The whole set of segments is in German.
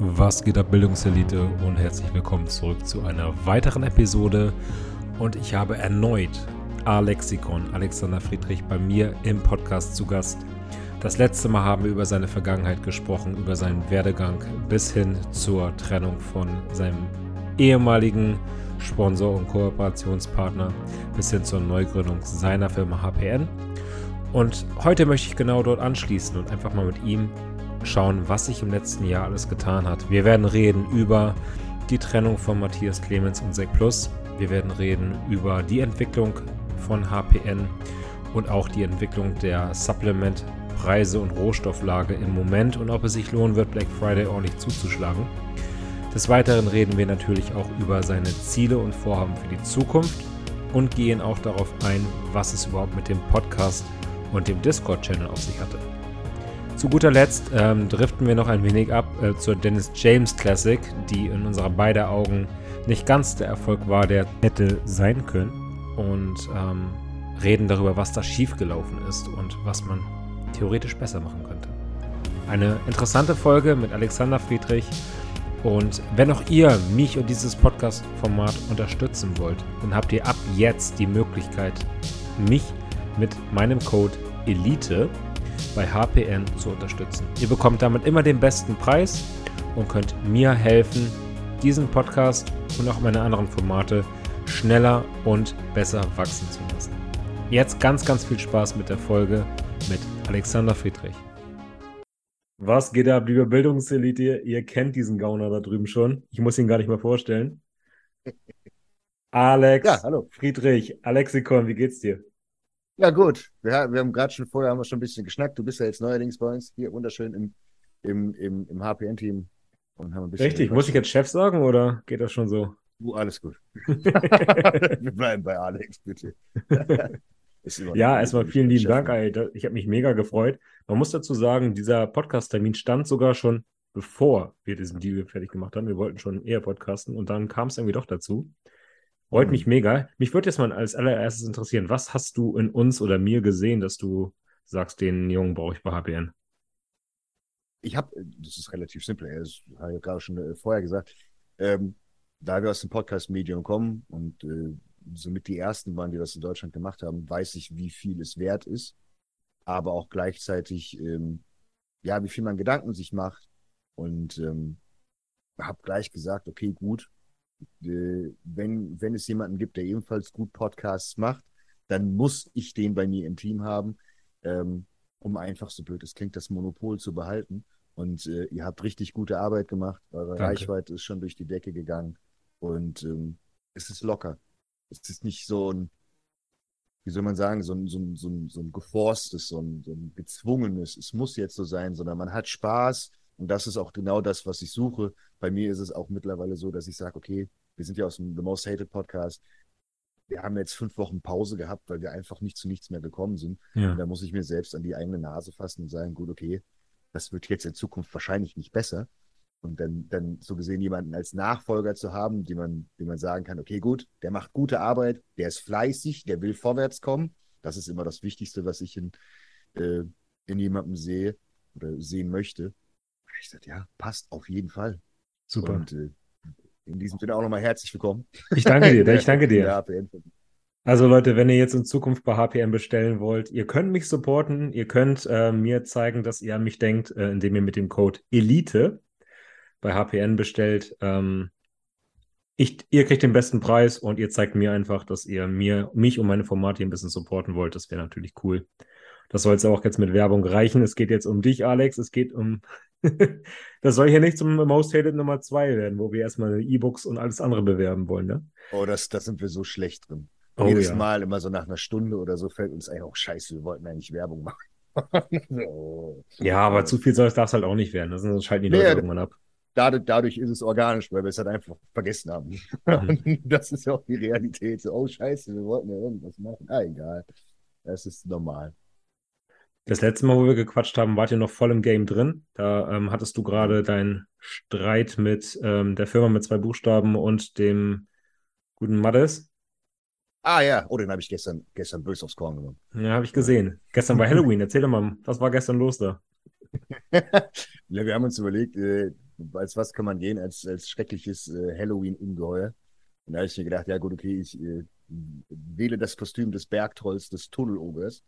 Was geht ab, Bildungselite und herzlich willkommen zurück zu einer weiteren Episode. Und ich habe erneut Alexikon, Alexander Friedrich, bei mir im Podcast zu Gast. Das letzte Mal haben wir über seine Vergangenheit gesprochen, über seinen Werdegang bis hin zur Trennung von seinem ehemaligen Sponsor und Kooperationspartner bis hin zur Neugründung seiner Firma HPN. Und heute möchte ich genau dort anschließen und einfach mal mit ihm schauen, was sich im letzten Jahr alles getan hat. Wir werden reden über die Trennung von Matthias Clemens und Sek Plus. Wir werden reden über die Entwicklung von HPN und auch die Entwicklung der Supplementpreise und Rohstofflage im Moment und ob es sich lohnen wird, Black Friday ordentlich zuzuschlagen. Des Weiteren reden wir natürlich auch über seine Ziele und Vorhaben für die Zukunft und gehen auch darauf ein, was es überhaupt mit dem Podcast und dem Discord-Channel auf sich hatte. Zu guter Letzt ähm, driften wir noch ein wenig ab äh, zur Dennis James Classic, die in unserer beider Augen nicht ganz der Erfolg war, der hätte sein können. Und ähm, reden darüber, was da schiefgelaufen ist und was man theoretisch besser machen könnte. Eine interessante Folge mit Alexander Friedrich und wenn auch ihr mich und dieses Podcast-Format unterstützen wollt, dann habt ihr ab jetzt die Möglichkeit, mich mit meinem Code ELITE bei HPN zu unterstützen. Ihr bekommt damit immer den besten Preis und könnt mir helfen, diesen Podcast und auch meine anderen Formate schneller und besser wachsen zu lassen. Jetzt ganz, ganz viel Spaß mit der Folge mit Alexander Friedrich. Was geht ab, liebe Bildungselite? Ihr kennt diesen Gauner da drüben schon. Ich muss ihn gar nicht mehr vorstellen. Alex ja, hallo. Friedrich, Alexikon, wie geht's dir? Ja, gut. Wir, wir haben gerade schon vorher haben wir schon ein bisschen geschnackt. Du bist ja jetzt neuerdings bei uns hier wunderschön im, im, im, im HPN-Team. Richtig, muss ich jetzt Chef sagen oder geht das schon so? Uh, alles gut. wir bleiben bei Alex, bitte. ja, erstmal vielen lieben Dank, Alter. Ich habe mich mega gefreut. Man muss dazu sagen, dieser Podcast-Termin stand sogar schon bevor wir diesen Deal fertig gemacht haben. Wir wollten schon eher podcasten und dann kam es irgendwie doch dazu. Freut mich mega. Mich würde jetzt mal als allererstes interessieren, was hast du in uns oder mir gesehen, dass du sagst, den Jungen brauche ich bei HBN? Ich habe, das ist relativ simpel, das habe ich gerade schon äh, vorher gesagt, ähm, da wir aus dem Podcast-Medium kommen und äh, somit die ersten waren, die das in Deutschland gemacht haben, weiß ich, wie viel es wert ist, aber auch gleichzeitig, ähm, ja, wie viel man Gedanken sich macht und ähm, habe gleich gesagt, okay, gut, wenn, wenn es jemanden gibt, der ebenfalls gut Podcasts macht, dann muss ich den bei mir im Team haben, ähm, um einfach so blöd es klingt, das Monopol zu behalten. Und äh, ihr habt richtig gute Arbeit gemacht. Eure Danke. Reichweite ist schon durch die Decke gegangen. Und ähm, es ist locker. Es ist nicht so ein, wie soll man sagen, so ein, so ein, so ein, so ein geforstes, so ein, so ein gezwungenes, es muss jetzt so sein, sondern man hat Spaß und das ist auch genau das, was ich suche. Bei mir ist es auch mittlerweile so, dass ich sage, okay, wir sind ja aus dem The Most Hated Podcast. Wir haben jetzt fünf Wochen Pause gehabt, weil wir einfach nicht zu nichts mehr gekommen sind. Ja. Und da muss ich mir selbst an die eigene Nase fassen und sagen, gut, okay, das wird jetzt in Zukunft wahrscheinlich nicht besser. Und dann, dann so gesehen jemanden als Nachfolger zu haben, die man, die man sagen kann, okay, gut, der macht gute Arbeit, der ist fleißig, der will vorwärts kommen. Das ist immer das Wichtigste, was ich in, äh, in jemandem sehe oder sehen möchte. Ich sagte, ja, passt auf jeden Fall. Super. Und äh, in diesem Sinne auch nochmal herzlich willkommen. Ich danke dir, ich danke dir. Also Leute, wenn ihr jetzt in Zukunft bei HPM bestellen wollt, ihr könnt mich supporten, ihr könnt äh, mir zeigen, dass ihr an mich denkt, äh, indem ihr mit dem Code ELITE bei HPN bestellt. Ähm, ich, ihr kriegt den besten Preis und ihr zeigt mir einfach, dass ihr mir, mich und meine Formate ein bisschen supporten wollt. Das wäre natürlich cool. Das soll es auch jetzt mit Werbung reichen. Es geht jetzt um dich, Alex. Es geht um. das soll hier nicht zum Most Hated Nummer 2 werden, wo wir erstmal E-Books und alles andere bewerben wollen, ne? Oh, das, das sind wir so schlecht drin. Oh, Jedes ja. Mal immer so nach einer Stunde oder so fällt uns eigentlich auch scheiße, wir wollten eigentlich Werbung machen. so. Ja, aber zu viel soll es darf halt auch nicht werden. Sonst schalten die Leute nee, irgendwann ab dadurch, dadurch ist es organisch, weil wir es halt einfach vergessen haben. Mhm. das ist ja auch die Realität. So, oh Scheiße, wir wollten ja irgendwas machen. Ah, egal. Das ist normal. Das letzte Mal, wo wir gequatscht haben, wart ihr noch voll im Game drin. Da ähm, hattest du gerade mhm. deinen Streit mit ähm, der Firma mit zwei Buchstaben und dem guten Maddes. Ah ja, oh, den habe ich gestern, gestern böse aufs Korn genommen. Ja, habe ich gesehen. Gestern war Halloween. Erzähl doch mal, was war gestern los da? ja, wir haben uns überlegt, äh, als was kann man gehen als, als schreckliches äh, Halloween-Ungeheuer. Und da habe ich mir gedacht, ja gut, okay, ich äh, wähle das Kostüm des Bergtrolls, des Tunnelogers,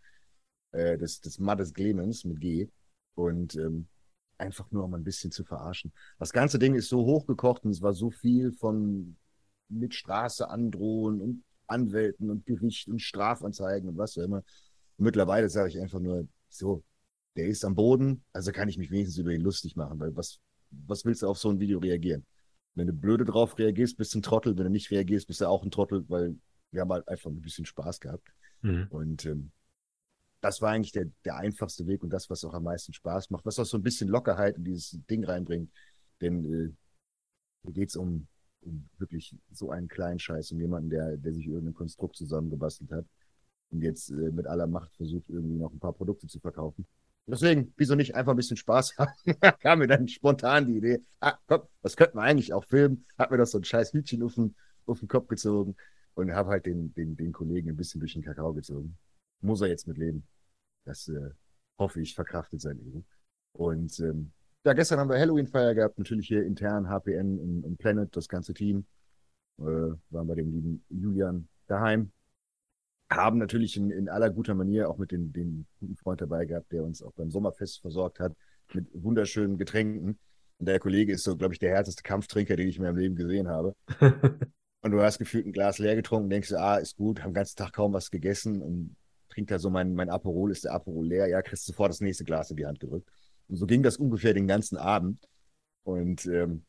äh, des, des Mattes Clemens mit G. Und ähm, einfach nur, um ein bisschen zu verarschen. Das ganze Ding ist so hochgekocht und es war so viel von mit Straße androhen und Anwälten und Gericht und Strafanzeigen und was auch immer. Und mittlerweile sage ich einfach nur, so, der ist am Boden, also kann ich mich wenigstens über ihn lustig machen, weil was, was willst du auf so ein Video reagieren? Wenn du blöde drauf reagierst, bist du ein Trottel. Wenn du nicht reagierst, bist du auch ein Trottel, weil wir haben halt einfach ein bisschen Spaß gehabt. Mhm. Und ähm, das war eigentlich der, der einfachste Weg und das, was auch am meisten Spaß macht, was auch so ein bisschen Lockerheit in dieses Ding reinbringt. Denn äh, hier geht es um, um wirklich so einen kleinen Scheiß, um jemanden, der, der sich irgendein Konstrukt zusammengebastelt hat und jetzt äh, mit aller Macht versucht, irgendwie noch ein paar Produkte zu verkaufen. Deswegen, wieso nicht einfach ein bisschen Spaß haben? kam mir dann spontan die Idee, ah, komm, das könnten wir eigentlich auch filmen. Hat mir doch so ein scheiß Hütchen auf den, auf den Kopf gezogen und habe halt den, den, den Kollegen ein bisschen durch den Kakao gezogen. Muss er jetzt mit leben. Das äh, hoffe ich, verkraftet sein Leben. Und ähm, ja, gestern haben wir Halloween-Feier gehabt, natürlich hier intern, HPN und, und Planet, das ganze Team. Äh, waren bei dem lieben Julian daheim haben natürlich in, in aller guter Manier auch mit den, den guten Freund dabei gehabt, der uns auch beim Sommerfest versorgt hat mit wunderschönen Getränken. Und der Kollege ist so, glaube ich, der härteste Kampftrinker, den ich in meinem Leben gesehen habe. und du hast gefühlt ein Glas leer getrunken, denkst du, ah, ist gut, haben den ganzen Tag kaum was gegessen und trinkt da so mein, mein Aperol, ist der Aperol leer, ja, kriegst sofort das nächste Glas in die Hand gedrückt. Und so ging das ungefähr den ganzen Abend. Und ähm,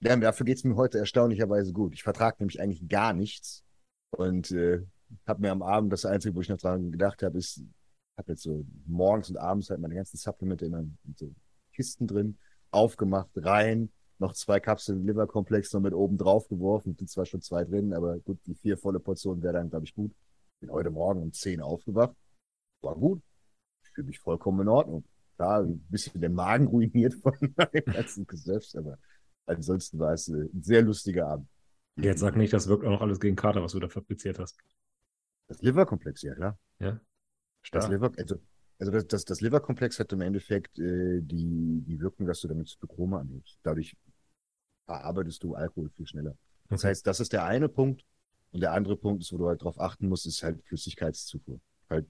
dafür geht es mir heute erstaunlicherweise gut. Ich vertrage nämlich eigentlich gar nichts. Und äh, habe mir am Abend, das Einzige, wo ich noch dran gedacht habe, ist, habe jetzt so morgens und abends halt meine ganzen Supplemente immer in so Kisten drin, aufgemacht, rein, noch zwei Kapseln Liverkomplex noch mit oben drauf geworfen, sind zwar schon zwei drin, aber gut, die vier volle Portionen wäre dann, glaube ich, gut. Bin heute Morgen um zehn aufgewacht. War gut. Ich fühle mich vollkommen in Ordnung. Klar, ein bisschen den Magen ruiniert von dem ganzen Gesöff, aber ansonsten war es ein sehr lustiger Abend. Jetzt sag nicht, das wirkt auch noch alles gegen Kater, was du da fabriziert hast. Das Liverkomplex, ja klar. Ja. Das Liver, also, also das, das, das Liverkomplex hat im Endeffekt äh, die, die Wirkung, dass du damit Zyklochrome anhebst. Dadurch verarbeitest du Alkohol viel schneller. Das heißt, das ist der eine Punkt. Und der andere Punkt ist, wo du halt drauf achten musst, ist halt Flüssigkeitszufuhr. Halt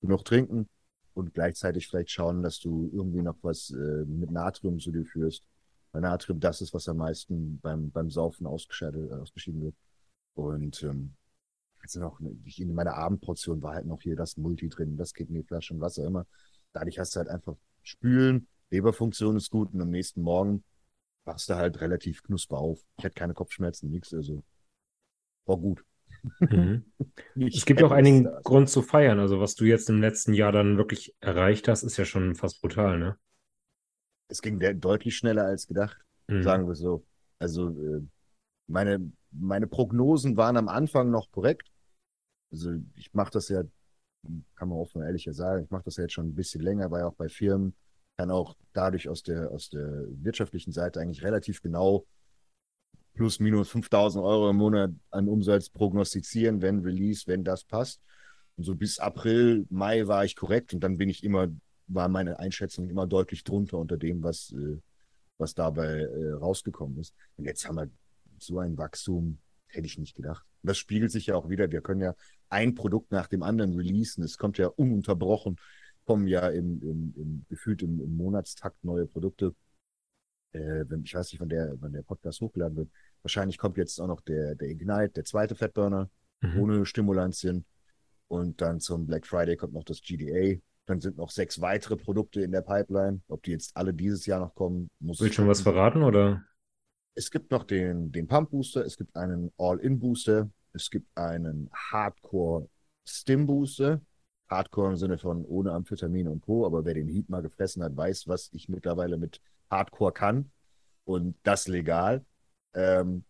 genug trinken und gleichzeitig vielleicht schauen, dass du irgendwie noch was äh, mit Natrium zu dir führst. Weil Natrium das ist, was am meisten beim, beim Saufen ausgeschieden, ausgeschieden wird. Und ähm, also noch in meiner Abendportion war halt noch hier das Multi drin, das Kidneyflasche und was auch immer. Dadurch hast du halt einfach spülen, Leberfunktion ist gut und am nächsten Morgen wachst du halt relativ knusper auf. Ich hatte keine Kopfschmerzen, nichts, also war gut. Mhm. es gibt auch einigen Grund zu feiern. Also was du jetzt im letzten Jahr dann wirklich erreicht hast, ist ja schon fast brutal, ne? Es ging deutlich schneller als gedacht, mhm. sagen wir so. Also äh, meine, meine Prognosen waren am Anfang noch korrekt. Also ich mache das ja, kann man offen und ehrlicher sagen, ich mache das ja jetzt schon ein bisschen länger, war ja auch bei Firmen, kann auch dadurch aus der, aus der wirtschaftlichen Seite eigentlich relativ genau plus minus 5000 Euro im Monat an Umsatz prognostizieren, wenn Release, wenn das passt. Und so bis April, Mai war ich korrekt und dann bin ich immer, war meine Einschätzung immer deutlich drunter unter dem, was, äh, was dabei äh, rausgekommen ist. Und jetzt haben wir so ein Wachstum, hätte ich nicht gedacht. Das spiegelt sich ja auch wieder. Wir können ja ein Produkt nach dem anderen releasen. Es kommt ja ununterbrochen, kommen ja im, im, im gefühlt im, im, Monatstakt neue Produkte. Äh, ich weiß nicht, wann der, wann der Podcast hochgeladen wird. Wahrscheinlich kommt jetzt auch noch der, der Ignite, der zweite Fatburner, mhm. ohne Stimulantien. Und dann zum Black Friday kommt noch das GDA. Dann sind noch sechs weitere Produkte in der Pipeline. Ob die jetzt alle dieses Jahr noch kommen, muss. Willst du schon was verraten oder? Es gibt noch den, den Pump Booster, es gibt einen All-In Booster, es gibt einen Hardcore Stim Booster. Hardcore im Sinne von ohne Amphetamin und Co. Aber wer den Heat mal gefressen hat, weiß, was ich mittlerweile mit Hardcore kann. Und das legal. Ähm,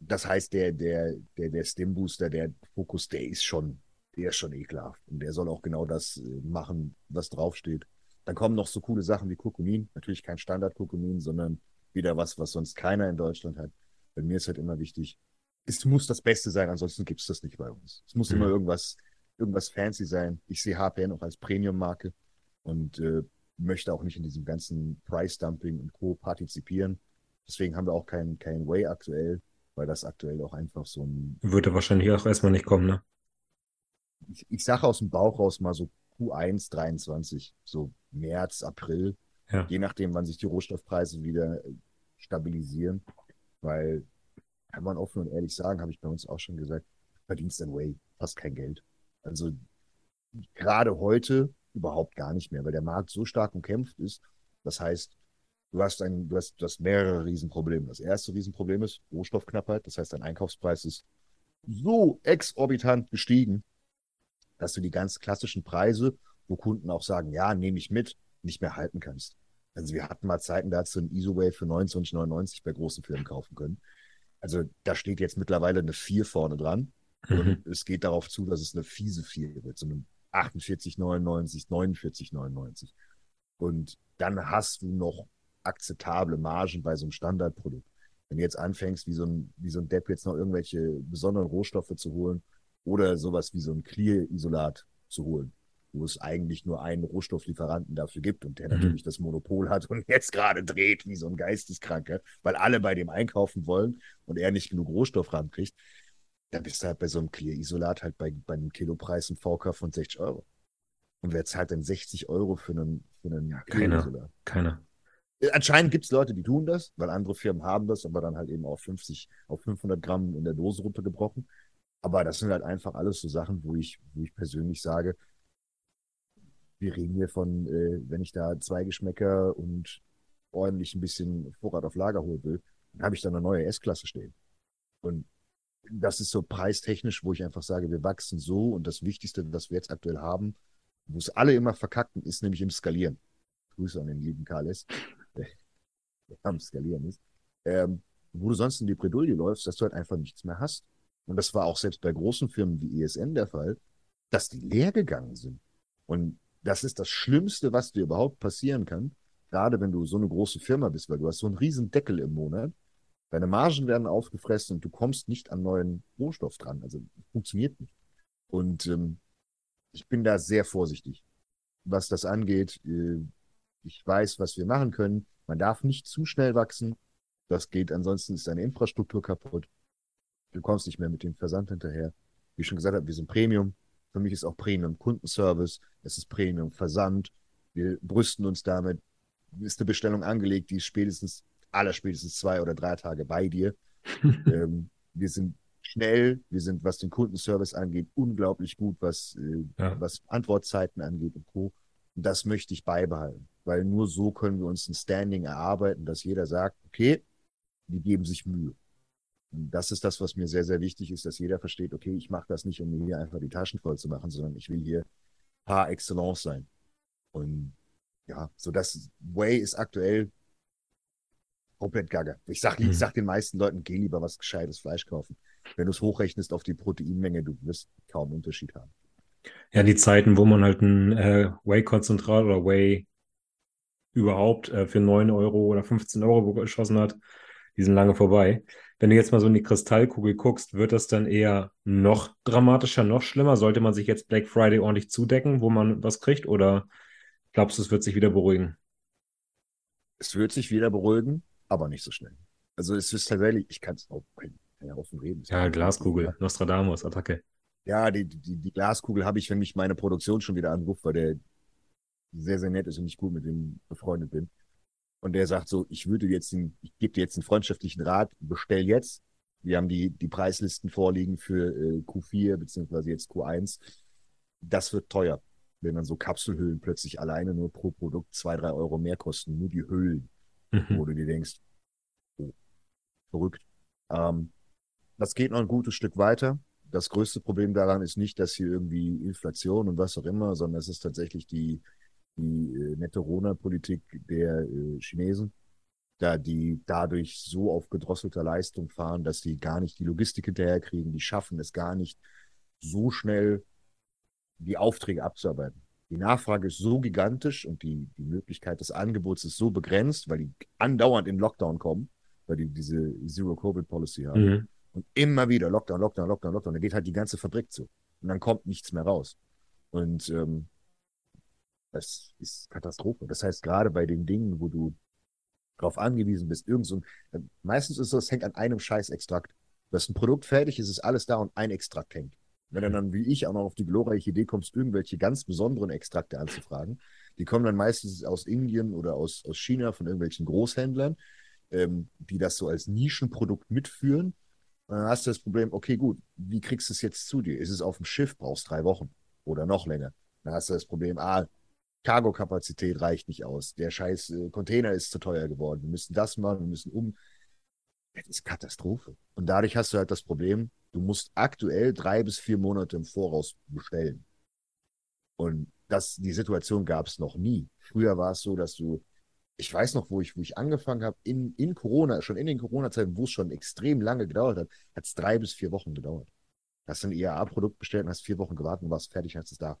das heißt, der, der, der, der Stim Booster, der Fokus, der ist schon, der ist schon ekelhaft. Und der soll auch genau das äh, machen, was draufsteht. Dann kommen noch so coole Sachen wie Kurkumin. Natürlich kein Standard-Kurkumin, sondern wieder was, was sonst keiner in Deutschland hat. Bei mir ist halt immer wichtig, es muss das Beste sein, ansonsten gibt es das nicht bei uns. Es muss mhm. immer irgendwas, irgendwas fancy sein. Ich sehe HPN auch als Premium-Marke und äh, möchte auch nicht in diesem ganzen Price-Dumping und Co. partizipieren. Deswegen haben wir auch keinen kein Way aktuell, weil das aktuell auch einfach so ein. Würde wahrscheinlich auch erstmal nicht kommen, ne? Ich, ich sage aus dem Bauch raus mal so Q1 23, so März, April, ja. je nachdem, wann sich die Rohstoffpreise wieder stabilisieren. Weil, kann man offen und ehrlich sagen, habe ich bei uns auch schon gesagt, verdienst ein Way fast kein Geld. Also gerade heute überhaupt gar nicht mehr, weil der Markt so stark umkämpft ist. Das heißt, du hast, ein, du hast, du hast mehrere Riesenprobleme. Das erste Riesenproblem ist Rohstoffknappheit. Das heißt, dein Einkaufspreis ist so exorbitant gestiegen, dass du die ganz klassischen Preise, wo Kunden auch sagen, ja, nehme ich mit, nicht mehr halten kannst. Also wir hatten mal Zeiten, da hast du ein ISO-Wave für 29,99 bei großen Firmen kaufen können. Also da steht jetzt mittlerweile eine 4 vorne dran. Mhm. Und es geht darauf zu, dass es eine fiese 4 wird, so eine 48,99, 49,99. Und dann hast du noch akzeptable Margen bei so einem Standardprodukt. Wenn du jetzt anfängst, wie so ein, wie so ein Depp jetzt noch irgendwelche besonderen Rohstoffe zu holen oder sowas wie so ein Clear-Isolat zu holen, wo es eigentlich nur einen Rohstofflieferanten dafür gibt und der mhm. natürlich das Monopol hat und jetzt gerade dreht wie so ein Geisteskranker, weil alle bei dem einkaufen wollen und er nicht genug Rohstoff rankriegt, dann bist du halt bei so einem Clear-Isolat halt bei, bei einem Kilopreis im VK von 60 Euro. Und wer zahlt denn 60 Euro für einen, für einen ja, Clear-Isolat? Keiner. Äh, anscheinend gibt es Leute, die tun das, weil andere Firmen haben das, aber dann halt eben auf 50, auf 500 Gramm in der Dose runtergebrochen. Aber das sind halt einfach alles so Sachen, wo ich, wo ich persönlich sage, wir reden hier von, äh, wenn ich da zwei Geschmäcker und ordentlich ein bisschen Vorrat auf Lager holen will, dann habe ich da eine neue S-Klasse stehen. Und das ist so preistechnisch, wo ich einfach sage, wir wachsen so und das Wichtigste, was wir jetzt aktuell haben, wo es alle immer verkacken, ist nämlich im Skalieren. Grüße an den lieben Carles, der, am Skalieren ist. Ähm, wo du sonst in die Bredouille läufst, dass du halt einfach nichts mehr hast. Und das war auch selbst bei großen Firmen wie ESN der Fall, dass die leer gegangen sind. Und das ist das Schlimmste, was dir überhaupt passieren kann. Gerade wenn du so eine große Firma bist, weil du hast so einen riesen Deckel im Monat. Deine Margen werden aufgefressen und du kommst nicht an neuen Rohstoff dran. Also funktioniert nicht. Und ähm, ich bin da sehr vorsichtig, was das angeht. Äh, ich weiß, was wir machen können. Man darf nicht zu schnell wachsen. Das geht, ansonsten ist deine Infrastruktur kaputt. Du kommst nicht mehr mit dem Versand hinterher. Wie ich schon gesagt habe, wir sind Premium. Für mich ist auch Premium Kundenservice. Es ist Premium Versand. Wir brüsten uns damit. Ist eine Bestellung angelegt, die spätestens aller spätestens zwei oder drei Tage bei dir. ähm, wir sind schnell, wir sind, was den Kundenservice angeht, unglaublich gut, was, äh, ja. was Antwortzeiten angeht und Co. Und das möchte ich beibehalten, weil nur so können wir uns ein Standing erarbeiten, dass jeder sagt, okay, die geben sich Mühe. Und das ist das, was mir sehr, sehr wichtig ist, dass jeder versteht, okay, ich mache das nicht, um mir hier einfach die Taschen voll zu machen, sondern ich will hier par excellence sein. Und ja, so das Way ist aktuell komplett gaga. Ich sag, mhm. ich sag den meisten Leuten, geh lieber was gescheites Fleisch kaufen. Wenn du es hochrechnest auf die Proteinmenge, du wirst kaum Unterschied haben. Ja, die Zeiten, wo man halt ein äh, Whey-Konzentrat oder Whey überhaupt äh, für 9 Euro oder 15 Euro geschossen hat, die sind lange vorbei. Wenn du jetzt mal so in die Kristallkugel guckst, wird das dann eher noch dramatischer, noch schlimmer? Sollte man sich jetzt Black Friday ordentlich zudecken, wo man was kriegt? Oder glaubst du, es wird sich wieder beruhigen? Es wird sich wieder beruhigen aber nicht so schnell. Also es ist tatsächlich, ich kann es auch ja, offen reden. Ja, Glaskugel, Nostradamus, Attacke. Ja, die, die, die Glaskugel habe ich, wenn mich meine Produktion schon wieder anruft, weil der sehr, sehr nett ist und ich gut mit ihm befreundet bin. Und der sagt so, ich würde jetzt, den, ich gebe dir jetzt einen freundschaftlichen Rat, bestell jetzt. Wir haben die, die Preislisten vorliegen für äh, Q4 beziehungsweise jetzt Q1. Das wird teuer, wenn dann so Kapselhüllen plötzlich alleine nur pro Produkt zwei, drei Euro mehr kosten, nur die Hüllen mhm. wo du dir denkst, oh, verrückt. Ähm, das geht noch ein gutes Stück weiter. Das größte Problem daran ist nicht, dass hier irgendwie Inflation und was auch immer, sondern es ist tatsächlich die, die äh, nette Rona-Politik der äh, Chinesen, da die dadurch so auf gedrosselter Leistung fahren, dass die gar nicht die Logistik hinterherkriegen, die schaffen es gar nicht so schnell die Aufträge abzuarbeiten. Die Nachfrage ist so gigantisch und die, die Möglichkeit des Angebots ist so begrenzt, weil die andauernd in Lockdown kommen, weil die diese Zero-Covid-Policy haben. Mhm. Und immer wieder Lockdown, Lockdown, Lockdown, Lockdown. Da geht halt die ganze Fabrik zu. Und dann kommt nichts mehr raus. Und ähm, das ist Katastrophe. Das heißt, gerade bei den Dingen, wo du darauf angewiesen bist, irgend so ein, äh, meistens ist es, das hängt an einem Scheißextrakt. Du hast ein Produkt fertig, es ist alles da und ein Extrakt hängt. Wenn du dann, wie ich, auch noch auf die glorreiche Idee kommst, irgendwelche ganz besonderen Extrakte anzufragen, die kommen dann meistens aus Indien oder aus, aus China von irgendwelchen Großhändlern, ähm, die das so als Nischenprodukt mitführen. Und dann hast du das Problem, okay, gut, wie kriegst du es jetzt zu dir? Ist es auf dem Schiff, brauchst drei Wochen oder noch länger. Dann hast du das Problem, ah, Cargo-Kapazität reicht nicht aus. Der scheiß äh, Container ist zu teuer geworden. Wir müssen das machen, wir müssen um. Das ist Katastrophe. Und dadurch hast du halt das Problem, du musst aktuell drei bis vier Monate im Voraus bestellen. Und das, die Situation gab es noch nie. Früher war es so, dass du, ich weiß noch, wo ich, wo ich angefangen habe, in, in Corona, schon in den Corona-Zeiten, wo es schon extrem lange gedauert hat, hat es drei bis vier Wochen gedauert. Hast du ein IAA-Produkt bestellt und hast vier Wochen gewartet und warst fertig, als es da.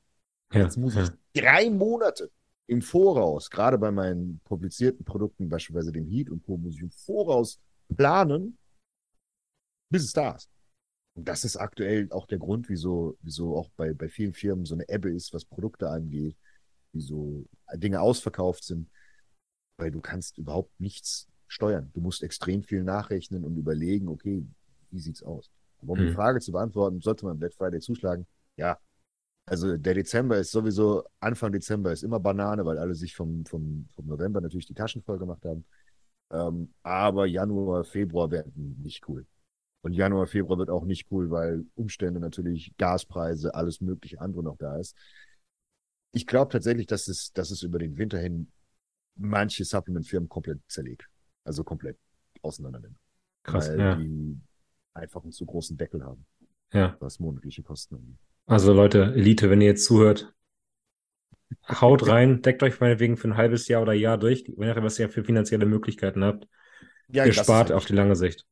Ja, Jetzt muss ich drei Monate im Voraus, gerade bei meinen publizierten Produkten, beispielsweise dem Heat und Co., muss ich im Voraus planen, bis es da ist. Und das ist aktuell auch der Grund, wieso, wieso auch bei, bei vielen Firmen so eine Ebbe ist, was Produkte angeht, wieso Dinge ausverkauft sind, weil du kannst überhaupt nichts steuern. Du musst extrem viel nachrechnen und überlegen, okay, wie sieht's aus? Aber um hm. die Frage zu beantworten, sollte man Black Friday zuschlagen? Ja, also der Dezember ist sowieso, Anfang Dezember ist immer Banane, weil alle sich vom, vom, vom November natürlich die Taschen voll gemacht haben. Ähm, aber Januar, Februar werden nicht cool. Und Januar, Februar wird auch nicht cool, weil Umstände natürlich, Gaspreise, alles mögliche andere noch da ist. Ich glaube tatsächlich, dass es, dass es über den Winter hin manche Supplement-Firmen komplett zerlegt. Also komplett auseinander nimmt. Krass, weil ja. die einfach einen zu großen Deckel haben. Ja. Was monatliche Kosten angeht. Also Leute, Elite, wenn ihr jetzt zuhört, haut rein, deckt euch meinetwegen für ein halbes Jahr oder Jahr durch, wenn ihr was ihr für finanzielle Möglichkeiten habt. Ja, ihr spart auf die lange Sicht.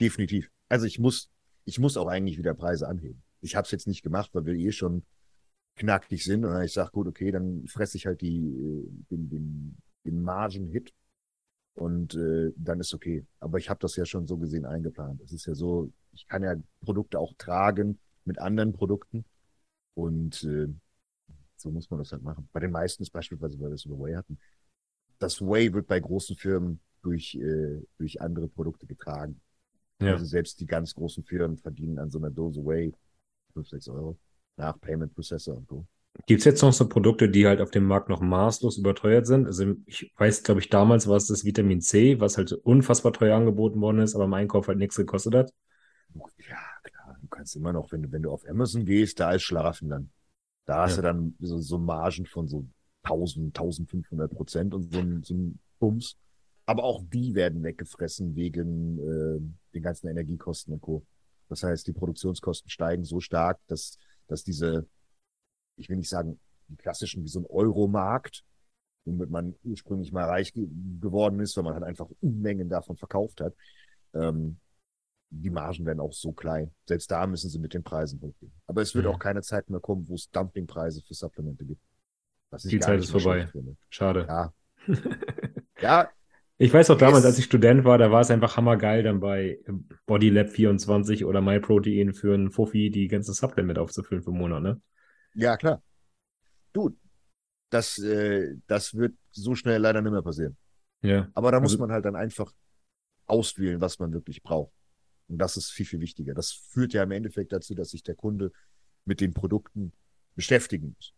Definitiv. Also ich muss, ich muss auch eigentlich wieder Preise anheben. Ich habe es jetzt nicht gemacht, weil wir eh schon knackig sind. Und ich sage, gut, okay, dann fresse ich halt die, äh, den, den, den Margen-Hit und äh, dann ist okay. Aber ich habe das ja schon so gesehen eingeplant. Es ist ja so, ich kann ja Produkte auch tragen, mit anderen Produkten. Und äh, so muss man das halt machen. Bei den meisten ist beispielsweise, weil wir es über Way hatten, das Way wird bei großen Firmen durch, äh, durch andere Produkte getragen. Ja. Also selbst die ganz großen Firmen verdienen an so einer Dose Way 5, 6 Euro nach Payment Processor und so. Gibt es jetzt noch so Produkte, die halt auf dem Markt noch maßlos überteuert sind? Also ich weiß, glaube ich, damals war es das Vitamin C, was halt unfassbar teuer angeboten worden ist, aber im Einkauf halt nichts gekostet hat. Ja, du kannst immer noch, wenn du, wenn du auf Amazon gehst, da ist Schlaraffenland. Da hast ja. du dann so, so Margen von so 1000, 1500 Prozent und so ein, so ein Bums. Aber auch die werden weggefressen wegen äh, den ganzen Energiekosten und Co. Das heißt, die Produktionskosten steigen so stark, dass, dass diese, ich will nicht sagen, die klassischen wie so ein Euromarkt, womit man ursprünglich mal reich ge geworden ist, weil man halt einfach Unmengen davon verkauft hat, ähm, die Margen werden auch so klein. Selbst da müssen sie mit den Preisen hochgehen. Aber es wird mhm. auch keine Zeit mehr kommen, wo es Dumpingpreise für Supplemente gibt. Die Zeit ist vorbei. Schade. Ja. ja. Ich weiß auch damals, als ich Student war, da war es einfach hammergeil, dann bei Bodylab 24 oder MyProtein für einen Fuffi die ganze Supplement aufzufüllen für einen Monat, ne? Ja, klar. Du, das, äh, das wird so schnell leider nicht mehr passieren. Ja. Aber da muss also, man halt dann einfach auswählen, was man wirklich braucht. Und das ist viel, viel wichtiger. Das führt ja im Endeffekt dazu, dass sich der Kunde mit den Produkten beschäftigen muss.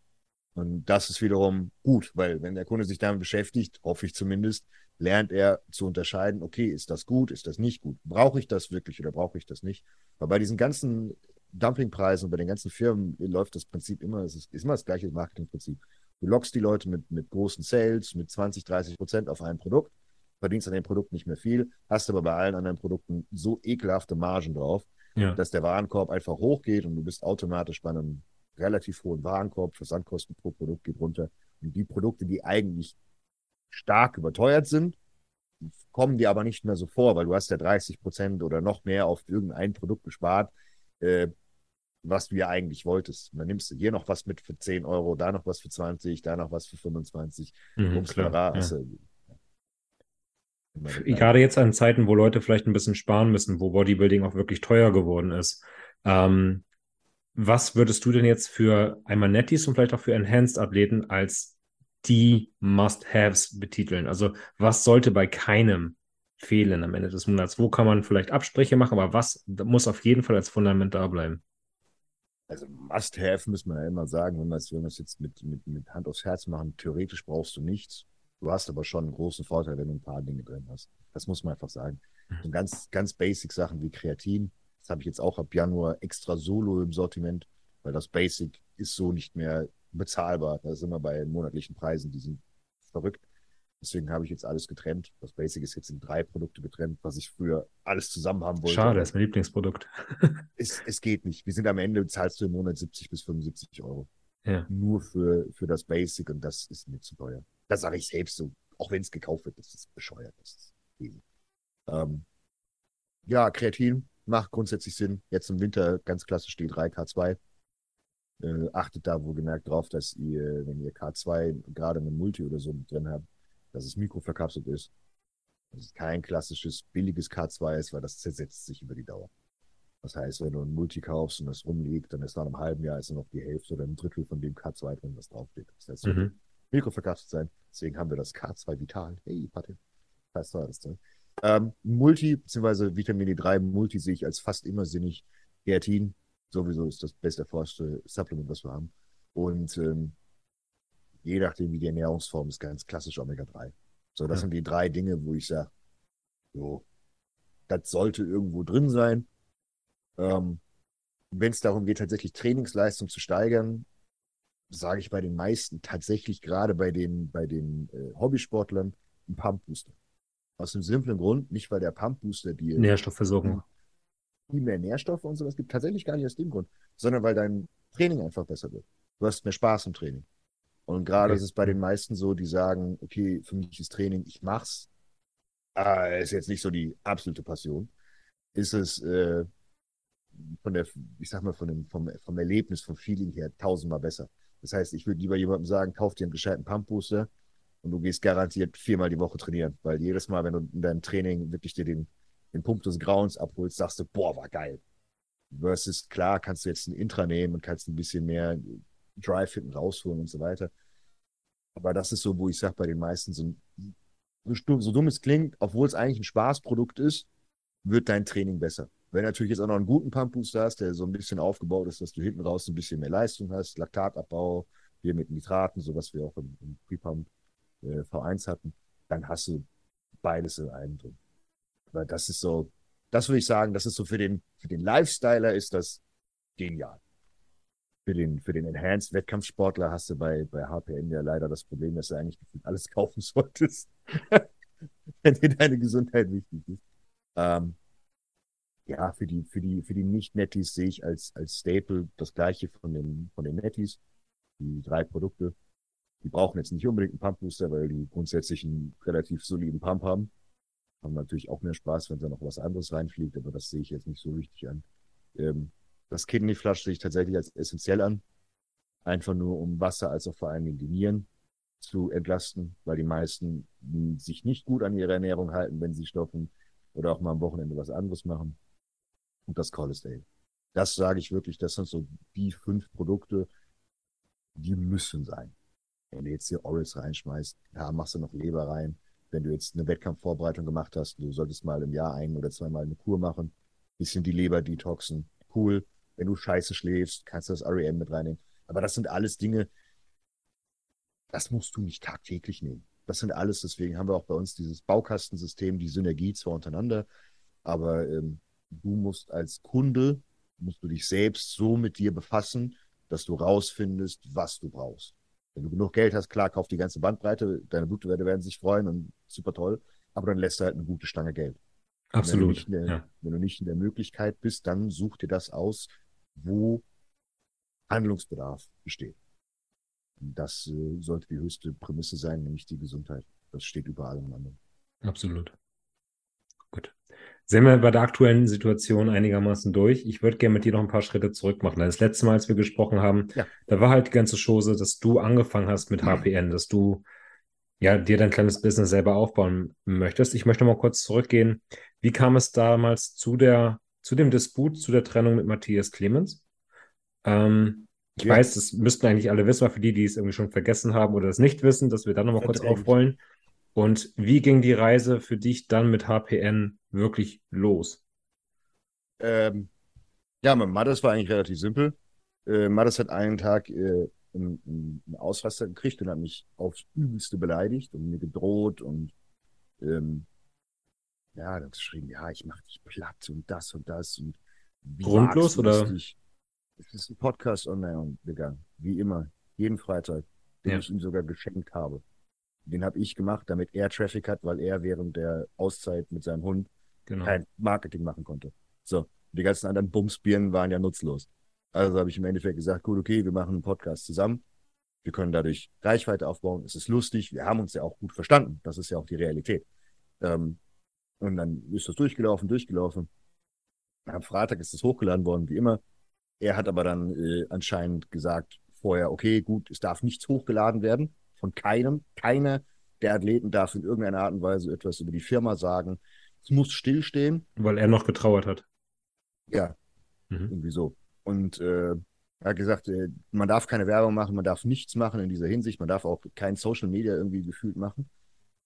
Und das ist wiederum gut, weil wenn der Kunde sich damit beschäftigt, hoffe ich zumindest, lernt er zu unterscheiden, okay, ist das gut, ist das nicht gut? Brauche ich das wirklich oder brauche ich das nicht? Weil bei diesen ganzen Dumpingpreisen und bei den ganzen Firmen läuft das Prinzip immer, es ist, immer das gleiche Marketingprinzip. Du lockst die Leute mit, mit großen Sales, mit 20, 30 Prozent auf ein Produkt verdienst an dem Produkt nicht mehr viel, hast aber bei allen anderen Produkten so ekelhafte Margen drauf, ja. dass der Warenkorb einfach hochgeht und du bist automatisch bei einem relativ hohen Warenkorb, Versandkosten pro Produkt geht runter. Und die Produkte, die eigentlich stark überteuert sind, kommen dir aber nicht mehr so vor, weil du hast ja 30 Prozent oder noch mehr auf irgendein Produkt gespart, äh, was du ja eigentlich wolltest. Und dann nimmst du hier noch was mit für 10 Euro, da noch was für 20, da noch was für 25. Mhm, klar, ja. Gerade jetzt an Zeiten, wo Leute vielleicht ein bisschen sparen müssen, wo Bodybuilding auch wirklich teuer geworden ist. Ähm, was würdest du denn jetzt für einmal Netties und vielleicht auch für Enhanced-Athleten als die Must-Haves betiteln? Also was sollte bei keinem fehlen am Ende des Monats? Wo kann man vielleicht Absprüche machen, aber was muss auf jeden Fall als Fundament da bleiben? Also Must-Have müssen wir ja immer sagen, wenn wir es, wenn wir es jetzt mit, mit, mit Hand aufs Herz machen, theoretisch brauchst du nichts. Du hast aber schon einen großen Vorteil, wenn du ein paar Dinge drin hast. Das muss man einfach sagen. Mhm. So ganz, ganz basic Sachen wie Kreatin, das habe ich jetzt auch ab Januar extra solo im Sortiment, weil das Basic ist so nicht mehr bezahlbar. Da sind wir bei monatlichen Preisen, die sind verrückt. Deswegen habe ich jetzt alles getrennt. Das Basic ist jetzt in drei Produkte getrennt, was ich früher alles zusammen haben wollte. Schade, das ist mein Lieblingsprodukt. es, es geht nicht. Wir sind am Ende, zahlst du im Monat 70 bis 75 Euro. Ja. Nur für, für das Basic und das ist mir zu teuer. Das sage ich selbst so. Auch wenn es gekauft wird, das ist bescheuert. Das ist ähm, ja, Kreatin macht grundsätzlich Sinn. Jetzt im Winter ganz klassisch die 3K2. Äh, achtet da wohl gemerkt drauf, dass ihr, wenn ihr K2 gerade eine Multi oder so mit drin habt, dass es mikroverkapselt ist. Dass es kein klassisches billiges K2 ist, weil das zersetzt sich über die Dauer. Das heißt, wenn du ein Multi kaufst und das rumliegt, dann ist nach einem halben Jahr ist noch die Hälfte oder ein Drittel von dem K2 drin, was draufsteht. Das heißt, mhm. Mikroverkapselt sein. Deswegen haben wir das K2 Vital. Hey, Patte. Heißt das drin. Ähm, Multi, beziehungsweise Vitamin D3 Multi sehe ich als fast immer sinnig. Kreatin, sowieso ist das beste erforschte Supplement, was wir haben. Und ähm, je nachdem, wie die Ernährungsform ist, ganz klassisch Omega-3. So, das ja. sind die drei Dinge, wo ich sage, so, das sollte irgendwo drin sein. Ähm, Wenn es darum geht, tatsächlich Trainingsleistung zu steigern, sage ich bei den meisten tatsächlich gerade bei den, bei den äh, Hobbysportlern ein Pump-Booster. Aus dem simplen Grund, nicht weil der Pump-Booster dir Nährstoffversorgung viel mehr Nährstoffe und sowas gibt, tatsächlich gar nicht aus dem Grund, sondern weil dein Training einfach besser wird. Du hast mehr Spaß im Training. Und gerade okay. ist es bei den meisten so, die sagen, okay, für mich ist Training, ich mach's, äh, ist jetzt nicht so die absolute Passion, ist es äh, von der, ich sag mal, von dem, vom, vom Erlebnis, vom Feeling her tausendmal besser. Das heißt, ich würde lieber jemandem sagen, kauf dir einen gescheiten Pump-Booster und du gehst garantiert viermal die Woche trainieren, weil jedes Mal, wenn du in deinem Training wirklich dir den, den Punkt des Grauens abholst, sagst du, boah, war geil. Versus, klar, kannst du jetzt ein Intra nehmen und kannst ein bisschen mehr Drive hinten rausholen und so weiter. Aber das ist so, wo ich sage, bei den meisten, so, so dumm es klingt, obwohl es eigentlich ein Spaßprodukt ist, wird dein Training besser. Wenn natürlich jetzt auch noch einen guten Pump-Booster hast, der so ein bisschen aufgebaut ist, dass du hinten raus ein bisschen mehr Leistung hast, Laktatabbau, hier mit Nitraten, so was wir auch im, im Pre-Pump äh, V1 hatten, dann hast du beides in einem drin. Weil das ist so, das würde ich sagen, das ist so für den, für den Lifestyler ist das genial für den, für den Enhanced Wettkampfsportler hast du bei, bei HPN ja leider das Problem, dass du eigentlich alles kaufen solltest, wenn dir deine Gesundheit wichtig ist. Ähm, ja, für die, für die, für die Nicht-Netties sehe ich als, als Staple das gleiche von den, von den Netties. Die drei Produkte. Die brauchen jetzt nicht unbedingt einen Pump-Booster, weil die grundsätzlich einen relativ soliden Pump haben. Haben natürlich auch mehr Spaß, wenn da noch was anderes reinfliegt, aber das sehe ich jetzt nicht so wichtig an. Ähm, das Kidneyflush sehe ich tatsächlich als essentiell an. Einfach nur um Wasser als auch vor allem die Nieren zu entlasten, weil die meisten sich nicht gut an ihre Ernährung halten, wenn sie stoppen oder auch mal am Wochenende was anderes machen. Und das Cholesterol. Das sage ich wirklich, das sind so die fünf Produkte, die müssen sein. Wenn du jetzt hier Orals reinschmeißt, da machst du noch Leber rein. Wenn du jetzt eine Wettkampfvorbereitung gemacht hast, du solltest mal im Jahr ein oder zweimal eine Kur machen, bisschen die Leber detoxen, cool. Wenn du scheiße schläfst, kannst du das REM mit reinnehmen. Aber das sind alles Dinge, das musst du nicht tagtäglich nehmen. Das sind alles, deswegen haben wir auch bei uns dieses Baukastensystem, die Synergie zwar untereinander, aber ähm, du musst als Kunde, musst du dich selbst so mit dir befassen, dass du rausfindest, was du brauchst. Wenn du genug Geld hast, klar, kauf die ganze Bandbreite, deine Blutwerte werden sich freuen und super toll, aber dann lässt du halt eine gute Stange Geld. Absolut. Wenn du, der, ja. wenn du nicht in der Möglichkeit bist, dann such dir das aus, wo Handlungsbedarf besteht. Das äh, sollte die höchste Prämisse sein, nämlich die Gesundheit. Das steht über allem anderen. Absolut. Sind wir bei der aktuellen Situation einigermaßen durch? Ich würde gerne mit dir noch ein paar Schritte zurück machen. Das letzte Mal, als wir gesprochen haben, ja. da war halt die ganze Chose, dass du angefangen hast mit HPN, dass du ja, dir dein kleines Business selber aufbauen möchtest. Ich möchte mal kurz zurückgehen. Wie kam es damals zu der, zu dem Disput, zu der Trennung mit Matthias Clemens? Ähm, ich ja. weiß, das müssten eigentlich alle wissen, aber für die, die es irgendwie schon vergessen haben oder es nicht wissen, dass wir dann nochmal kurz aufrollen. Und wie ging die Reise für dich dann mit HPN wirklich los? Ähm, ja, mit Mattes war eigentlich relativ simpel. Äh, Mattes hat einen Tag äh, einen, einen Ausraster gekriegt und hat mich aufs Übelste beleidigt und mir gedroht und ähm, ja, dann geschrieben, ja, ich mach dich platt und das und das und Grundlos oder? Dich? Es ist ein Podcast online gegangen, wie immer, jeden Freitag, den ja. ich ihm sogar geschenkt habe. Den habe ich gemacht, damit er Traffic hat, weil er während der Auszeit mit seinem Hund genau. kein Marketing machen konnte. So, die ganzen anderen Bumsbirnen waren ja nutzlos. Also habe ich im Endeffekt gesagt, gut, okay, wir machen einen Podcast zusammen. Wir können dadurch Reichweite aufbauen. Es ist lustig. Wir haben uns ja auch gut verstanden. Das ist ja auch die Realität. Ähm, und dann ist das durchgelaufen, durchgelaufen. Am Freitag ist es hochgeladen worden, wie immer. Er hat aber dann äh, anscheinend gesagt vorher, okay, gut, es darf nichts hochgeladen werden. Von keinem. Keiner der Athleten darf in irgendeiner Art und Weise etwas über die Firma sagen. Es muss stillstehen. Weil er noch getrauert hat. Ja, mhm. irgendwie so. Und äh, er hat gesagt, äh, man darf keine Werbung machen, man darf nichts machen in dieser Hinsicht, man darf auch kein Social Media irgendwie gefühlt machen.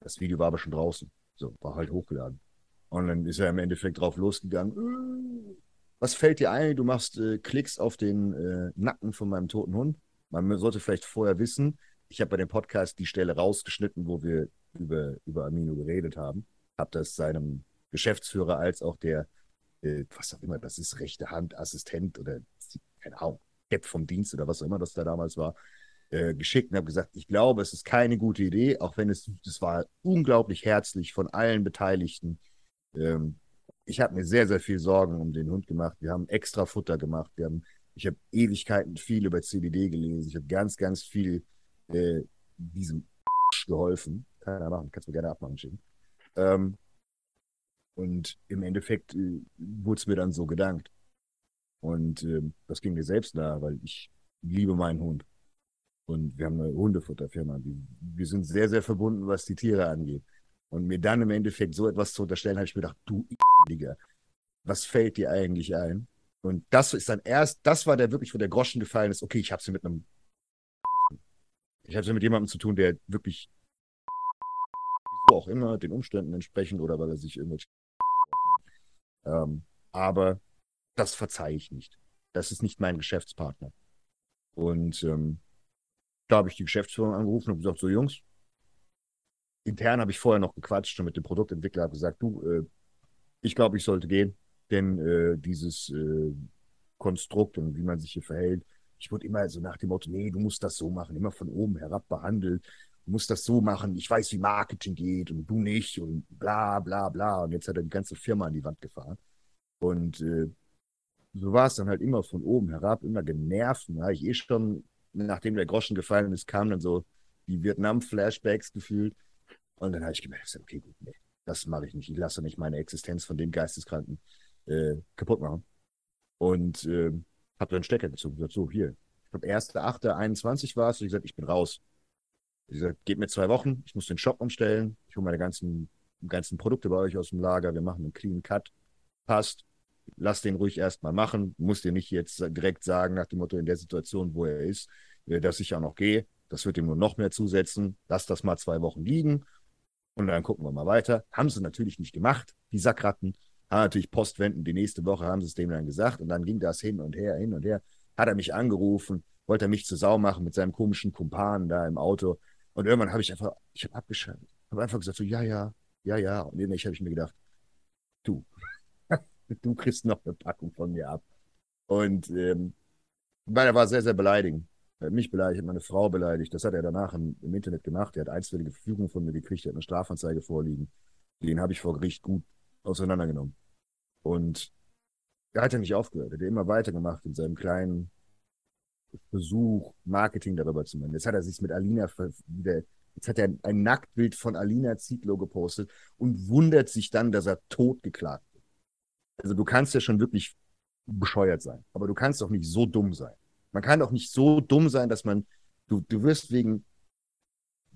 Das Video war aber schon draußen. So, war halt hochgeladen. Und dann ist er im Endeffekt drauf losgegangen. Äh, was fällt dir ein? Du machst äh, Klicks auf den äh, Nacken von meinem toten Hund. Man sollte vielleicht vorher wissen, ich habe bei dem Podcast die Stelle rausgeschnitten, wo wir über, über Amino geredet haben. Habe das seinem Geschäftsführer als auch der äh, was auch immer das ist, rechte Hand, Assistent oder keine Ahnung, Depp vom Dienst oder was auch immer das da damals war, äh, geschickt und habe gesagt, ich glaube, es ist keine gute Idee, auch wenn es, es war unglaublich herzlich von allen Beteiligten. Ähm, ich habe mir sehr, sehr viel Sorgen um den Hund gemacht. Wir haben extra Futter gemacht. Wir haben, ich habe Ewigkeiten viel über CBD gelesen. Ich habe ganz, ganz viel äh, diesem geholfen. Keiner machen, kannst du mir gerne abmachen schicken. Ähm, und im Endeffekt äh, wurde es mir dann so gedankt. Und äh, das ging mir selbst nahe, weil ich liebe meinen Hund. Und wir haben eine Hundefutterfirma. Wir sind sehr, sehr verbunden, was die Tiere angeht. Und mir dann im Endeffekt so etwas zu unterstellen, habe ich mir gedacht, du Digga, was fällt dir eigentlich ein? Und das ist dann erst, das war der wirklich, wo der Groschen gefallen ist, okay, ich habe sie mit einem, ich sie mit jemandem zu tun, der wirklich, so auch immer, den Umständen entsprechend oder weil er sich irgendwelche ähm, aber das verzeihe ich nicht. Das ist nicht mein Geschäftspartner. Und ähm, da habe ich die Geschäftsführung angerufen und gesagt, so Jungs, intern habe ich vorher noch gequatscht und mit dem Produktentwickler habe gesagt, du, äh, ich glaube, ich sollte gehen, denn äh, dieses äh, Konstrukt und wie man sich hier verhält, ich wurde immer so nach dem Motto, nee, du musst das so machen, immer von oben herab behandelt du musst das so machen, ich weiß, wie Marketing geht und du nicht und bla bla bla. Und jetzt hat er die ganze Firma an die Wand gefahren. Und äh, so war es dann halt immer von oben herab, immer genervt. Da ich eh schon, nachdem der Groschen gefallen ist, kamen dann so die Vietnam-Flashbacks gefühlt. Und dann habe ich gemerkt, okay, gut, nee, das mache ich nicht. Ich lasse nicht meine Existenz von dem Geisteskranken äh, kaputt machen. Und äh, habe dann Stecker gezogen. Gesagt, so, hier. Ich glaube, 1.8.21 war es. Und ich gesagt, ich bin raus. Ich gesagt, gebt mir zwei Wochen, ich muss den Shop umstellen, ich hole meine ganzen, ganzen Produkte bei euch aus dem Lager, wir machen einen Clean Cut, passt, lass den ruhig erstmal machen, muss dir nicht jetzt direkt sagen, nach dem Motto in der Situation, wo er ist, äh, dass ich auch noch gehe. Das wird ihm nur noch mehr zusetzen. Lass das mal zwei Wochen liegen und dann gucken wir mal weiter. Haben sie natürlich nicht gemacht, die Sackratten. Haben natürlich Postwenden, die nächste Woche haben sie es dem dann gesagt und dann ging das hin und her, hin und her. Hat er mich angerufen, wollte er mich zur Sau machen mit seinem komischen Kumpan da im Auto. Und irgendwann habe ich einfach, ich habe abgeschaltet. Habe einfach gesagt, so, ja, ja, ja, ja. Und irgendwann habe ich mir gedacht, du, du kriegst noch eine Packung von mir ab. Und ähm, weil er war sehr, sehr beleidigend. Er hat mich beleidigt, meine Frau beleidigt. Das hat er danach im, im Internet gemacht. Er hat einstweilige Verfügung von mir gekriegt, er hat eine Strafanzeige vorliegen. Den habe ich vor Gericht gut auseinandergenommen. Und er hat ja nicht aufgehört. Er hat immer weitergemacht in seinem kleinen Versuch, Marketing darüber zu machen. Jetzt hat er sich mit Alina wieder, jetzt hat er ein Nacktbild von Alina Zietlow gepostet und wundert sich dann, dass er tot geklagt wird. Also du kannst ja schon wirklich bescheuert sein, aber du kannst doch nicht so dumm sein. Man kann doch nicht so dumm sein, dass man, du, du wirst wegen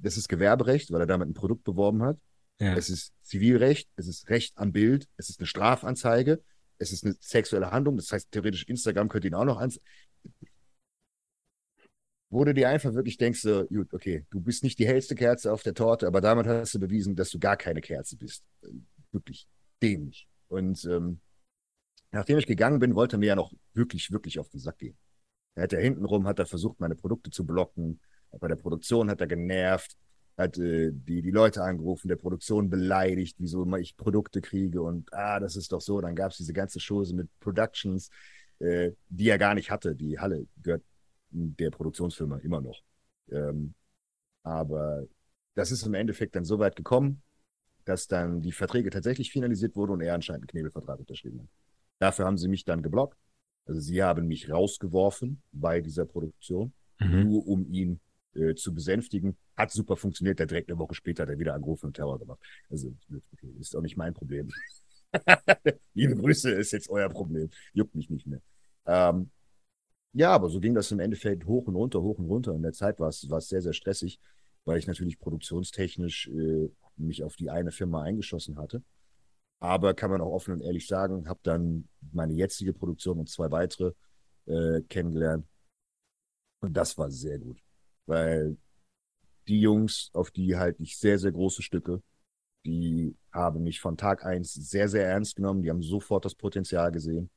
das ist Gewerberecht, weil er damit ein Produkt beworben hat. Ja. Es ist Zivilrecht, es ist Recht am Bild, es ist eine Strafanzeige, es ist eine sexuelle Handlung. Das heißt, theoretisch Instagram könnte ihn auch noch ans. Wo du dir einfach wirklich denkst, so, gut, okay, du bist nicht die hellste Kerze auf der Torte, aber damit hast du bewiesen, dass du gar keine Kerze bist. Wirklich dämlich. Und ähm, nachdem ich gegangen bin, wollte er mir ja noch wirklich, wirklich auf den Sack gehen. Er hat ja hintenrum, hat er versucht, meine Produkte zu blocken. Bei der Produktion hat er genervt, hat äh, die, die Leute angerufen, der Produktion beleidigt, wieso immer ich Produkte kriege und ah, das ist doch so. Dann gab es diese ganze Chose mit Productions, äh, die er gar nicht hatte. Die Halle gehört der Produktionsfirma immer noch. Ähm, aber das ist im Endeffekt dann so weit gekommen, dass dann die Verträge tatsächlich finalisiert wurden und er anscheinend einen Knebelvertrag unterschrieben hat. Dafür haben sie mich dann geblockt. Also sie haben mich rausgeworfen bei dieser Produktion, Mhm. nur um ihn äh, zu besänftigen. Hat super funktioniert. Der direkt eine Woche später hat er wieder angerufen und Terror gemacht. Also ist auch nicht mein Problem. Liebe Grüße, ist jetzt euer Problem. Juckt mich nicht mehr. Ähm, ja, aber so ging das im Endeffekt hoch und runter, hoch und runter. In der Zeit war es, war es sehr, sehr stressig, weil ich natürlich produktionstechnisch äh, mich auf die eine Firma eingeschossen hatte. Aber kann man auch offen und ehrlich sagen, habe dann meine jetzige Produktion und zwei weitere äh, kennengelernt. Und das war sehr gut, weil die Jungs, auf die halte ich sehr, sehr große Stücke, die haben mich von Tag eins sehr, sehr ernst genommen. Die haben sofort das Potenzial gesehen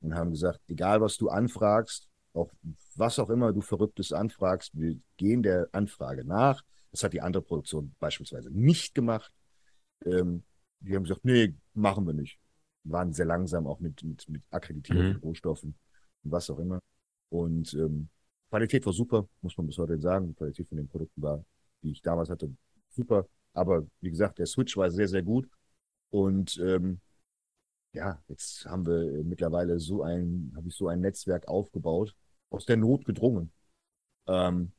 und haben gesagt, egal was du anfragst, auch was auch immer du Verrücktes anfragst, wir gehen der Anfrage nach. Das hat die andere Produktion beispielsweise nicht gemacht. Ähm, die haben gesagt, nee, machen wir nicht. Waren sehr langsam auch mit, mit, mit akkreditierten Mhm. Rohstoffen und was auch immer. Und ähm, Qualität war super, muss man bis heute sagen. Die Qualität von den Produkten war, die ich damals hatte, super. Aber wie gesagt, der Switch war sehr, sehr gut. Und ähm, ja, jetzt haben wir äh, mittlerweile so ein, habe ich so ein Netzwerk aufgebaut, aus der Not gedrungen, ähm,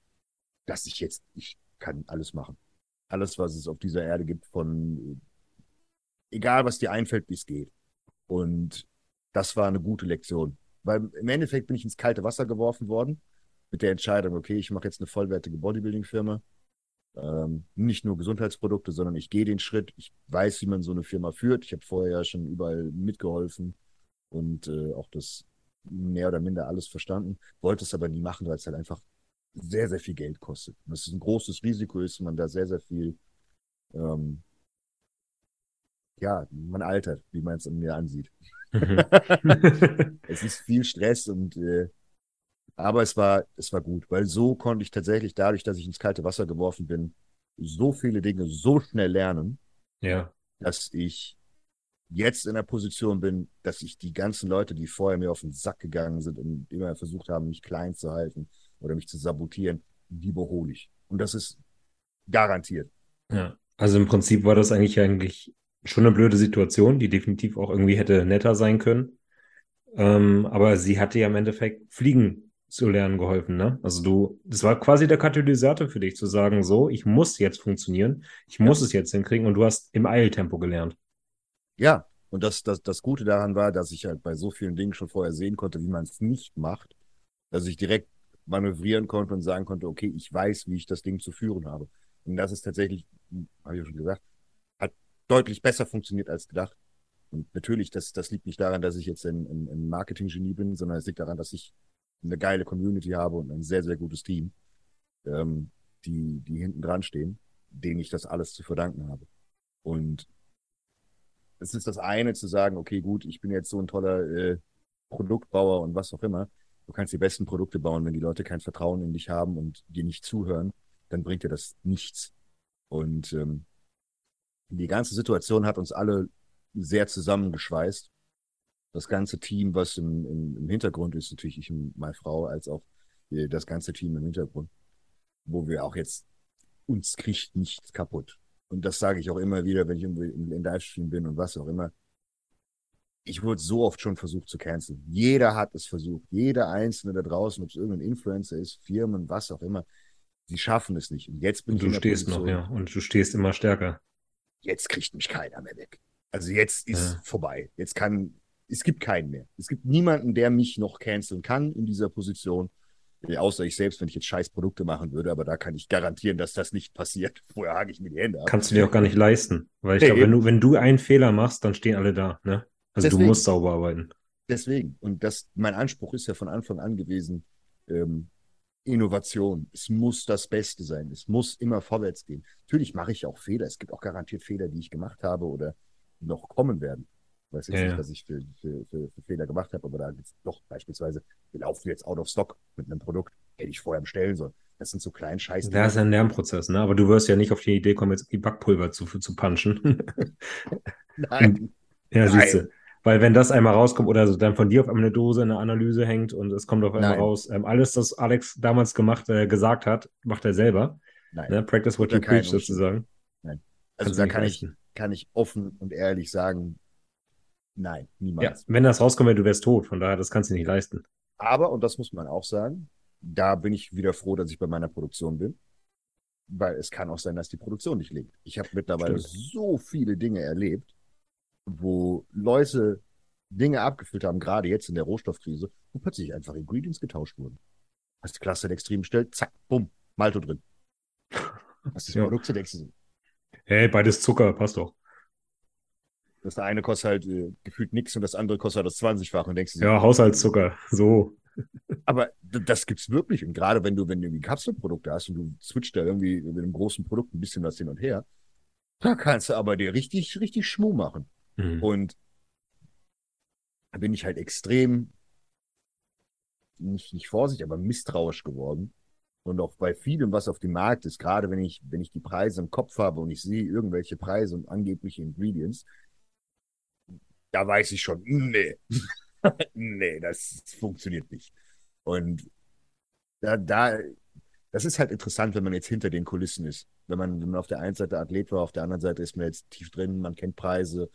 dass ich jetzt, ich kann alles machen. Alles, was es auf dieser Erde gibt, von äh, egal was dir einfällt, wie es geht. Und das war eine gute Lektion. Weil im Endeffekt bin ich ins kalte Wasser geworfen worden mit der Entscheidung, okay, ich mache jetzt eine vollwertige Bodybuilding-Firma. Ähm, nicht nur Gesundheitsprodukte, sondern ich gehe den Schritt. Ich weiß, wie man so eine Firma führt. Ich habe vorher ja schon überall mitgeholfen und äh, auch das mehr oder minder alles verstanden. Wollte es aber nie machen, weil es halt einfach sehr, sehr viel Geld kostet. Und das ist ein großes Risiko ist, man da sehr, sehr viel, ähm, ja, man altert, wie man es an mir ansieht. Mhm. Es ist viel Stress und äh, aber es war, es war gut, weil so konnte ich tatsächlich dadurch, dass ich ins kalte Wasser geworfen bin, so viele Dinge so schnell lernen, ja. dass ich jetzt in der Position bin, dass ich die ganzen Leute, die vorher mir auf den Sack gegangen sind und immer versucht haben, mich klein zu halten oder mich zu sabotieren, die überhole ich. Und das ist garantiert. Ja. Also im Prinzip war das eigentlich eigentlich schon eine blöde Situation, die definitiv auch irgendwie hätte netter sein können. Ähm, aber sie hat dir im Endeffekt fliegen zu lernen geholfen, ne? Also du, das war quasi der Katalysator für dich zu sagen, so, ich muss jetzt funktionieren, ich muss es jetzt hinkriegen und du hast im Eiltempo gelernt. Ja, und das, das, das Gute daran war, dass ich halt bei so vielen Dingen schon vorher sehen konnte, wie man es nicht macht, dass ich direkt manövrieren konnte und sagen konnte, okay, ich weiß, wie ich das Ding zu führen habe. Und das ist tatsächlich, habe ich ja schon gesagt, hat deutlich besser funktioniert als gedacht. Und natürlich, das, das liegt nicht daran, dass ich jetzt ein, ein, ein Marketing-Genie bin, sondern es liegt daran, dass ich eine geile Community habe und ein sehr, sehr gutes Team, ähm, die, die hinten dran stehen, denen ich das alles zu verdanken habe. Und es ist das eine zu sagen, okay, gut, ich bin jetzt so ein toller äh, Produktbauer und was auch immer. Du kannst die besten Produkte bauen, wenn die Leute kein Vertrauen in dich haben und dir nicht zuhören, dann bringt dir das nichts. Und ähm, die ganze Situation hat uns alle sehr zusammengeschweißt. Das ganze Team, was im, im, im Hintergrund ist, natürlich ich und meine Frau, als auch äh, das ganze Team im Hintergrund, wo wir auch jetzt, uns kriegt nichts kaputt. Und das sage ich auch immer wieder, wenn ich in, in, Livestream bin und was auch immer. Ich wurde so oft schon versucht zu canceln. Jeder hat es versucht. Jeder Einzelne da draußen, ob es irgendein Influencer ist, Firmen, was auch immer, sie schaffen es nicht. Und jetzt bin Und ich du stehst noch, Position, ja. Und du stehst immer stärker. jetzt kriegt mich keiner mehr weg. Also jetzt ist Ja. vorbei. Jetzt kann, es gibt keinen mehr. Es gibt niemanden, der mich noch canceln kann in dieser Position. Außer ich selbst, wenn ich jetzt scheiß Produkte machen würde, aber da kann ich garantieren, dass das nicht passiert. Vorher hake ich mir die Hände ab. Kannst du dir auch gar nicht leisten. Weil ich nee, glaube, wenn du, wenn du einen Fehler machst, dann stehen alle da. Ne? Also Deswegen. du musst sauber arbeiten. Deswegen. Und das, mein Anspruch ist ja von Anfang an gewesen, ähm, Innovation. Es muss das Beste sein. Es muss immer vorwärts gehen. Natürlich mache ich auch Fehler. Es gibt auch garantiert Fehler, die ich gemacht habe oder noch kommen werden. Ich weiß jetzt ja, nicht, was ich für, für, für, für, Fehler gemacht habe, aber da gibt es doch beispielsweise, wir laufen jetzt out of stock mit einem Produkt, hätte ich vorher bestellen sollen. Das sind so kleine Scheiße. Das ist ein Lernprozess, ne? Aber du wirst ja nicht auf die Idee kommen, jetzt die Backpulver zu, zu punchen. Nein. ja, siehst du. Weil wenn das einmal rauskommt oder so, dann von dir auf einmal eine Dose in der Analyse hängt und es kommt auf einmal Nein. raus, ähm, alles, was Alex damals gemacht, äh, gesagt hat, macht er selber. Nein. Ne? Practice what you preach sozusagen. Nein. Also Kannst da kann ich, kann ich offen und ehrlich sagen, nein, niemals. Ja, wenn das rauskommt, du wärst tot, von daher, das kannst du nicht leisten. Aber, und das muss man auch sagen, da bin ich wieder froh, dass ich bei meiner Produktion bin. Weil es kann auch sein, dass die Produktion nicht liegt. Ich habe mittlerweile Stimmt. so viele Dinge erlebt, wo Leute Dinge abgefüllt haben, gerade jetzt in der Rohstoffkrise, wo plötzlich einfach Ingredients getauscht wurden. Hast die Klasse extrem bestellt, zack, bumm, Malto drin. Hast das ja. Produkt denkst du Hey, beides Zucker, passt doch. Das eine kostet halt äh, gefühlt nichts und das andere kostet halt das 20-fache und denkst du Ja, Haushaltszucker, so. Aber das gibt's wirklich. Und gerade wenn du, wenn du irgendwie Kapselprodukte hast und du switcht da irgendwie mit einem großen Produkt ein bisschen was hin und her, da kannst du aber dir richtig, richtig Schmuh machen. Mhm. Und da bin ich halt extrem, nicht, nicht vorsichtig, aber misstrauisch geworden. Und auch bei vielem, was auf dem Markt ist, gerade wenn ich, wenn ich die Preise im Kopf habe und ich sehe irgendwelche Preise und angebliche Ingredients, da weiß ich schon, nee, nee, das funktioniert nicht. Und da, da, das ist halt interessant, wenn man jetzt hinter den Kulissen ist. Wenn man, wenn man auf der einen Seite Athlet war, auf der anderen Seite ist man jetzt tief drin, man kennt Preise,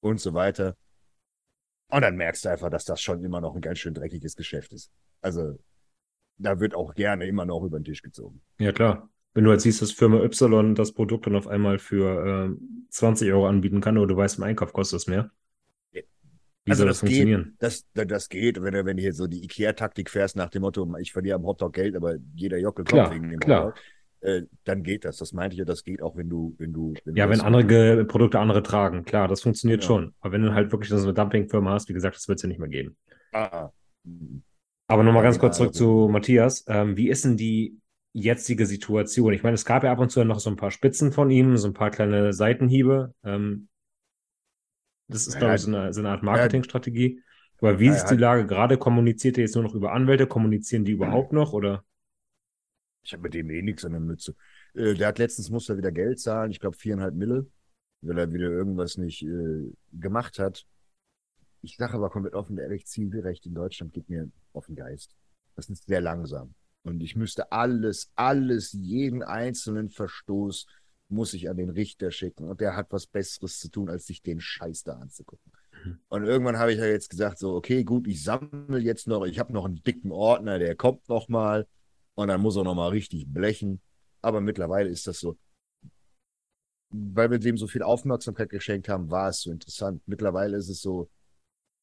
und so weiter. Und dann merkst du einfach, dass das schon immer noch ein ganz schön dreckiges Geschäft ist. Also da wird auch gerne immer noch über den Tisch gezogen. Ja, klar. Wenn du jetzt siehst, dass Firma Y das Produkt dann auf einmal für äh, 20 Euro anbieten kann oder du weißt, im Einkauf kostet es mehr. Wie also soll das, das funktionieren? Geht, das, das geht, wenn du, wenn du hier so die IKEA-Taktik fährst nach dem Motto, ich verliere am Hotdog Geld, aber jeder Jockel kommt wegen dem klar. Hotdog. Äh, dann geht das. Das meinte ich ja, das geht auch, wenn du, wenn du. Wenn ja, du wenn andere Produkte andere tragen, klar, das funktioniert ja. schon. Aber wenn du halt wirklich so eine Dumpingfirma hast, wie gesagt, das wird es ja nicht mehr geben. Ah. Aber nochmal ganz kurz zurück zu Matthias. Ähm, wie ist denn die jetzige Situation? Ich meine, es gab ja ab und zu noch so ein paar Spitzen von ihm, so ein paar kleine Seitenhiebe. Ähm, das ist, glaube ich, so eine, so eine Art Marketingstrategie. Aber wie ja, ist die Lage gerade? Kommuniziert er jetzt nur noch über Anwälte? Kommunizieren die überhaupt noch? Oder? Ich habe mit dem eh nichts an der Mütze. Äh, der hat letztens musste er wieder Geld zahlen, ich glaube viereinhalb Mille, weil er wieder irgendwas nicht äh, gemacht hat. Ich sage aber komplett offen, ehrlich, Zivilrecht in Deutschland geht mir auf den Geist. Das ist sehr langsam. Und ich müsste alles, alles, jeden einzelnen Verstoß muss ich an den Richter schicken. Und der hat was Besseres zu tun, als sich den Scheiß da anzugucken. Mhm. Und irgendwann habe ich ja jetzt gesagt, so, okay, gut, ich sammle jetzt noch, ich habe noch einen dicken Ordner, der kommt noch mal. Und dann muss er nochmal richtig blechen. Aber mittlerweile ist das so, weil wir dem so viel Aufmerksamkeit geschenkt haben, war es so interessant. Mittlerweile ist es so,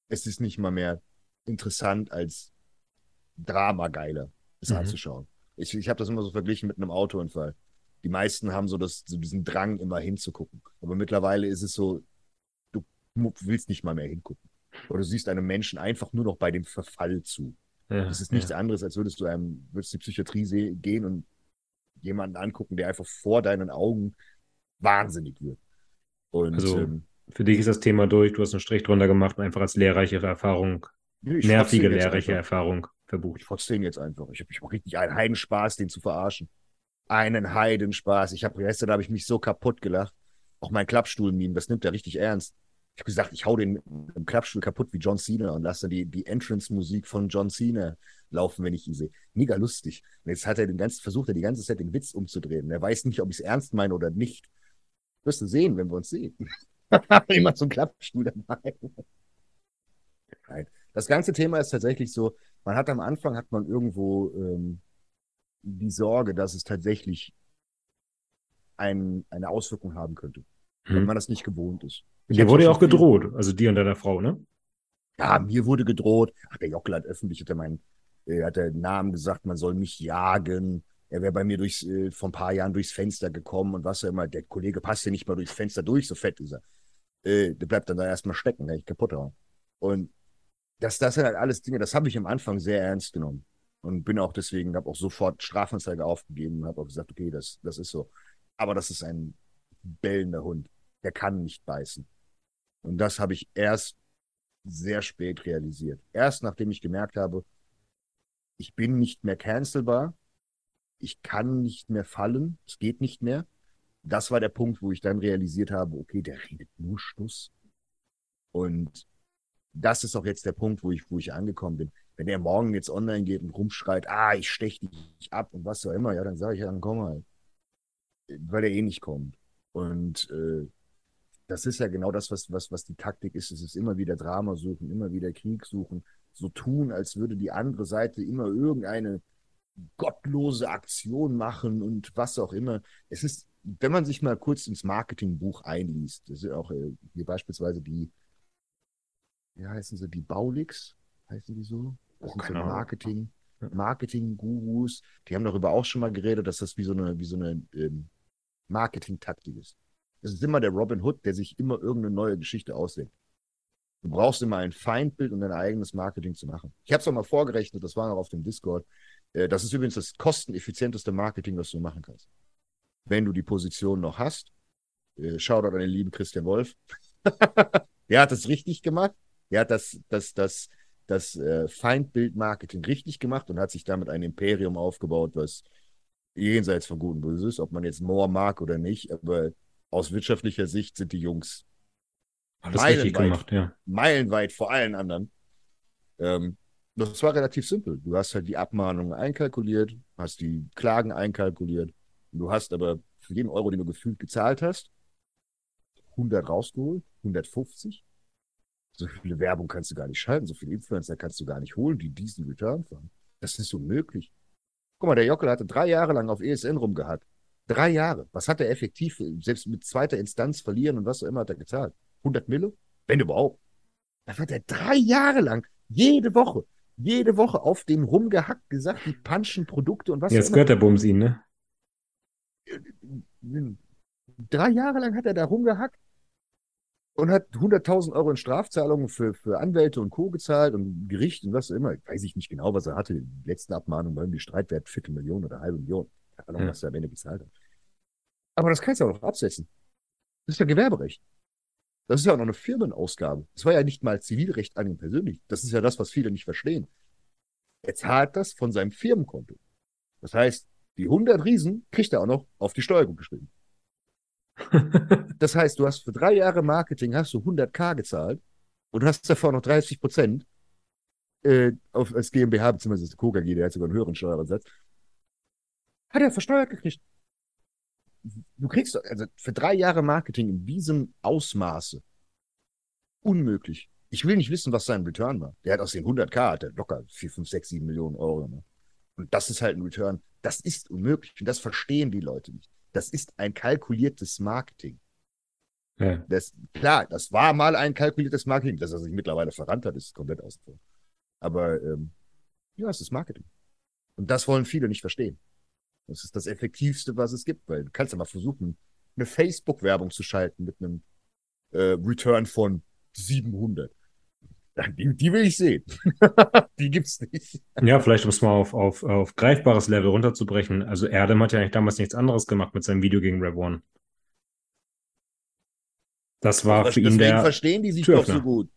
es ist nicht mal mehr interessant als Drama geiler, es mhm. anzuschauen. Ich, ich habe das immer so verglichen mit einem Autounfall. Die meisten haben so, das, so diesen Drang, immer hinzugucken. Aber mittlerweile ist es so, du willst nicht mal mehr hingucken. Oder du siehst einem Menschen einfach nur noch bei dem Verfall zu. Ja, das ist nichts ja. anderes, als würdest du einem, würdest die Psychiatrie gehen und jemanden angucken, der einfach vor deinen Augen wahnsinnig wird. Und, also, ähm, für dich ist das Thema durch, du hast einen Strich drunter gemacht und einfach als lehrreichere Erfahrung, nervige, lehrreiche. Erfahrung verbucht. Ich trotz den jetzt einfach. Ich habe mich richtig einen Heidenspaß, den zu verarschen. Einen Heidenspaß. Ich habe gestern habe ich mich so kaputt gelacht. Auch mein Klappstuhl-Meme, das nimmt er richtig ernst. Ich habe gesagt, ich hau den mit dem Klappstuhl kaputt wie John Cena und lasse die, die Entrance-Musik von John Cena laufen, wenn ich ihn sehe. Mega lustig. Und jetzt hat er den ganzen, versucht er die ganze Zeit den Witz umzudrehen. Er weiß nicht, ob ich es ernst meine oder nicht. Wirst du sehen, wenn wir uns sehen. Immer ein Klappstuhl dabei. Nein. Das ganze Thema ist tatsächlich so, man hat am Anfang hat man irgendwo ähm, die Sorge, dass es tatsächlich ein, eine Auswirkung haben könnte, hm. wenn man das nicht gewohnt ist. Dir wurde ja auch gedroht, also dir und deiner Frau, ne? Ja, mir wurde gedroht. Ach, der Jockel hat öffentlich, hat er meinen, Er hat den Namen gesagt, man soll mich jagen. Er wäre bei mir durchs, äh, vor ein paar Jahren durchs Fenster gekommen und was auch immer. Der Kollege passt ja nicht mal durchs Fenster durch, so fett ist er. Äh, der bleibt dann da erstmal stecken, der ich kaputt hauen. Und das, das sind halt alles Dinge, das habe ich am Anfang sehr ernst genommen. Und bin auch deswegen, habe auch sofort Strafanzeige aufgegeben und habe auch gesagt, okay, das, das ist so. Aber das ist ein bellender Hund. Der kann nicht beißen. Und das habe ich erst sehr spät realisiert. Erst nachdem ich gemerkt habe, ich bin nicht mehr cancelbar, ich kann nicht mehr fallen, es geht nicht mehr. Das war der Punkt, wo ich dann realisiert habe, okay, der redet nur Stuss. Und das ist auch jetzt der Punkt, wo ich, wo ich angekommen bin. Wenn der morgen jetzt online geht und rumschreit, ah, ich stech dich ab und was auch immer, ja, dann sage ich, ja, dann komm halt. Weil er eh nicht kommt. Und äh, das ist ja genau das, was, was, was die Taktik ist. Es ist immer wieder Drama suchen, immer wieder Krieg suchen, so tun, als würde die andere Seite immer irgendeine gottlose Aktion machen und was auch immer. Es ist, wenn man sich mal kurz ins Marketingbuch einliest, das ist auch äh, hier beispielsweise die, wie heißen sie, die Baulix, heißen die so? Das oh, sind so Marketing, Marketing-Gurus, die haben darüber auch schon mal geredet, dass das wie so eine, wie so eine ähm, Marketing-Taktik ist. Es ist immer der Robin Hood, der sich immer irgendeine neue Geschichte ausdenkt. Du brauchst immer ein Feindbild und dein eigenes Marketing zu machen. Ich habe es auch mal vorgerechnet, das war noch auf dem Discord. Äh, das ist übrigens das kosteneffizienteste Marketing, was du machen kannst. Wenn du die Position noch hast, äh, schau dort an den lieben Christian Wolf. der hat das richtig gemacht. Der hat das, das, das, das äh, Feindbild-Marketing richtig gemacht und hat sich damit ein Imperium aufgebaut, was jenseits von Gut und Böse ist, ob man jetzt Moore mag oder nicht. Aber aus wirtschaftlicher Sicht sind die Jungs meilenweit, gemacht, ja. meilenweit vor allen anderen. Ähm, das war relativ simpel. Du hast halt die Abmahnungen einkalkuliert, hast die Klagen einkalkuliert. Du hast aber für jeden Euro, den du gefühlt gezahlt hast, 100 rausgeholt, 150. So viele Werbung kannst du gar nicht schalten, so viele Influencer kannst du gar nicht holen, die diesen Return fahren. Das ist unmöglich. Guck mal, der Jockel hatte drei Jahre lang auf ESN rumgehackt. Drei Jahre. Was hat er effektiv, selbst mit zweiter Instanz verlieren und was auch immer hat er gezahlt? 100 Mille? Wenn überhaupt. Da hat er drei Jahre lang, jede Woche, jede Woche auf dem rumgehackt, gesagt, die punchen Produkte und was Jetzt gehört der Bums ihn, ne? Drei Jahre lang hat er da rumgehackt und hat 100.000 Euro in Strafzahlungen für, für Anwälte und Co. gezahlt und Gericht und was auch immer. Ich weiß ich nicht genau, was er hatte. Die letzten Abmahnungen waren die Streitwert Viertelmillion oder halbe Million. Keine Ahnung, ja. was er am Ende gezahlt hat. Aber das kannst du auch noch absetzen. Das ist ja Gewerberecht. Das ist ja auch noch eine Firmenausgabe. Das war ja nicht mal Zivilrecht an ihn persönlich. Das ist ja das, was viele nicht verstehen. Er zahlt das von seinem Firmenkonto. Das heißt, die 100 Riesen kriegt er auch noch auf die Steuer gut geschrieben. Das heißt, du hast für drei Jahre Marketing hast du 100k gezahlt und hast davor noch 30 Prozent äh, auf, als GmbH, beziehungsweise das KKG, der hat sogar einen höheren Steuersatz, hat er versteuert gekriegt. Du kriegst also für drei Jahre Marketing in diesem Ausmaße unmöglich. Ich will nicht wissen, was sein Return war. Der hat aus den 100k hat er locker 4, 5, 6, 7 Millionen Euro gemacht. Und das ist halt ein Return. Das ist unmöglich. Und das verstehen die Leute nicht. Das ist ein kalkuliertes Marketing. Ja. Das, klar, das war mal ein kalkuliertes Marketing. Dass er sich mittlerweile verrannt hat, ist komplett ausgefallen. Aber ähm, ja, es ist Marketing. Und das wollen viele nicht verstehen. Das ist das Effektivste, was es gibt, weil du kannst ja mal versuchen, eine Facebook-Werbung zu schalten mit einem äh, Return von 700. Die, die will ich sehen. die gibt's nicht. Ja, vielleicht um es mal auf, auf, auf greifbares Level runterzubrechen. Also Erdem hat ja eigentlich damals nichts anderes gemacht mit seinem Video gegen Rev One. Das war Aber für ihn der. Deswegen verstehen die sich doch so gut.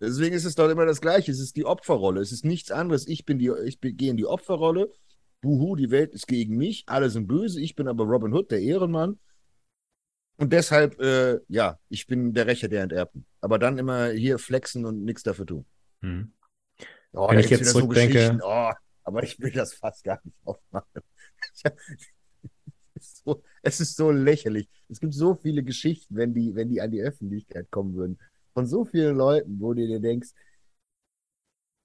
Deswegen ist es doch immer das Gleiche. Es ist die Opferrolle. Es ist nichts anderes. Ich bin die, ich gehe in die Opferrolle Buhu, die Welt ist gegen mich, alle sind böse, ich bin aber Robin Hood, der Ehrenmann. Und deshalb, äh, ja, ich bin der Rächer der Enterbten. Aber dann immer hier flexen und nichts dafür tun. Hm. Oh, Wenn ich jetzt zurückdenke. So oh, aber ich will das fast gar nicht aufmachen. es, ist so, es ist so lächerlich. Es gibt so viele Geschichten, wenn die, wenn die an die Öffentlichkeit kommen würden, von so vielen Leuten, wo du dir denkst,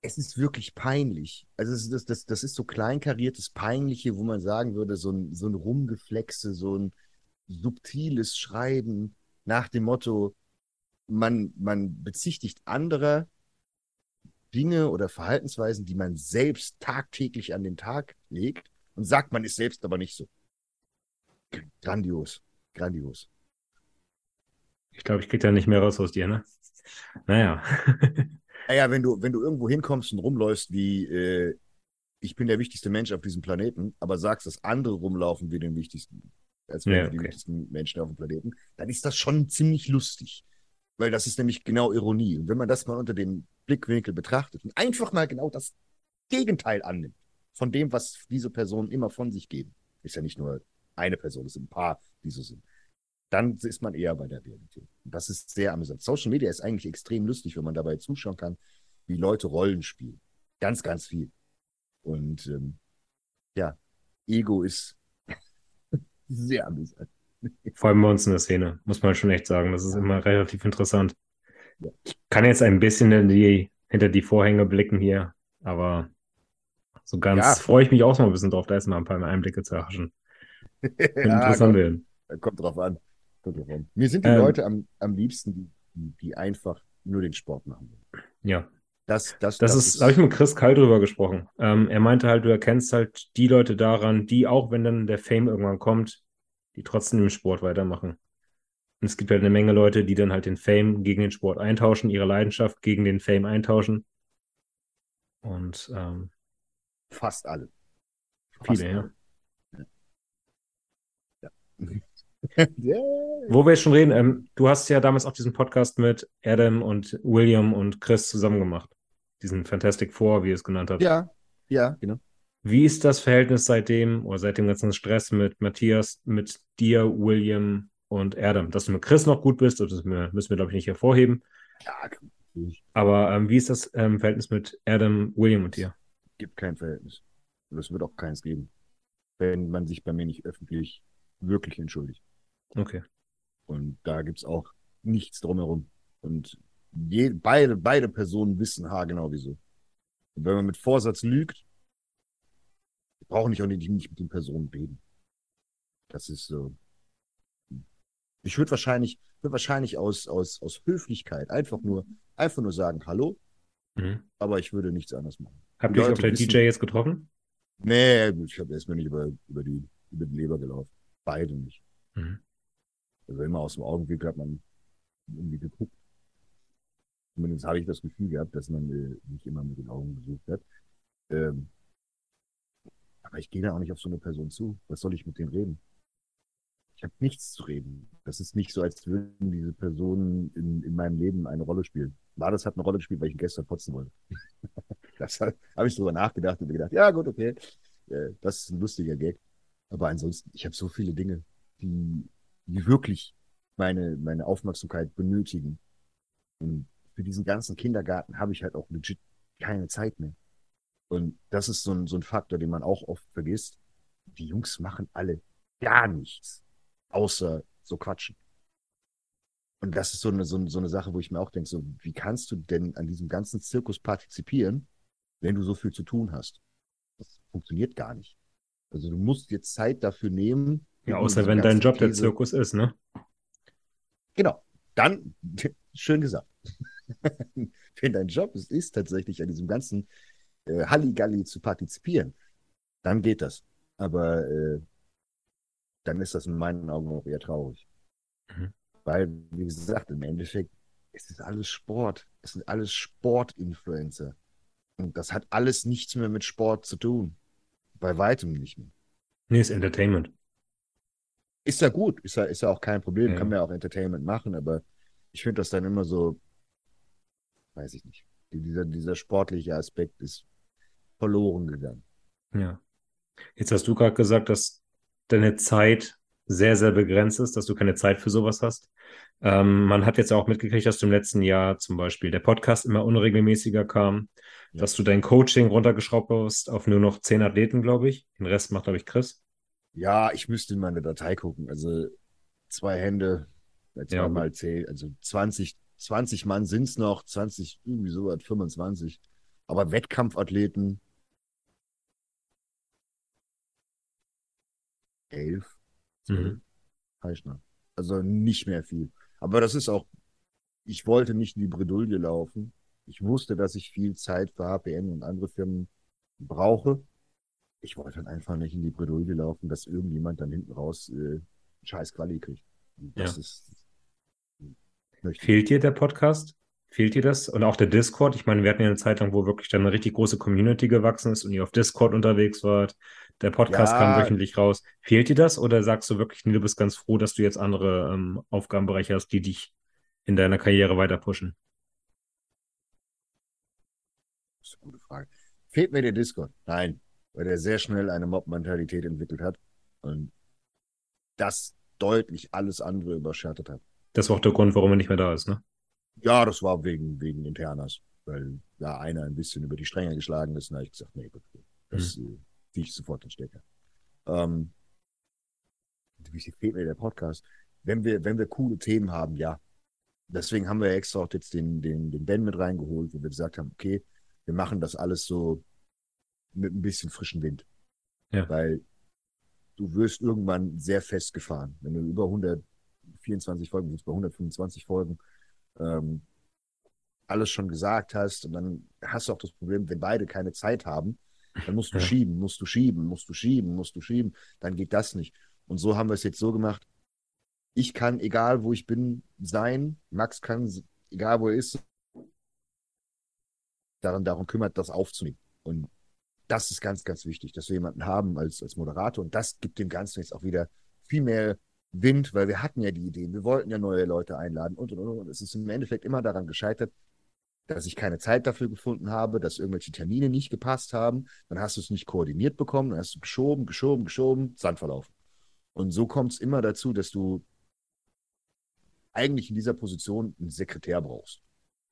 es ist wirklich peinlich. Also das, das, das, das ist so kleinkariertes Peinliche, wo man sagen würde, so ein, so ein Rumgeflexe, so ein subtiles Schreiben nach dem Motto, man, man bezichtigt andere, Dinge oder Verhaltensweisen, die man selbst tagtäglich an den Tag legt und sagt, man ist selbst aber nicht so. Grandios, grandios. Ich glaube, ich kriege da nicht mehr raus aus dir, ne? Naja. Naja, wenn du, wenn du irgendwo hinkommst und rumläufst wie, äh, ich bin der wichtigste Mensch auf diesem Planeten, aber sagst, dass andere rumlaufen wie den wichtigsten, als Ja, wir die okay. wichtigsten Menschen auf dem Planeten, dann ist das schon ziemlich lustig. Weil das ist nämlich genau Ironie. Und wenn man das mal unter dem Blickwinkel betrachtet und einfach mal genau das Gegenteil annimmt von dem, was diese Personen immer von sich geben, ist ja nicht nur eine Person, es sind ein paar, die so sind, dann ist man eher bei der Realität. Und das ist sehr amüsant. Social Media ist eigentlich extrem lustig, wenn man dabei zuschauen kann, wie Leute Rollen spielen. Ganz, ganz viel. Und ähm, ja, Ego ist sehr amüsant. Vor allem bei uns in der Szene, muss man schon echt sagen. Das ist immer relativ interessant. Ja. Ich kann jetzt ein bisschen die, hinter die Vorhänge blicken hier, aber so ganz Ja. freue ich mich auch so ein bisschen drauf, da erstmal ein paar Einblicke zu erhaschen. Könnte interessant kommt, werden. kommt drauf an. Kommt drauf an. Mir sind die Ähm. Leute am, am liebsten, die, die, die einfach nur den Sport machen. Ja. Das, das, Das, ist, da habe ich mit Chris Kall drüber gesprochen. Ähm, er meinte halt, du erkennst halt die Leute daran, die auch, wenn dann der Fame irgendwann kommt, die trotzdem im Sport weitermachen. Und es gibt halt eine Menge Leute, die dann halt den Fame gegen den Sport eintauschen, ihre Leidenschaft gegen den Fame eintauschen. Und ähm, fast alle. viele, ja. ja. Wo wir jetzt schon reden, ähm, du hast ja damals auch diesen Podcast mit Adam und William und Chris zusammen gemacht. Diesen Fantastic Four, wie ihr es genannt habt. ja, ja, genau. Wie ist das Verhältnis seitdem oder seit dem ganzen Stress mit Matthias, mit dir, William und Adam? Dass du mit Chris noch gut bist, das müssen wir, müssen wir glaube ich, nicht hervorheben. Ja. Aber ähm, wie ist das ähm, Verhältnis mit Adam, William und dir? gibt kein Verhältnis. Und es wird auch keins geben, wenn man sich bei mir nicht öffentlich wirklich entschuldigt. Okay. Und da gibt's auch nichts drumherum. Und je, beide, beide Personen wissen haargenau wieso. Und wenn man mit Vorsatz lügt, brauche ich auch nicht, nicht mit den Personen reden. Das ist so. Ich würde wahrscheinlich, würde wahrscheinlich aus, aus, aus Höflichkeit einfach nur, einfach nur sagen, hallo, Mhm. aber ich würde nichts anderes machen. Habt ihr euch auf der wissen- DJ jetzt getroffen? Nee, ich habe erstmal nicht über, über, die, über die Leber gelaufen. Beide nicht. Mhm. Also immer aus dem Augenwinkel hat man irgendwie geguckt. Zumindest habe ich das Gefühl gehabt, dass man äh, nicht immer mit den Augen gesucht hat. Ähm, aber ich gehe da auch nicht auf so eine Person zu. Was soll ich mit denen reden? Ich habe nichts zu reden. Das ist nicht so, als würden diese Personen in, in meinem Leben eine Rolle spielen. War das hat eine Rolle gespielt, weil ich gestern putzen wollte. das habe ich drüber nachgedacht und gedacht, ja gut, okay, äh, das ist ein lustiger Gag. Aber ansonsten, ich habe so viele Dinge, die, die wirklich meine, meine Aufmerksamkeit benötigen. Und für diesen ganzen Kindergarten habe ich halt auch legit keine Zeit mehr. Und das ist so ein, so ein Faktor, den man auch oft vergisst. Die Jungs machen alle gar nichts, außer so quatschen. Und das ist so eine, so, eine- so eine Sache, wo ich mir auch denke, so, wie kannst du denn an diesem ganzen Zirkus partizipieren, wenn du so viel zu tun hast? Das funktioniert gar nicht. Also du musst jetzt Zeit dafür nehmen. Ja, außer wenn dein Job der Käse- Zirkus ist, ne? Genau. Dann, schön gesagt. Wenn dein Job es ist, tatsächlich an diesem ganzen äh, Halligalli zu partizipieren, dann geht das. Aber äh, dann ist das in meinen Augen auch eher traurig. Mhm. Weil, wie gesagt, im Endeffekt, es ist alles Sport. Es sind alles Sportinfluencer. Und das hat alles nichts mehr mit Sport zu tun. Bei weitem nicht mehr. Nee, ist Entertainment. Ist ja gut, ist ja, ist ja auch kein Problem, Ja. kann man ja auch Entertainment machen, aber ich finde das dann immer so, weiß ich nicht. Die- Dieser, dieser sportliche Aspekt ist verloren gegangen. Ja. Jetzt hast du gerade gesagt, dass deine Zeit sehr, sehr begrenzt ist, dass du keine Zeit für sowas hast. Ähm, man hat jetzt auch mitgekriegt, dass du im letzten Jahr zum Beispiel der Podcast immer unregelmäßiger kam, Ja. dass du dein Coaching runtergeschraubt hast auf nur noch zehn Athleten, glaube ich. Den Rest macht, glaube ich, Chris. Ja, ich müsste in meine Datei gucken. Also zwei Hände, äh, Ja, zweimal zehn, also 20, 20 Mann sind's noch, 20, irgendwie sowas, 25. Aber Wettkampfathleten, elf, zwölf, Mhm. heißt noch. Also nicht mehr viel. Aber das ist auch, ich wollte nicht in die Bredouille laufen, Ich wusste, dass ich viel Zeit für HPN und andere Firmen brauche. Ich wollte dann einfach nicht in die Bredouille laufen, dass irgendjemand dann hinten raus äh, scheiß Quali kriegt. Das Ja. ist. Ich. Fehlt dir der Podcast? Fehlt dir das? Und auch der Discord? Ich meine, wir hatten ja eine Zeit lang, wo wirklich dann eine richtig große Community gewachsen ist und ihr auf Discord unterwegs wart. Der Podcast Ja. kam wöchentlich raus. Fehlt dir das oder sagst du wirklich, nee, du bist ganz froh, dass du jetzt andere ähm, Aufgabenbereiche hast, die dich in deiner Karriere weiter pushen? Das ist eine gute Frage. Fehlt mir der Discord? Nein, weil der sehr schnell eine Mob-Mentalität entwickelt hat und das deutlich alles andere überschattet hat. Das war auch der Grund, warum er nicht mehr da ist, ne? Ja, das war wegen, wegen Internas, weil da einer ein bisschen über die Stränge geschlagen ist. Und da habe ich gesagt, nee, gut, das äh, ziehe ich sofort den Stecker. Ähm, wie fehlt mir der Podcast? Wenn wir, wenn wir coole Themen haben, ja. Deswegen haben wir extra auch jetzt den, den, den Ben mit reingeholt, wo wir gesagt haben, okay, wir machen das alles so mit ein bisschen frischen Wind. Ja. Weil du wirst irgendwann sehr festgefahren. Wenn du über 124 Folgen, jetzt bei 125 Folgen, ähm, alles schon gesagt hast und dann hast du auch das Problem, wenn beide keine Zeit haben, dann musst du Ja. schieben, musst du schieben, musst du schieben, musst du schieben, dann geht das nicht. Und so haben wir es jetzt so gemacht. Ich kann, egal wo ich bin, sein. Max kann, egal wo er ist, daran, darum kümmert, das aufzunehmen. Und das ist ganz, ganz wichtig, dass wir jemanden haben als, als Moderator. Und das gibt dem Ganzen jetzt auch wieder viel mehr Wind, weil wir hatten ja die Ideen, wir wollten ja neue Leute einladen und und und. Und es ist im Endeffekt immer daran gescheitert, dass ich keine Zeit dafür gefunden habe, dass irgendwelche Termine nicht gepasst haben. Dann hast du es nicht koordiniert bekommen, dann hast du geschoben, geschoben, geschoben, Sand verlaufen. Und so kommt es immer dazu, dass du eigentlich in dieser Position einen Sekretär brauchst.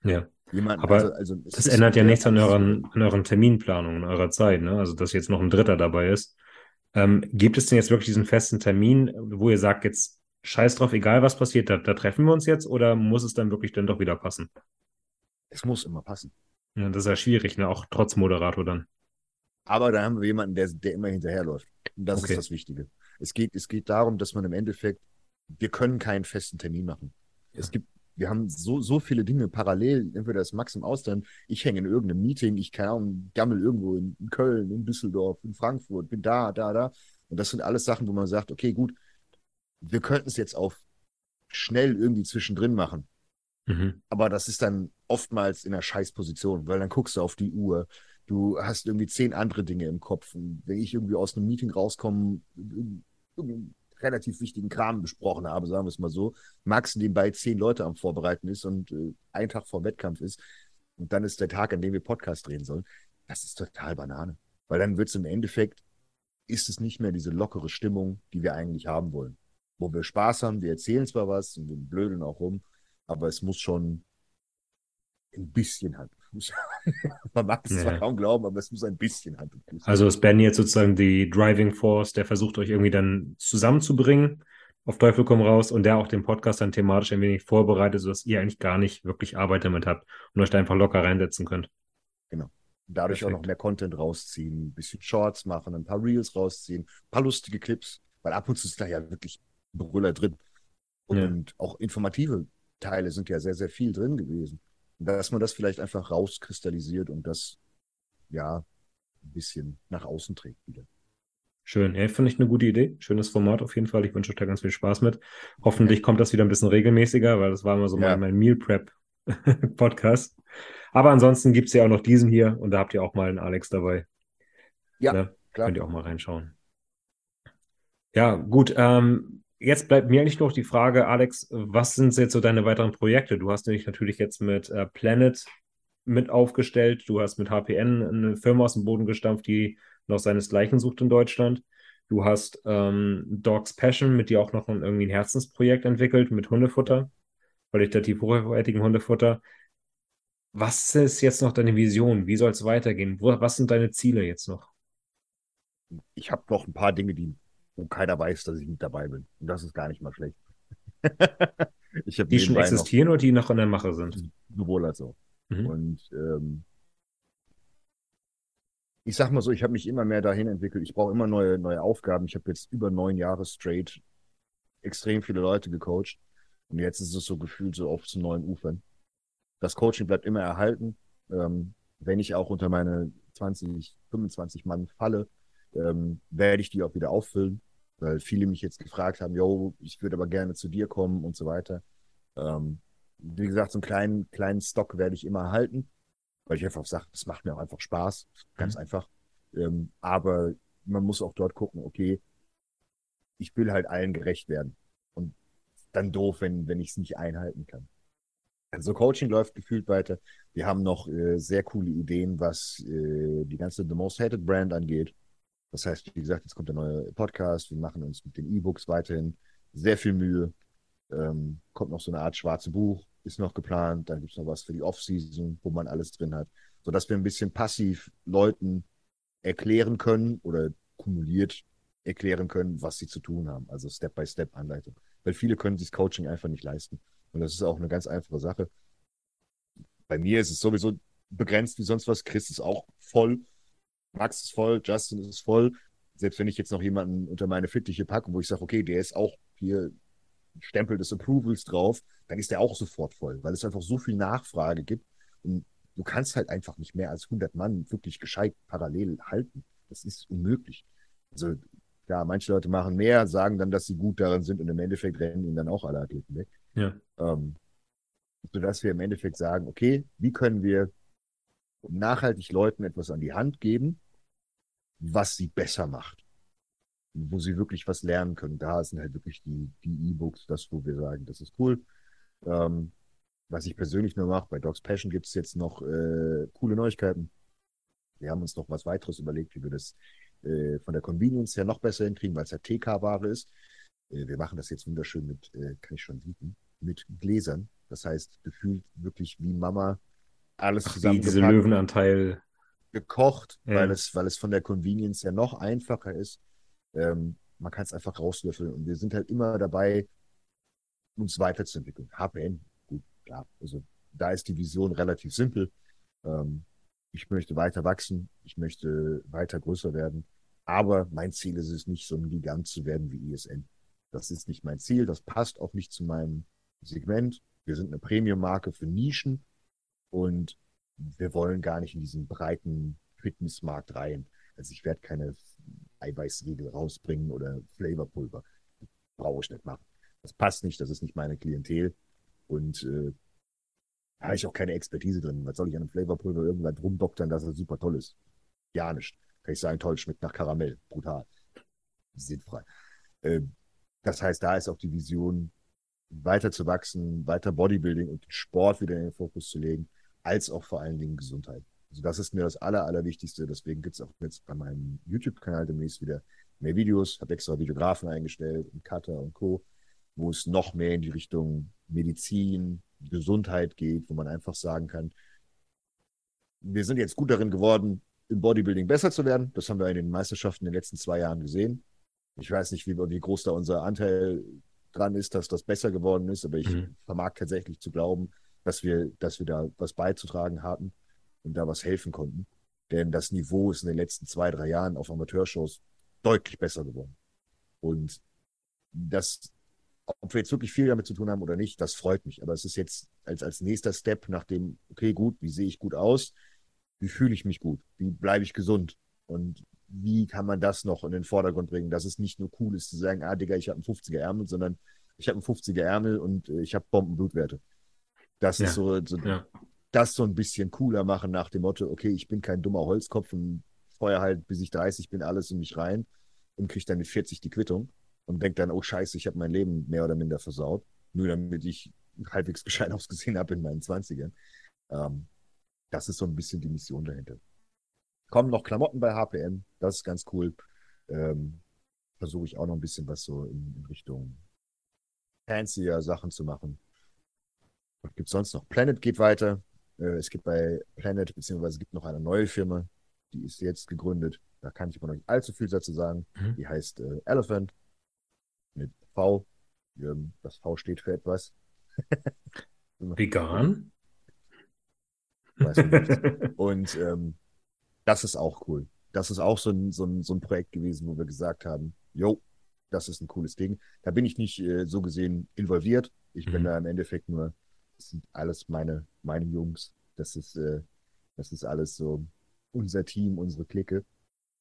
Ja. Jemanden, Aber also, also Das ändert ja nichts an euren, an euren Terminplanungen, an eurer Zeit, ne? Also, dass jetzt noch ein Dritter dabei ist. Ähm, gibt es denn jetzt wirklich diesen festen Termin, wo ihr sagt, jetzt scheiß drauf, egal was passiert, da, da treffen wir uns jetzt oder muss es dann wirklich dann doch wieder passen? Es muss immer passen. Ja, das ist ja schwierig, ne? Auch trotz Moderator dann. Aber da haben wir jemanden, der, der immer hinterherläuft. Und das Okay. ist das Wichtige. Es geht, es geht darum, dass man im Endeffekt, wir können keinen festen Termin machen. Es gibt, wir haben so, so viele Dinge parallel. Entweder ist Max im Ausland, ich hänge in irgendeinem Meeting, ich keine Ahnung, gammel irgendwo in, Köln, in Düsseldorf, in Frankfurt, bin da, da, da. Und das sind alles Sachen, wo man sagt, okay, gut, wir könnten es jetzt auf schnell irgendwie zwischendrin machen. Mhm. Aber das ist dann oftmals in einer Scheißposition, weil dann guckst du auf die Uhr, du hast irgendwie zehn andere Dinge im Kopf. Und wenn ich irgendwie aus einem Meeting rauskomme, relativ wichtigen Kram besprochen habe, sagen wir es mal so, Max nebenbei zehn Leute am Vorbereiten ist und äh, ein Tag vor Wettkampf ist und dann ist der Tag, an dem wir Podcast drehen sollen, das ist total Banane. Weil dann wird es im Endeffekt, ist es nicht mehr diese lockere Stimmung, die wir eigentlich haben wollen. Wo wir Spaß haben, wir erzählen zwar was und wir blödeln auch rum, aber es muss schon ein bisschen Hand und Fuß. Man mag es zwar Ja. kaum glauben, aber es muss ein bisschen Hand und Fuß haben. Also ist Ben jetzt sozusagen die Driving Force, der versucht euch irgendwie dann zusammenzubringen, auf Teufel komm raus, und der auch den Podcast dann thematisch ein wenig vorbereitet, sodass ihr eigentlich gar nicht wirklich Arbeit damit habt und euch da einfach locker reinsetzen könnt. Dadurch auch noch perfekt. mehr Content rausziehen, ein bisschen Shorts machen, ein paar Reels rausziehen, ein paar lustige Clips, weil ab und zu ist da ja wirklich Brüller drin. Ja. Und auch informative Teile sind ja sehr, sehr viel drin gewesen. Dass man das vielleicht einfach rauskristallisiert und das, ja, ein bisschen nach außen trägt wieder. Schön. Ja, finde ich eine gute Idee. Schönes Format auf jeden Fall. Ich wünsche euch da ganz viel Spaß mit. Hoffentlich kommt das wieder ein bisschen regelmäßiger, weil das war immer so Ja. mein, mein Meal Prep Podcast. Aber ansonsten gibt es ja auch noch diesen hier und da habt ihr auch mal einen Alex dabei. Ja, Ne? klar. Könnt ihr auch mal reinschauen. Ja, gut. Ähm, jetzt bleibt mir eigentlich noch die Frage, Alex, was sind jetzt so deine weiteren Projekte? Du hast nämlich natürlich jetzt mit äh, Planet mit aufgestellt. Du hast mit HPN eine Firma aus dem Boden gestampft, die noch seinesgleichen sucht in Deutschland. Du hast ähm, Dogs Passion mit dir auch noch ein, irgendwie ein Herzensprojekt entwickelt mit Hundefutter, qualitativ hochwertigen Hundefutter. Was ist jetzt noch deine Vision? Wie soll es weitergehen? Wo, was sind deine Ziele jetzt noch? Ich habe noch ein paar Dinge, die, wo keiner weiß, dass ich mit dabei bin. Und das ist gar nicht mal schlecht. Die schon nebenbei noch existieren oder die noch in der Mache sind? sowohl als auch. Mhm. Und ähm, ich sag mal so, ich habe mich immer mehr dahin entwickelt. Ich brauche immer neue, neue Aufgaben. Ich habe jetzt über neun Jahre straight extrem viele Leute gecoacht. Und jetzt ist es so gefühlt so auf zu neuen Ufern. Das Coaching bleibt immer erhalten, Ähm, wenn ich auch unter meine 20, 25 Mann falle, ähm, werde ich die auch wieder auffüllen, weil viele mich jetzt gefragt haben, yo, ich würde aber gerne zu dir kommen und so weiter. Ähm, wie gesagt, so einen kleinen, kleinen Stock werde ich immer halten, weil ich einfach sage, das macht mir auch einfach Spaß, ganz mhm. einfach. Ähm, aber man muss auch dort gucken, okay, ich will halt allen gerecht werden. Und dann doof, wenn, wenn ich es nicht einhalten kann. Also Coaching läuft gefühlt weiter. Wir haben noch äh, sehr coole Ideen, was äh, die ganze The Most Hated Brand angeht. Das heißt, wie gesagt, jetzt kommt der neue Podcast. Wir machen uns mit den E-Books weiterhin sehr viel Mühe. Ähm, kommt noch so eine Art schwarze Buch, ist noch geplant. Dann gibt es noch was für die Off-Season, wo man alles drin hat. Sodass wir ein bisschen passiv Leuten erklären können oder kumuliert erklären können, was sie zu tun haben. Also Step-by-Step-Anleitung. Weil viele können sich Coaching einfach nicht leisten. Und das ist auch eine ganz einfache Sache. Bei mir ist es sowieso begrenzt wie sonst was. Chris ist auch voll. Max ist voll. Justin ist voll. Selbst wenn ich jetzt noch jemanden unter meine Fittiche packe, wo ich sage, okay, der ist auch hier Stempel des Approvals drauf, dann ist der auch sofort voll, weil es einfach so viel Nachfrage gibt. Und du kannst halt einfach nicht mehr als 100 Mann wirklich gescheit parallel halten. Das ist unmöglich. Also, ja, manche Leute machen mehr, sagen dann, dass sie gut darin sind und im Endeffekt rennen ihnen dann auch alle Athleten weg. Ja. Ähm, sodass wir im Endeffekt sagen, okay, wie können wir nachhaltig Leuten etwas an die Hand geben, was sie besser macht, wo sie wirklich was lernen können. Da sind halt wirklich die die E-Books, das, wo wir sagen, das ist cool. Ähm, was ich persönlich nur mache, bei Dogs Passion gibt es jetzt noch äh, coole Neuigkeiten. Wir haben uns noch was weiteres überlegt, wie wir das äh, von der Convenience her noch besser hinkriegen, weil es ja TK-Ware ist. Äh, wir machen das jetzt wunderschön mit, äh, kann ich schon bieten, mit Gläsern. Das heißt, gefühlt wirklich wie Mama alles zusammen. Diese Löwenanteil. Gekocht, ja. weil, es, weil es von der Convenience ja noch einfacher ist. Ähm, man kann es einfach rauslöffeln und wir sind halt immer dabei, uns weiterzuentwickeln. HPN, gut, klar. Also da ist die Vision relativ simpel. Ähm, ich möchte weiter wachsen, ich möchte weiter größer werden. Aber mein Ziel ist es nicht, so ein Gigant zu werden wie ISN. Das ist nicht mein Ziel, das passt auch nicht zu meinem Segment. Wir sind eine Premium-Marke für Nischen und wir wollen gar nicht in diesen breiten Fitnessmarkt rein. Also ich werde keine Eiweißriegel rausbringen oder Flavorpulver. Brauche ich nicht machen. Das passt nicht, das ist nicht meine Klientel. Und äh, da habe ich auch keine Expertise drin. Was soll ich an einem Flavorpulver irgendwann rumdoktern, dass er super toll ist? Ja nicht. Kann ich sagen, toll, schmeckt nach Karamell. Brutal. Sinnfrei. Äh, das heißt, da ist auch die Vision, weiter zu wachsen, weiter Bodybuilding und Sport wieder in den Fokus zu legen, als auch vor allen Dingen Gesundheit. Also das ist mir das Aller, Allerwichtigste. Deswegen gibt es auch jetzt bei meinem YouTube-Kanal demnächst wieder mehr Videos. Habe extra Videografen eingestellt und Cutter und Co., wo es noch mehr in die Richtung Medizin, Gesundheit geht, wo man einfach sagen kann, wir sind jetzt gut darin geworden, im Bodybuilding besser zu werden. Das haben wir in den Meisterschaften in den letzten zwei Jahren gesehen. Ich weiß nicht, wie, wie groß da unser Anteil dran ist, dass das besser geworden ist, aber ich mhm. vermag tatsächlich zu glauben, dass wir, dass wir da was beizutragen hatten und da was helfen konnten. Denn das Niveau ist in den letzten zwei, drei Jahren auf Amateurshows deutlich besser geworden. Und das, ob wir jetzt wirklich viel damit zu tun haben oder nicht, das freut mich. Aber es ist jetzt als, als nächster Step nach dem, okay, gut, wie sehe ich gut aus? Wie fühle ich mich gut? Wie bleibe ich gesund? Und wie kann man das noch in den Vordergrund bringen, dass es nicht nur cool ist zu sagen, ah, Digga, ich habe einen 50er Ärmel, sondern ich habe einen 50er Ärmel und äh, ich habe Bombenblutwerte. Das ja. ist so, so ja. das so ein bisschen cooler machen nach dem Motto, okay, ich bin kein dummer Holzkopf und feuer halt, bis ich 30 bin, alles in mich rein und kriege dann mit 40 die Quittung und denke dann, oh scheiße, ich habe mein Leben mehr oder minder versaut, nur damit ich halbwegs gescheit ausgesehen habe in meinen 20ern. Ähm, das ist so ein bisschen die Mission dahinter. Kommen noch Klamotten bei HPM, das ist ganz cool. Ähm, Versuche ich auch noch ein bisschen was so in, in Richtung fancier Sachen zu machen. Was gibt es sonst noch? Planet geht weiter. Äh, es gibt bei Planet, beziehungsweise es gibt noch eine neue Firma, die ist jetzt gegründet. Da kann ich aber noch nicht allzu viel dazu sagen. Mhm. Die heißt äh, Elephant mit V. Das V steht für etwas. Vegan? Weiß nicht. Und ähm, das ist auch cool. Das ist auch so ein, so ein, so ein Projekt gewesen, wo wir gesagt haben, jo, das ist ein cooles Ding. Da bin ich nicht äh, so gesehen involviert. Ich mhm. bin da im Endeffekt nur, das sind alles meine, meine Jungs. Das ist, äh, Das ist alles so unser Team, unsere Clique.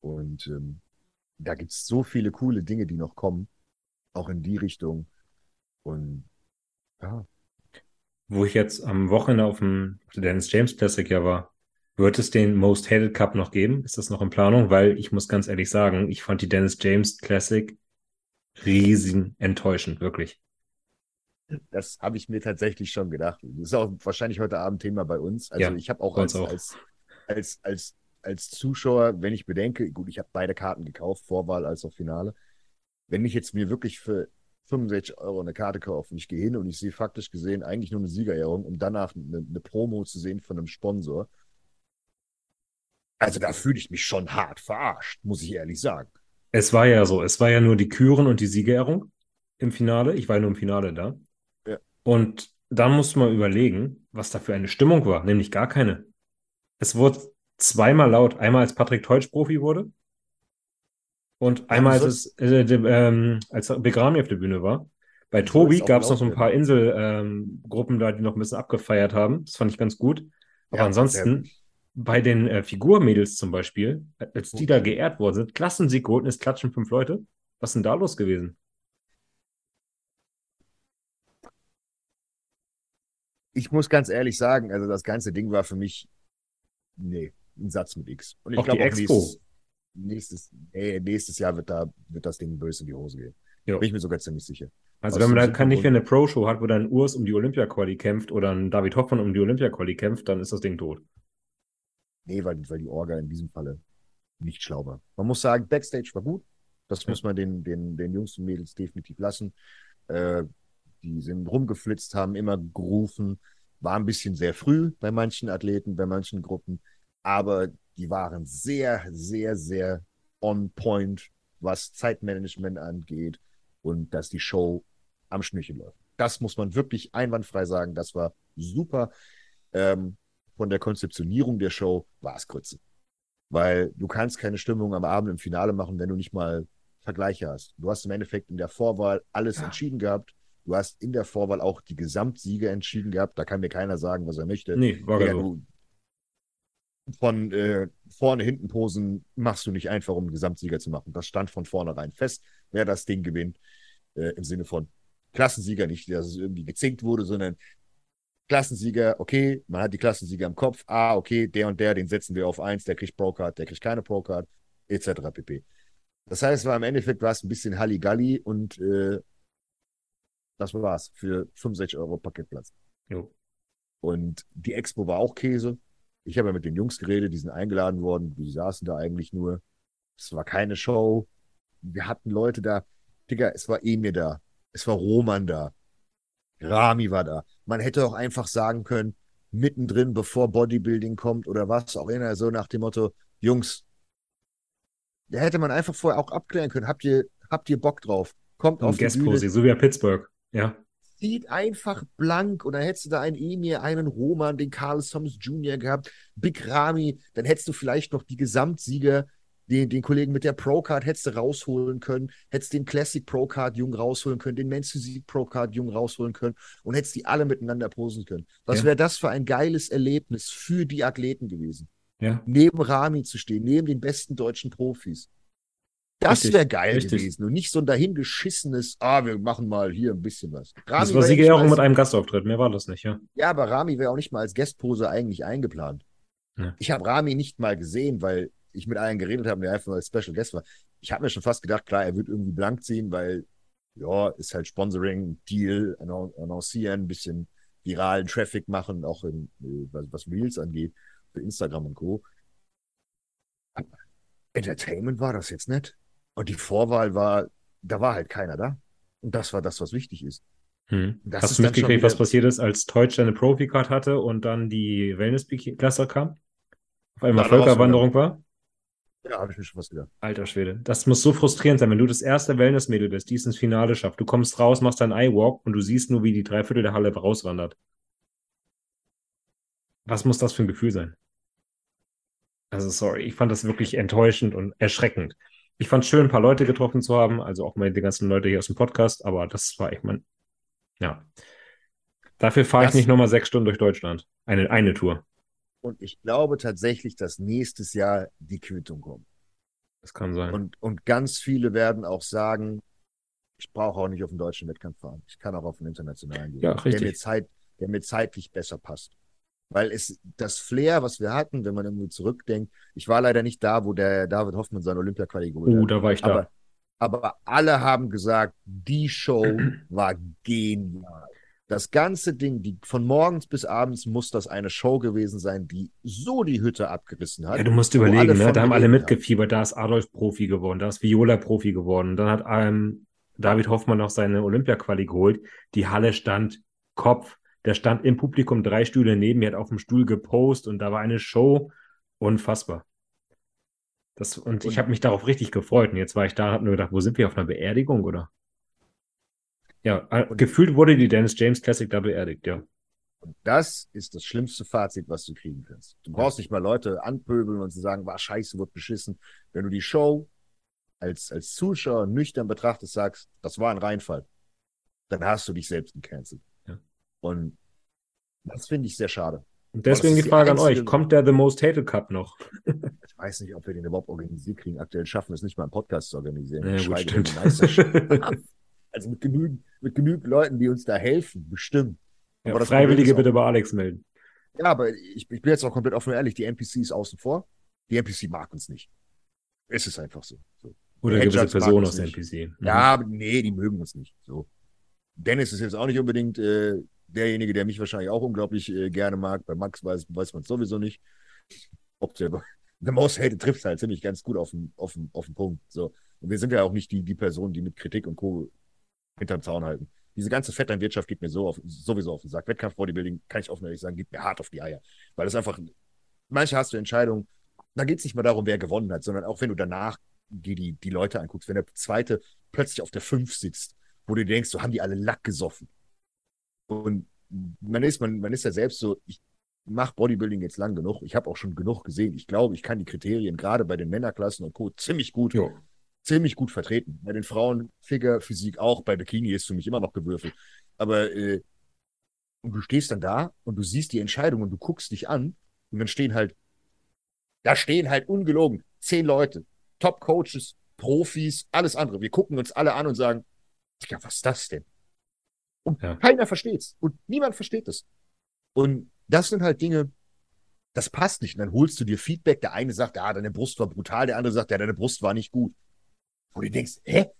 Und ähm, da gibt es so viele coole Dinge, die noch kommen, auch in die Richtung. Und ja. Wo ich jetzt am Wochenende auf dem Dennis James Classic ja war, wird es den Most Hated Cup noch geben? Ist das noch in Planung? Weil ich muss ganz ehrlich sagen, ich fand die Dennis James Classic riesen enttäuschend, wirklich. Das habe ich mir tatsächlich schon gedacht. Das ist auch wahrscheinlich heute Abend Thema bei uns. Also ja, ich habe auch als, auch als, als, als, als Zuschauer, wenn ich bedenke, gut, ich habe beide Karten gekauft, Vorwahl als auch Finale. Wenn ich jetzt mir wirklich für 65 Euro eine Karte kaufe und ich gehe hin und ich sehe faktisch gesehen eigentlich nur eine Siegerehrung, um danach eine, eine Promo zu sehen von einem Sponsor. Also da fühle ich mich schon hart verarscht, muss ich ehrlich sagen. Es war ja so, es war ja nur die Küren und die Siegerehrung im Finale. Ich war ja nur im Finale da. Und dann musst du mal überlegen, was da für eine Stimmung war, nämlich gar keine. Es wurde zweimal laut. Einmal als Patrick Teutsch Profi wurde und einmal als, es, äh, äh, als Begrami auf der Bühne war. Bei Tobi gab es noch so ein paar Inselgruppen ähm, da, die noch ein bisschen abgefeiert haben. Das fand ich ganz gut. Aber ja, ansonsten, bei den äh, Figurmädels zum Beispiel, als die da geehrt worden sind, Klassensieg geholt und es klatschen fünf Leute. Was ist denn da los gewesen? Ich muss ganz ehrlich sagen, also das ganze Ding war für mich, nee, ein Satz mit X. Und ich glaube auch nächstes, nächstes, nee, nächstes Jahr wird, da, wird das Ding böse in die Hose gehen. Jo. Bin ich mir sogar ziemlich sicher. Also Aus wenn man da kann nicht mehr eine Pro-Show hat, wo dann Urs um die Olympia-Quali kämpft oder ein David Hoffmann um die Olympia-Quali kämpft, dann ist das Ding tot. Nee, weil, weil die Orga in diesem Falle nicht schlau war. Man muss sagen, Backstage war gut. Das ja. muss man den, den, den Jungs und Mädels definitiv lassen. Äh, die sind rumgeflitzt, haben immer gerufen, war ein bisschen sehr früh bei manchen Athleten, bei manchen Gruppen, aber die waren sehr, sehr, sehr on point, was Zeitmanagement angeht und dass die Show am Schnürchen läuft. Das muss man wirklich einwandfrei sagen. Das war super. Ähm, von der Konzeptionierung der Show war es Grütze. Weil du kannst keine Stimmung am Abend im Finale machen, wenn du nicht mal Vergleiche hast. Du hast im Endeffekt in der Vorwahl alles ja. entschieden gehabt. Du hast in der Vorwahl auch die Gesamtsieger entschieden gehabt. Da kann mir keiner sagen, was er möchte. Nee, war ja, du von äh, vorne, hinten Posen machst du nicht einfach, um Gesamtsieger zu machen. Das stand von vornherein fest, wer das Ding gewinnt. Äh, Im Sinne von Klassensieger, nicht, dass es irgendwie gezinkt wurde, sondern Klassensieger, okay, man hat die Klassensieger im Kopf, ah, okay, der und der, den setzen wir auf eins, der kriegt Pro-Card, der kriegt keine Pro-Card, etc. pp. Das heißt, es war im Endeffekt war es ein bisschen Halligalli und äh, das war's für 65 Euro Paketplatz. Jo. Und die Expo war auch Käse. Ich habe ja mit den Jungs geredet, die sind eingeladen worden, die saßen da eigentlich nur. Es war keine Show. Wir hatten Leute da. Digga, es war Emir da. Es war Roman da. Rami war da. Man hätte auch einfach sagen können, mittendrin, bevor Bodybuilding kommt oder was auch immer, so nach dem Motto, Jungs, da hätte man einfach vorher auch abklären können. Habt ihr, habt ihr Bock drauf? Kommt auf die Bühne. so wie Pittsburgh, ja. Sieht einfach blank und dann hättest du da einen Emir, einen Roman, den Carlos Thomas Jr. gehabt, Big Rami, dann hättest du vielleicht noch die Gesamtsieger den, den Kollegen mit der Pro-Card hättest du rausholen können, hättest den Classic Pro-Card Jung rausholen können, den Men's Physik Pro-Card Jung rausholen können und hättest die alle miteinander posen können. Was ja. wäre das für ein geiles Erlebnis für die Athleten gewesen? Ja. Neben Rami zu stehen, neben den besten deutschen Profis. Das wäre geil Richtig. gewesen und nicht so ein dahingeschissenes, ah, wir machen mal hier ein bisschen was. Rami das war Siegerehrung mit einem Gastauftritt, mehr war das nicht, ja. Ja, aber Rami wäre auch nicht mal als Guestpose eigentlich eingeplant. Ja. Ich habe Rami nicht mal gesehen, weil ich mit allen geredet habe und der einfach mal als Special Guest war. Ich habe mir schon fast gedacht, klar, er wird irgendwie blank ziehen, weil, ja, ist halt Sponsoring, Deal, annoncieren, ein bisschen viralen Traffic machen, auch in, äh, was, Reels angeht, für Instagram und Co. Entertainment war das jetzt nicht. Und die Vorwahl war, da war halt keiner da. Und das war das, was wichtig ist. Hm. Hast du mitgekriegt, was passiert ist, als Teutsch eine Profi-Card hatte und dann die Wellness-Klasse kam? Auf einmal Völkerwanderung war? Ja, habe ich mir schon was gedacht. Alter Schwede. Das muss so frustrierend sein, wenn du das erste Wellness-Mädel bist, die es ins Finale schafft. Du kommst raus, machst deinen Eye-Walk und du siehst nur, wie die Dreiviertel der Halle rauswandert. Was muss das für ein Gefühl sein? Also, sorry, ich fand das wirklich enttäuschend und erschreckend. Ich fand es schön, ein paar Leute getroffen zu haben, also auch mal die ganzen Leute hier aus dem Podcast, aber das war, ich mein, ja. Dafür fahre ich nicht nochmal sechs Stunden durch Deutschland. Eine, eine Tour. Und ich glaube tatsächlich, dass nächstes Jahr die Quittung kommt. Das kann sein. Und, und ganz viele werden auch sagen, ich brauche auch nicht auf den deutschen Wettkampf fahren. Ich kann auch auf den internationalen gehen. Ja, richtig. Der mir, Zeit, der mir zeitlich besser passt. Weil es das Flair, was wir hatten, wenn man irgendwie zurückdenkt, ich war leider nicht da, wo der David Hoffmann sein Olympia-Quali geholt Oh, hat. da war ich da. Aber, aber alle haben gesagt, die Show war genial. Das ganze Ding, die, von morgens bis abends muss das eine Show gewesen sein, die so die Hütte abgerissen hat. Ja, du musst überlegen, ne? Da haben alle mitgefiebert. Da ist Adolf Profi geworden, da ist Viola Profi geworden. Dann hat ähm, David Hoffmann noch seine Olympia-Quali geholt. Die Halle stand Kopf. Der stand im Publikum drei Stühle neben mir, hat auf dem Stuhl gepostet und da war eine Show. Unfassbar. Das, und ich habe mich darauf richtig gefreut. Und jetzt war ich da und habe nur gedacht, wo sind wir auf einer Beerdigung, oder? Ja, äh, gefühlt wurde die Dennis James Classic da beerdigt, ja. Und das ist das schlimmste Fazit, was du kriegen kannst. Du brauchst nicht mal Leute anpöbeln und zu sagen, war scheiße, wird beschissen. Wenn du die Show als, als Zuschauer nüchtern betrachtest, sagst, das war ein Reinfall, dann hast du dich selbst gecancelt. Und das finde ich sehr schade. Und deswegen die die Frage an einzige- euch: Kommt der The Most Hated Cup noch? Ich weiß nicht, ob wir den überhaupt organisiert kriegen. Aktuell schaffen wir es nicht mal, einen Podcast zu organisieren. Ja, gut, stimmt. die also mit genügend, mit genügend Leuten, die uns da helfen, bestimmt. Ja, Freiwillige bitte bei Alex melden. Ja, aber ich, ich bin jetzt auch komplett offen und ehrlich, die NPC ist außen vor. Die NPC mag uns nicht. Es ist einfach so. so. Oder Der gewisse Personen aus der. NPC. Mhm. Ja, aber nee, die mögen uns nicht. So. Dennis ist jetzt auch nicht unbedingt äh, derjenige, der mich wahrscheinlich auch unglaublich äh, gerne mag. Bei Max weiß, weiß man es sowieso nicht. Ob der The Most Hated trifft halt ziemlich ganz gut auf den, auf den, auf den Punkt. So. Und wir sind ja auch nicht die, die Personen, die mit Kritik und Co. hinterm Zaun halten. Diese ganze Vetternwirtschaft geht mir so auf, sowieso auf den Sack. Wettkampf-Bodybuilding, kann ich offen ehrlich sagen, geht mir hart auf die Eier. Weil das einfach, manche hast du Entscheidungen, da geht es nicht mal darum, wer gewonnen hat, sondern auch wenn du danach die, die Leute anguckst, wenn der Zweite plötzlich auf der Fünf sitzt, wo du denkst, so haben die alle Lack gesoffen. Und man ist, man, man ist ja selbst so, ich mache Bodybuilding jetzt lang genug, ich habe auch schon genug gesehen. Ich glaube, ich kann die Kriterien gerade bei den Männerklassen und Co. ziemlich gut Jo. ziemlich gut vertreten. Bei den Frauen Figure, Physik auch, bei Bikini ist für mich immer noch gewürfelt. Aber äh, und du stehst dann da und du siehst die Entscheidung und du guckst dich an und dann stehen halt, da stehen halt ungelogen zehn Leute, Top-Coaches, Profis, alles andere. Wir gucken uns alle an und sagen, ja, was ist das denn? Und Ja. keiner versteht's. Und niemand versteht es. Und das sind halt Dinge, das passt nicht. Und dann holst du dir Feedback. Der eine sagt, ja, deine Brust war brutal. Der andere sagt, ja, deine Brust war nicht gut. Wo du denkst, hä?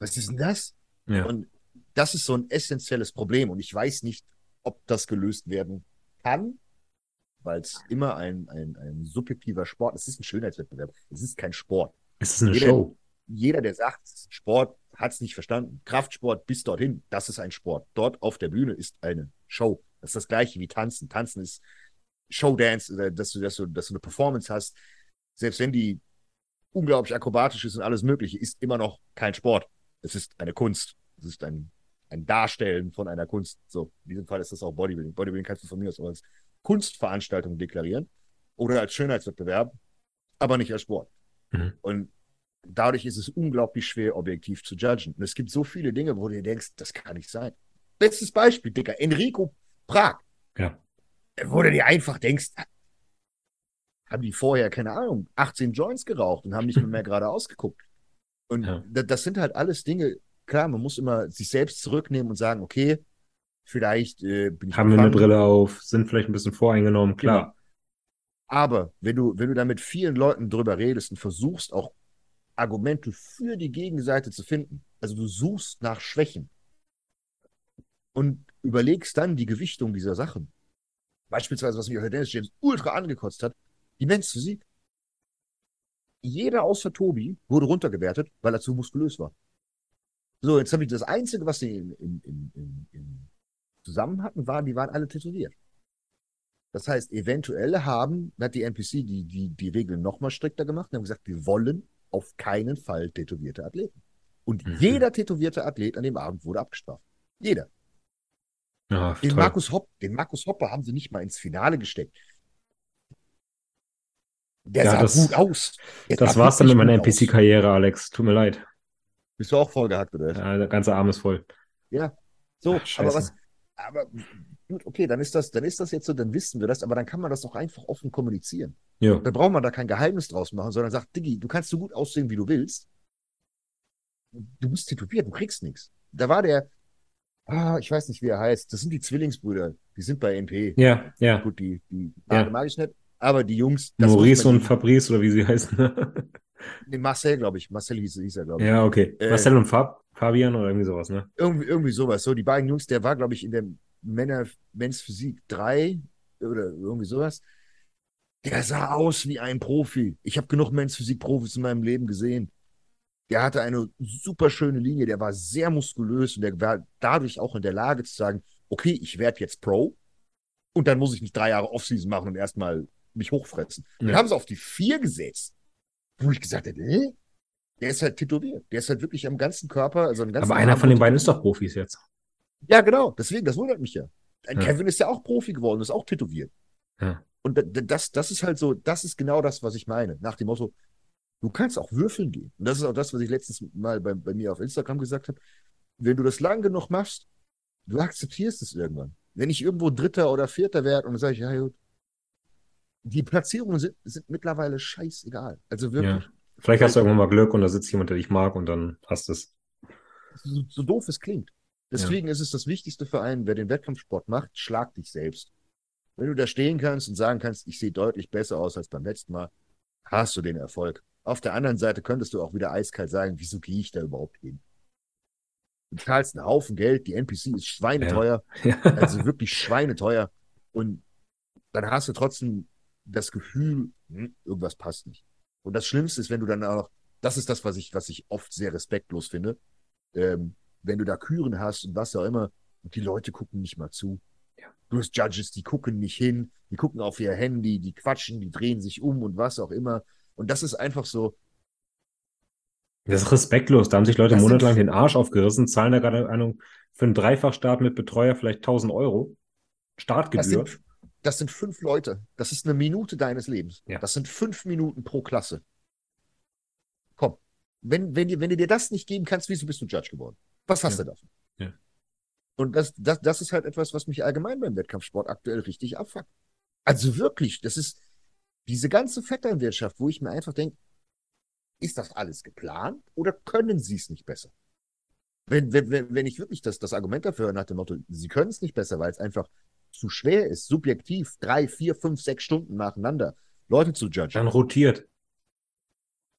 Was ist denn das? Ja. Und das ist so ein essentielles Problem. Und ich weiß nicht, ob das gelöst werden kann, weil es immer ein, ein, ein subjektiver Sport ist. Es ist ein Schönheitswettbewerb. Es ist kein Sport. Es ist eine Jeder- Show. Jeder, der sagt, Sport, hat es nicht verstanden. Kraftsport bis dorthin, das ist ein Sport. Dort auf der Bühne ist eine Show. Das ist das gleiche wie Tanzen. Tanzen ist Showdance, äh, dass du, dass du, dass du eine Performance hast. Selbst wenn die unglaublich akrobatisch ist und alles Mögliche, ist immer noch kein Sport. Es ist eine Kunst. Es ist ein, ein Darstellen von einer Kunst. So, in diesem Fall ist das auch Bodybuilding. Bodybuilding kannst du von mir aus als Kunstveranstaltung deklarieren oder als Schönheitswettbewerb, aber nicht als Sport. Mhm. Und dadurch ist es unglaublich schwer, objektiv zu judgen. Und es gibt so viele Dinge, wo du dir denkst, das kann nicht sein. Bestes Beispiel, Dicker, Enrico Prag, Ja. wo du dir einfach denkst, haben die vorher, keine Ahnung, 18 Joints geraucht und haben nicht mehr gerade ausgeguckt. Und Ja. da- das sind halt alles Dinge, klar, man muss immer sich selbst zurücknehmen und sagen, okay, vielleicht äh, bin ich Haben wir eine. Brille auf, sind vielleicht ein bisschen voreingenommen, klar. Aber wenn du, wenn du da mit vielen Leuten drüber redest und versuchst auch Argumente für die Gegenseite zu finden, also du suchst nach Schwächen und überlegst dann die Gewichtung dieser Sachen. Beispielsweise, was mich auch Dennis James ultra angekotzt hat, die Men's Physik. Jeder außer Tobi wurde runtergewertet, weil er zu muskulös war. So, jetzt habe ich das Einzige, was sie im, im, im zusammen hatten, waren, die waren alle tätowiert. Das heißt, eventuell haben, hat die NPC die, die, die Regeln nochmal strikter gemacht und haben gesagt, wir wollen auf keinen Fall tätowierte Athleten. Und Mhm. jeder tätowierte Athlet an dem Abend wurde abgestraft. Jeder. Ja, Den toll. Markus, Hopp, den Markus Hopper haben sie nicht mal ins Finale gesteckt. Der Ja, sah das- gut aus. Der Das war's dann mit meiner. NPC-Karriere, Alex. Tut mir leid. Bist du auch voll gehackt, oder? Ja, der ganze Arm ist voll. So, Ach, aber was, aber gut, okay, dann ist das, dann ist das jetzt so, dann wissen wir das, aber dann kann man das doch einfach offen kommunizieren. Ja. Dann braucht man da kein Geheimnis draus machen, sondern sagt, Diggi, du kannst so gut aussehen, wie du willst. Du bist tätowiert, du kriegst nichts. Da war der, ah, ich weiß nicht, wie er heißt, das sind die Zwillingsbrüder, die sind bei NP. Ja, ja. Gut, die, die Ja. ja. mag ich nicht, aber die Jungs. Maurice und Fabrice oder wie sie heißen. nee, Marcel, glaube ich. Marcel hieß, hieß er, glaube ich. ja, okay. Äh, Marcel und Fab, Fabian oder irgendwie sowas, ne? Irgendwie, irgendwie sowas. So, die beiden Jungs, der war, glaube ich, in der Männer Men's Physik 3 oder irgendwie sowas. Der sah aus wie ein Profi. Ich habe genug Men's Physik Profis in meinem Leben gesehen. Der hatte eine super schöne Linie, der war sehr muskulös und der war dadurch auch in der Lage zu sagen, okay, ich werde jetzt Pro und dann muss ich nicht drei Jahre Offseason machen und erstmal mich hochfressen. Dann Ja. haben sie auf die vier gesetzt, wo ich gesagt habe, hä? Der ist halt tätowiert. Der ist halt wirklich am ganzen Körper, also am ganzen Aber einer Arm von den beiden ist doch Profis jetzt. Ja, genau. Deswegen, das wundert mich ja. Ein Ja. Kevin ist ja auch Profi geworden, ist auch tätowiert. Ja. Und da- da- das, das ist halt so, das ist genau das, was ich meine. Nach dem Motto, du kannst auch würfeln gehen. Und das ist auch das, was ich letztens mal bei, bei mir auf Instagram gesagt habe. Wenn du das lang genug machst, du akzeptierst es irgendwann. Wenn ich irgendwo Dritter oder Vierter werde und dann sage ich, ja gut, die Platzierungen sind, sind mittlerweile scheißegal. Also wirklich, Ja. Vielleicht hast du irgendwann mal Glück und da sitzt jemand, der dich mag und dann hast du es. so, so doof es klingt. Deswegen ist es das Wichtigste für einen, wer den Wettkampfsport macht, schlag dich selbst. Wenn du da stehen kannst und sagen kannst, ich sehe deutlich besser aus als beim letzten Mal, hast du den Erfolg. Auf der anderen Seite könntest du auch wieder eiskalt sagen, wieso gehe ich da überhaupt hin? Du zahlst einen Haufen Geld, die NPC ist schweineteuer, Ja. also wirklich schweineteuer. Und dann hast du trotzdem das Gefühl, hm, irgendwas passt nicht. Und das Schlimmste ist, wenn du dann auch noch, das ist das, was ich, was ich oft sehr respektlos finde, ähm, wenn du da Küren hast und was auch immer, und die Leute gucken nicht mal zu. Ja. Du hast Judges, die gucken nicht hin, die gucken auf ihr Handy, die quatschen, die drehen sich um und was auch immer. Und das ist einfach so, Das ist respektlos. Da haben sich Leute Das monatelang den Arsch aufgerissen, zahlen da gerade Ahnung, für einen Dreifachstart mit Betreuer vielleicht 1000 Euro. das Startgebühr. sind, das sind fünf Leute. Das ist eine Minute deines Lebens. Ja. Das sind fünf Minuten pro Klasse. Komm, wenn, wenn, dir, wenn du dir das nicht geben kannst, wieso bist du Judge geworden? Was hast Ja. du davon? Ja. Und das, das, das ist halt etwas, was mich allgemein beim Wettkampfsport aktuell richtig abfuckt. Also wirklich, das ist diese ganze Vetternwirtschaft, wo ich mir einfach denke, ist das alles geplant oder können sie es nicht besser? Wenn, wenn, wenn, ich wirklich das, das Argument dafür höre nach dem Motto, sie können es nicht besser, weil es einfach zu schwer ist, subjektiv drei, vier, fünf, sechs Stunden nacheinander Leute zu judgen. Dann rotiert.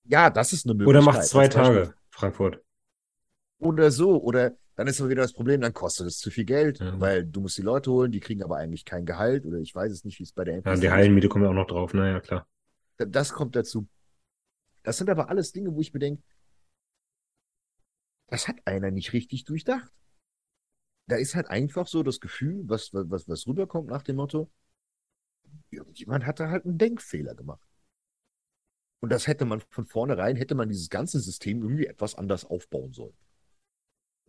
Ja, das ist eine Möglichkeit. Oder macht zwei. Tage, Frankfurt. Oder so. Oder dann ist aber wieder das Problem, dann kostet es zu viel Geld, Ja. weil du musst die Leute holen, die kriegen aber eigentlich kein Gehalt. Oder ich weiß es nicht, wie es bei der Ja, NPC und die. Hallenmiete kommen ja auch noch drauf. Naja, klar. Da- Das kommt dazu. Das sind aber alles Dinge, wo ich mir denke, das hat einer nicht richtig durchdacht. Da ist halt einfach so das Gefühl, was, was, was rüberkommt nach dem Motto, irgendjemand hat da halt einen Denkfehler gemacht. Und das hätte man von vornherein, hätte man dieses ganze System irgendwie etwas anders aufbauen sollen.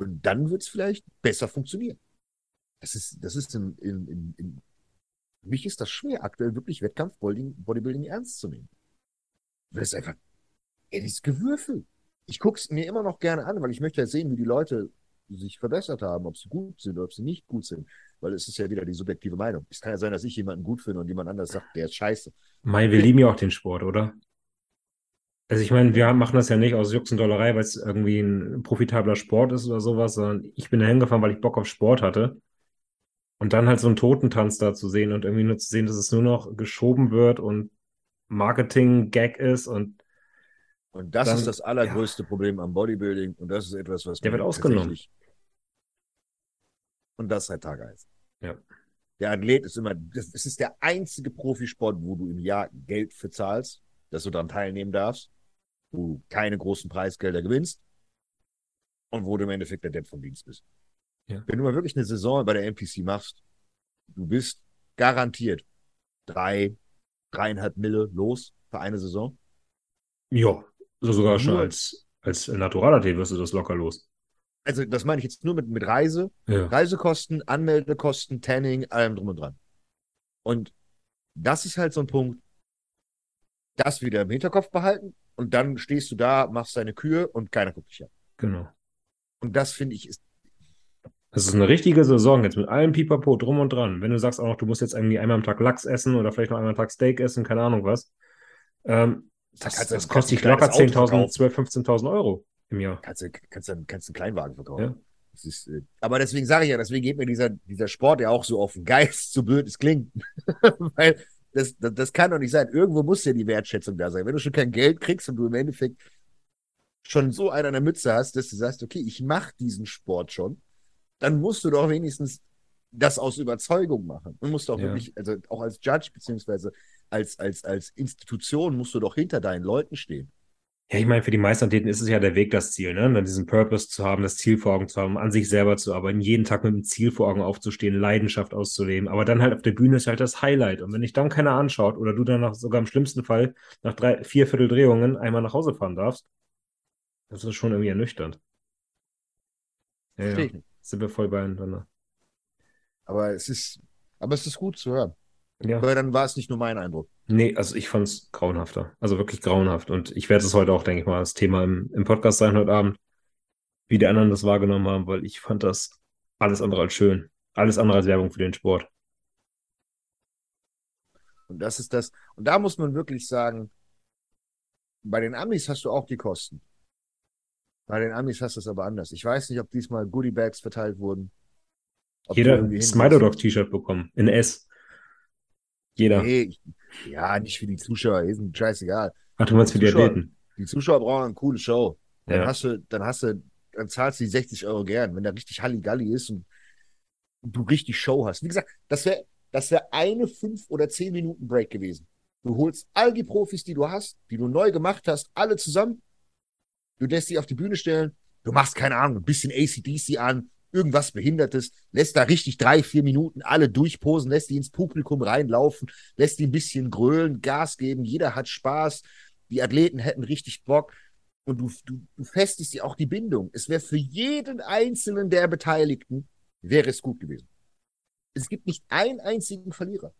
Und dann wird es vielleicht besser funktionieren. Das ist, das ist in, in, in, in, für mich ist das schwer, aktuell wirklich Wettkampf Bodybuilding, Bodybuilding ernst zu nehmen. Weil es einfach, ey, ist Gewürfel. Ich gucke es mir immer noch gerne an, weil ich möchte ja sehen, wie die Leute sich verbessert haben, ob sie gut sind oder ob sie nicht gut sind. Weil es ist ja wieder die subjektive Meinung. Es kann ja sein, dass ich jemanden gut finde und jemand anders sagt, der ist scheiße. Mai, wir lieben ja auch den Sport, oder? Also ich meine, wir machen das ja nicht aus Jux und Dollerei, weil es irgendwie ein profitabler Sport ist oder sowas, sondern ich bin da hingefahren, weil ich Bock auf Sport hatte. Und dann halt so einen Totentanz da zu sehen und irgendwie nur zu sehen, dass es nur noch geschoben wird und Marketing-Gag ist und Und das Dann- ist das allergrößte Problem am Bodybuilding und das ist etwas, was Der wird ausgenommen. Und das seit Tag eins. Ja. Der Athlet ist immer, das, das ist der einzige Profisport, wo du im Jahr Geld für zahlst, dass du daran teilnehmen darfst, du keine großen Preisgelder gewinnst und wo du im Endeffekt der Depp vom Dienst bist. Ja. Wenn du mal wirklich eine Saison bei der NPC machst, du bist garantiert drei, dreieinhalb Mille los für eine Saison. ja, so sogar schon Nur- als, als Naturalathlet wirst du das locker los. Also das meine ich jetzt nur mit, mit Reise, Ja. Reisekosten, Anmeldekosten, Tanning, allem drum und dran. Und das ist halt so ein Punkt, das wieder im Hinterkopf behalten und dann stehst du da, machst deine Kür und keiner guckt dich an. Genau. Und das finde ich ist, Es ist eine richtige Saison jetzt mit allem Pipapo drum und dran. Wenn du sagst auch noch, du musst jetzt irgendwie einmal am Tag Lachs essen oder vielleicht noch einmal am Tag Steak essen, keine Ahnung was. Ähm, das, das du- kostet dich locker du ein kleines Auto 10.000, 12.000, 15.000 Euro im Jahr. Kannst du, kannst du, kannst einen Kleinwagen verkaufen. Ja. Das ist, äh, aber deswegen sage ich ja, deswegen geht mir dieser, dieser Sport ja auch so auf den Geist, so blöd es klingt. Weil das, das, das kann doch nicht sein. Irgendwo muss ja die Wertschätzung da sein. Wenn du schon kein Geld kriegst und du im Endeffekt schon so einen an der Mütze hast, dass du sagst, okay, ich mache diesen Sport schon, dann musst du doch wenigstens das aus Überzeugung machen. Du musst auch Ja. wirklich, also auch als Judge beziehungsweise als, als, als Institution musst du doch hinter deinen Leuten stehen. Ja, ich meine, für die meisten Athleten ist es ja der Weg das Ziel, ne? Dann diesen Purpose zu haben, das Ziel vor Augen zu haben, an sich selber zu arbeiten, jeden Tag mit dem Ziel vor Augen aufzustehen, Leidenschaft auszuleben. Aber dann halt auf der Bühne ist halt das Highlight. Und wenn dich dann keiner anschaut oder du dann nach, sogar im schlimmsten Fall nach drei, vier Viertel Drehungen einmal nach Hause fahren darfst, das ist schon irgendwie ernüchternd. Ja, ja. Sind wir voll beieinander. Aber es ist, aber es ist gut zu hören. Ja. Aber dann war es nicht nur mein Eindruck. Nee, also ich fand es grauenhafter. Also wirklich grauenhaft. Und ich werde es heute auch, denke ich mal, das Thema im, im Podcast sein heute Abend, wie die anderen das wahrgenommen haben, weil ich fand das alles andere als schön. Alles andere als Werbung für den Sport. Und das ist das. Und da muss man wirklich sagen, bei den Amis hast du auch die Kosten. Bei den Amis hast du es aber anders. Ich weiß nicht, ob diesmal Goodie Bags verteilt wurden. Jeder ein Smiler-Dog-T-Shirt bekommen. In S. Jeder. Nee, ja, nicht für die Zuschauer, ist ein scheißegal. Ach, du meinst für die Zuschauer- Athleten. Die Zuschauer brauchen eine coole Show. Dann Ja. hast du, dann hast du, dann zahlst du die 60 Euro gern, wenn da richtig Halligalli ist und du richtig Show hast. Wie gesagt, das wäre, das wäre eine fünf oder zehn Minuten Break gewesen. Du holst all die Profis, die du hast, die du neu gemacht hast, alle zusammen. Du lässt sie auf die Bühne stellen. Du machst keine Ahnung, ein bisschen ACDC an, irgendwas Behindertes, lässt da richtig drei, vier Minuten alle durchposen, lässt die ins Publikum reinlaufen, lässt die ein bisschen grölen, Gas geben. Jeder hat Spaß. Die Athleten hätten richtig Bock. Und du, du, du festest dir auch die Bindung. Es wäre für jeden einzelnen der Beteiligten, wäre es gut gewesen. Es gibt nicht einen einzigen Verlierer.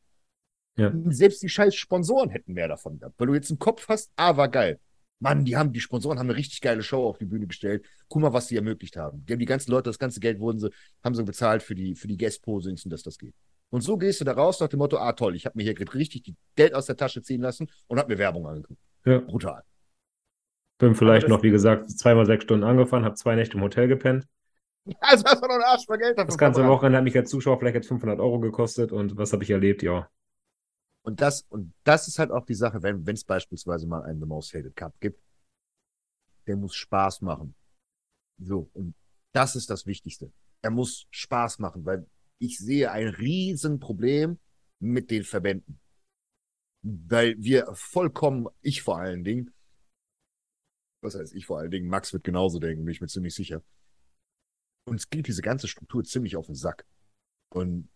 Ja. Selbst die scheiß Sponsoren hätten mehr davon gehabt. Weil du jetzt im Kopf hast, ah, war geil. Mann, die haben, die Sponsoren haben eine richtig geile Show auf die Bühne gestellt. Guck mal, was sie ermöglicht haben. Die haben die ganzen Leute, das ganze Geld wurden sie, haben sie bezahlt für die, für die Guest-Posings und dass das geht. Und so gehst du da raus nach dem Motto, ah, toll, ich habe mir hier richtig die Geld aus der Tasche ziehen lassen und habe mir Werbung angeguckt. Ja. Brutal. Bin vielleicht noch, wie gesagt, zweimal sechs Stunden angefahren, habe zwei Nächte im Hotel gepennt. Also hast du noch einen Arsch voll Geld Das ganze. Wochenende hat mich als Zuschauer vielleicht jetzt 500 Euro gekostet. Und was habe ich erlebt? Ja. Und das, und das ist halt auch die Sache, wenn es beispielsweise mal einen The Most Hated Cup gibt, der muss Spaß machen. So, und das ist das Wichtigste. Er muss Spaß machen, weil ich sehe ein Riesenproblem mit den Verbänden. Weil wir vollkommen, ich vor allen Dingen, was heißt ich vor allen Dingen, Max wird genauso denken, bin ich mir ziemlich sicher. Uns geht diese ganze Struktur ziemlich auf den Sack. Und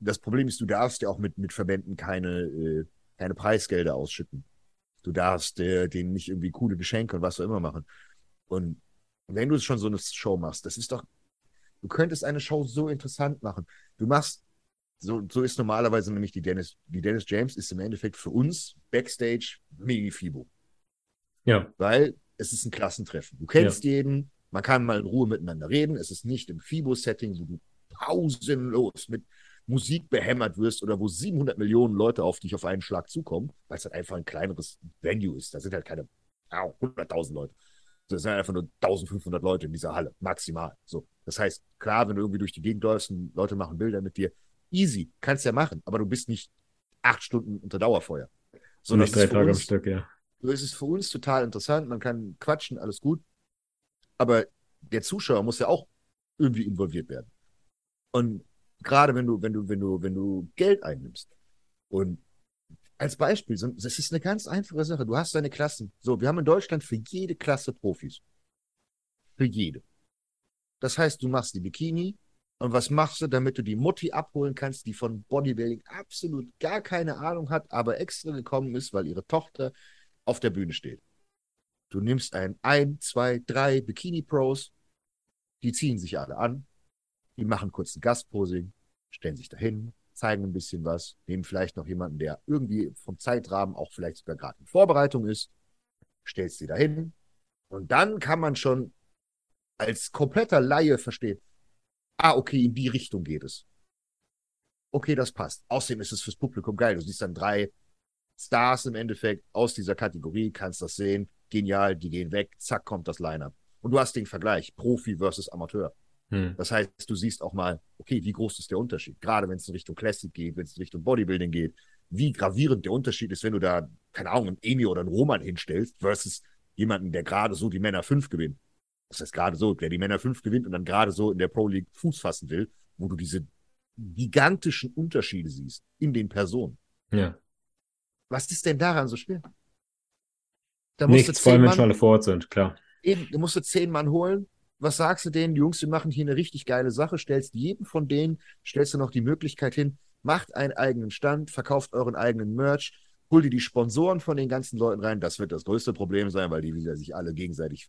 das Problem ist, du darfst ja auch mit, mit Verbänden keine, äh, keine Preisgelder ausschütten. Du darfst äh, denen nicht irgendwie coole Geschenke und was auch immer machen. Und wenn du schon so eine Show machst, das ist doch, du könntest eine Show so interessant machen. Du machst, so, so ist normalerweise nämlich die Dennis, die Dennis James ist im Endeffekt für uns Backstage Mini Fibo. Ja. Weil es ist ein Klassentreffen. Du kennst jeden, man kann mal in Ruhe miteinander reden. Es ist nicht im Fibo-Setting, wo du pausenlos mit Musik behämmert wirst oder wo 700 Millionen Leute auf dich auf einen Schlag zukommen, weil es halt einfach ein kleineres Venue ist. Da sind halt keine ja, 100.000 Leute. Das sind einfach nur 1500 Leute in dieser Halle, maximal. So. Das heißt, klar, wenn du irgendwie durch die Gegend läufst und Leute machen Bilder mit dir, easy, kannst ja machen, aber du bist nicht acht Stunden unter Dauerfeuer. So nicht das drei Tage am uns- Stück, ja. so ist es für uns total interessant. Man kann quatschen, alles gut. Aber der Zuschauer muss ja auch irgendwie involviert werden. Und gerade wenn du, wenn du, wenn du, wenn du Geld einnimmst. Und als Beispiel, das ist eine ganz einfache Sache. Du hast deine Klassen. So, wir haben in Deutschland für jede Klasse Profis. Für jede. Das heißt, du machst die Bikini. Und was machst du, damit du die Mutti abholen kannst, die von Bodybuilding absolut gar keine Ahnung hat, aber extra gekommen ist, weil ihre Tochter auf der Bühne steht. Du nimmst ein, ein, zwei, drei Bikini-Pros, die ziehen sich alle an, die machen kurz ein Gastposing, stellen sich dahin, zeigen ein bisschen was, nehmen vielleicht noch jemanden, der irgendwie vom Zeitrahmen auch vielleicht sogar gerade in Vorbereitung ist, stellst sie dahin und dann kann man schon als kompletter Laie verstehen, ah, okay, in die Richtung geht es. Okay, das passt. Außerdem ist es fürs Publikum geil. Du siehst dann drei Stars im Endeffekt aus dieser Kategorie, kannst das sehen. Genial, die gehen weg, zack, kommt das Line-Up. Und du hast den Vergleich, Profi versus Amateur. Hm. Das heißt, du siehst auch mal, okay, wie groß ist der Unterschied? Gerade wenn es in Richtung Classic geht, wenn es in Richtung Bodybuilding geht, wie gravierend der Unterschied ist, wenn du da, keine Ahnung, einen Emi oder einen Roman hinstellst, versus jemanden, der gerade so die Männer 5 gewinnt. Das heißt, gerade so, der die Männer 5 gewinnt und dann gerade so in der Pro League Fuß fassen will, wo du diese gigantischen Unterschiede siehst in den Personen. Ja. Was ist denn daran so schwer? Da Nichts, vor allem, wenn schon alle vor Ort sind, klar. Eben, du musst du zehn Mann holen. Was sagst du denen? Jungs, wir machen hier eine richtig geile Sache. Stellst jedem von denen, stellst du noch die Möglichkeit hin, macht einen eigenen Stand, verkauft euren eigenen Merch, hol dir die Sponsoren von den ganzen Leuten rein. Das wird das größte Problem sein, weil die wieder sich alle gegenseitig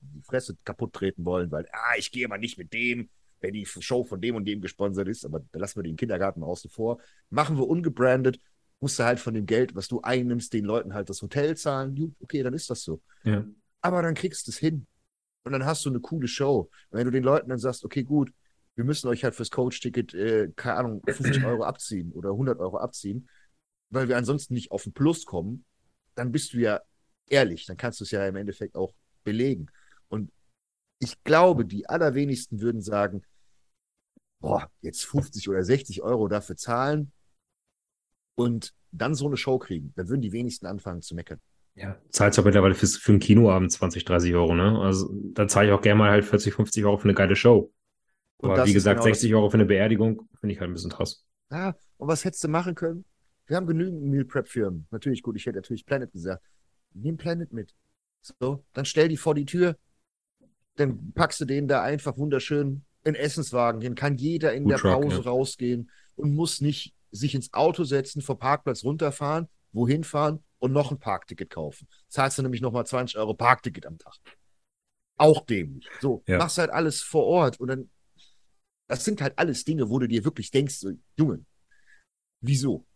die Fresse kaputt treten wollen, weil, ah, ich gehe mal nicht mit dem, wenn die Show von dem und dem gesponsert ist, aber da lassen wir den Kindergarten außen vor. Machen wir ungebrandet, musst du halt von dem Geld, was du einnimmst, den Leuten halt das Hotel zahlen. Okay, dann ist das so. Ja. Aber dann kriegst du es hin. Und dann hast du eine coole Show. Und wenn du den Leuten dann sagst, okay, gut, wir müssen euch halt fürs Coach-Ticket, äh, keine Ahnung, 50 Euro abziehen oder 100 Euro abziehen, weil wir ansonsten nicht auf den Plus kommen, dann bist du ja ehrlich. Dann kannst du es ja im Endeffekt auch belegen. Und ich glaube, die allerwenigsten würden sagen, boah, jetzt 50 oder 60 Euro dafür zahlen und dann so eine Show kriegen. Dann würden die wenigsten anfangen zu meckern. Ja, zahlst du aber mittlerweile für, für einen Kinoabend 20, 30 Euro, ne? Also da zahle ich auch gerne mal halt 40, 50 Euro für eine geile Show. Aber wie gesagt, genau 60 Euro für eine Beerdigung finde ich halt ein bisschen krass. Ja, und was hättest du machen können? Wir haben genügend Meal Prep Firmen. Natürlich gut, ich hätte natürlich Planet gesagt. Nimm Planet mit. So, dann stell die vor die Tür. Dann packst du den da einfach wunderschön in Essenswagen hin. Kann jeder in Food der Truck, Pause ja. rausgehen und muss nicht sich ins Auto setzen, vom Parkplatz runterfahren, wohin fahren und noch ein Parkticket kaufen. Zahlst du nämlich nochmal 20 Euro Parkticket am Tag. Auch dämlich. So, ja. machst halt alles vor Ort und dann, das sind halt alles Dinge, wo du dir wirklich denkst, so, Junge, wieso?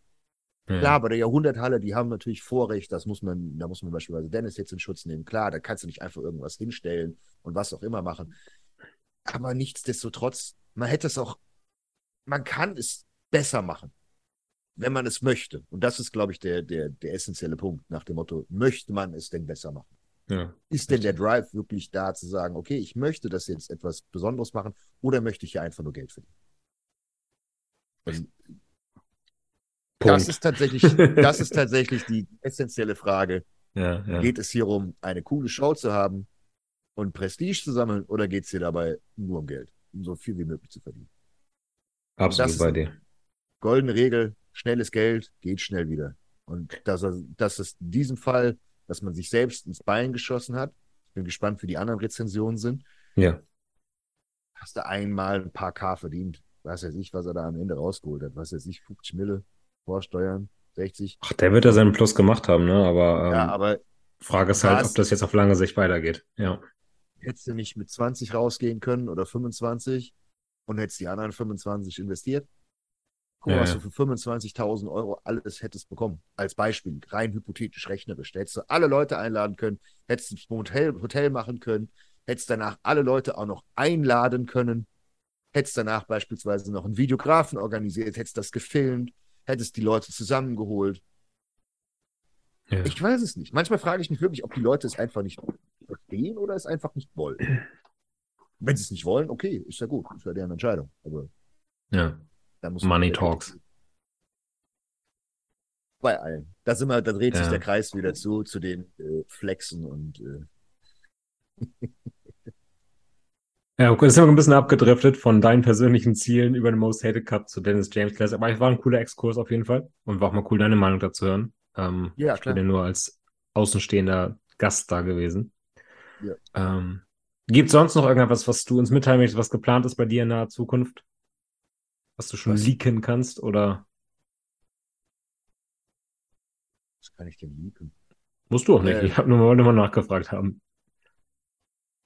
Ja. Klar, bei der Jahrhunderthalle, die haben natürlich Vorrecht, das muss man, da muss man beispielsweise Dennis jetzt in Schutz nehmen. Klar, da kannst du nicht einfach irgendwas hinstellen und was auch immer machen. Aber nichtsdestotrotz, man hätte es auch, man kann es besser machen wenn man es möchte. Und das ist, glaube ich, der, der, der essentielle Punkt nach dem Motto, möchte man es denn besser machen? Ja, ist denn der Drive wirklich da zu sagen, okay, ich möchte das jetzt etwas Besonderes machen oder möchte ich hier einfach nur Geld verdienen? Und das ist tatsächlich, das ist tatsächlich die essentielle Frage. Ja, ja. Geht es hier um eine coole Show zu haben und Prestige zu sammeln oder geht es hier dabei nur um Geld, um so viel wie möglich zu verdienen? Absolut bei dir. Goldene Regel, schnelles Geld geht schnell wieder. Und dass, er, dass es in diesem Fall, dass man sich selbst ins Bein geschossen hat, ich bin gespannt, wie die anderen Rezensionen sind. Ja. Hast du einmal ein paar K verdient. Was weiß ich, was er da am Ende rausgeholt hat. Was weiß ich, 50 Mille, Vorsteuern, 60. Ach, der wird ja seinen Plus gemacht haben, ne? Aber, ähm, ja, aber Frage ist halt, ob das jetzt auf lange Sicht weitergeht. Ja. Hättest du nicht mit 20 rausgehen können oder 25 und hättest die anderen 25 investiert? Guck mal, was du für 25.000 Euro alles hättest bekommen. Als Beispiel, rein hypothetisch rechnerisch. Da hättest du alle Leute einladen können, hättest ein Hotel, Hotel machen können, hättest danach alle Leute auch noch einladen können, hättest danach beispielsweise noch einen Videografen organisiert, hättest das gefilmt, hättest die Leute zusammengeholt. Ja. Ich weiß es nicht. Manchmal frage ich mich wirklich, ob die Leute es einfach nicht verstehen oder es einfach nicht wollen. Wenn sie es nicht wollen, okay, ist ja gut, ist ja deren Entscheidung. Aber ja. Money Talks. Bei allen. Da, sind wir, da dreht ja. sich der Kreis wieder zu, zu den äh, Flexen und. Äh ja, okay, das sind wir ein bisschen abgedriftet von deinen persönlichen Zielen über den Most Hated Cup zu Dennis James Class. Aber es war ein cooler Exkurs auf jeden Fall und war auch mal cool, deine Meinung dazu hören. Ähm, ja, ich bin ja nur als außenstehender Gast da gewesen. Ja. Ähm, Gibt es sonst noch irgendwas, was du uns mitteilen möchtest, was geplant ist bei dir in naher Zukunft? Was du schon was? leaken kannst oder? Was kann ich denn leaken? Musst du auch nicht. Äh, ich habe nur mal, mal nachgefragt haben.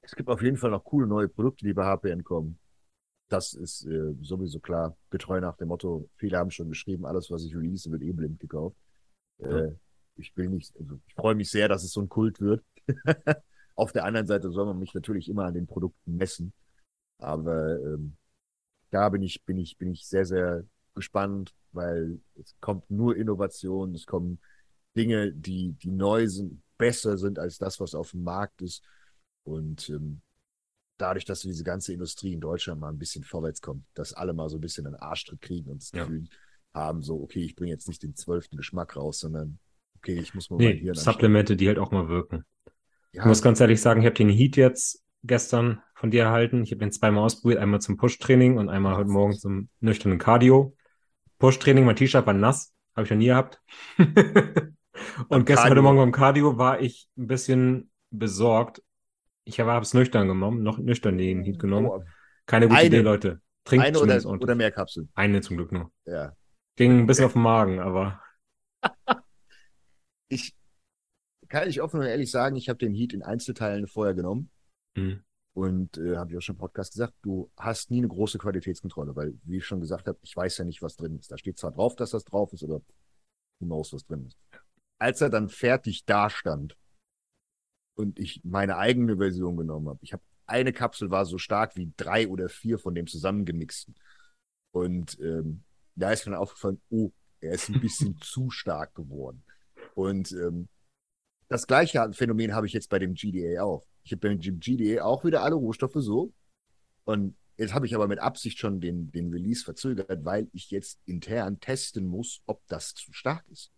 Es gibt auf jeden Fall noch coole neue Produkte, die bei HPN kommen. Das ist äh, sowieso klar. Getreu nach dem Motto, viele haben schon geschrieben, alles, was ich release, wird eh blind gekauft. Äh, ja. Ich will nicht, also ich freue mich sehr, dass es so ein Kult wird. auf der anderen Seite soll man mich natürlich immer an den Produkten messen. Aber ähm, da bin ich, bin ich, bin ich sehr, sehr gespannt, weil es kommt nur Innovation, es kommen Dinge, die, die neu sind, besser sind als das, was auf dem Markt ist. Und ähm, dadurch, dass diese ganze Industrie in Deutschland mal ein bisschen vorwärts kommt, dass alle mal so ein bisschen einen Arschtritt kriegen und das Gefühl ja. haben, so, okay, ich bringe jetzt nicht den zwölften Geschmack raus, sondern okay, ich muss mal nee, hier Supplemente, die halt auch mal wirken. Ja. Ich muss ganz ehrlich sagen, ich habe den Heat jetzt gestern von dir erhalten. Ich habe den zweimal ausprobiert, einmal zum Push-Training und einmal heute Morgen zum nüchternen Cardio. Push-Training, mein T-Shirt war nass, habe ich noch nie gehabt. und gestern, heute Morgen beim Cardio war ich ein bisschen besorgt. Ich habe es nüchtern genommen, noch nüchtern den Heat genommen. Oh. Keine gute eine, Idee, Leute. Trinkt eine oder, oder mehr Kapseln. Eine zum Glück nur. Ja. Ging ein bisschen auf den Magen, aber. ich kann ich offen und ehrlich sagen, ich habe den Heat in Einzelteilen vorher genommen. Mhm. Und äh, habe ich auch schon im Podcast gesagt, du hast nie eine große Qualitätskontrolle, weil, wie ich schon gesagt habe, ich weiß ja nicht, was drin ist. Da steht zwar drauf, dass das drauf ist, aber who knows, was drin ist. Als er dann fertig dastand und ich meine eigene Version genommen habe, ich habe eine Kapsel war so stark wie drei oder vier von dem zusammengemixten. Und ähm, da ist mir dann aufgefallen, oh, er ist ein bisschen zu stark geworden. Und ähm, das gleiche Phänomen habe ich jetzt bei dem GDA auch. Ich habe beim GDA auch wieder alle Rohstoffe so. Und jetzt habe ich aber mit Absicht schon den, den Release verzögert, weil ich jetzt intern testen muss, ob das zu stark ist.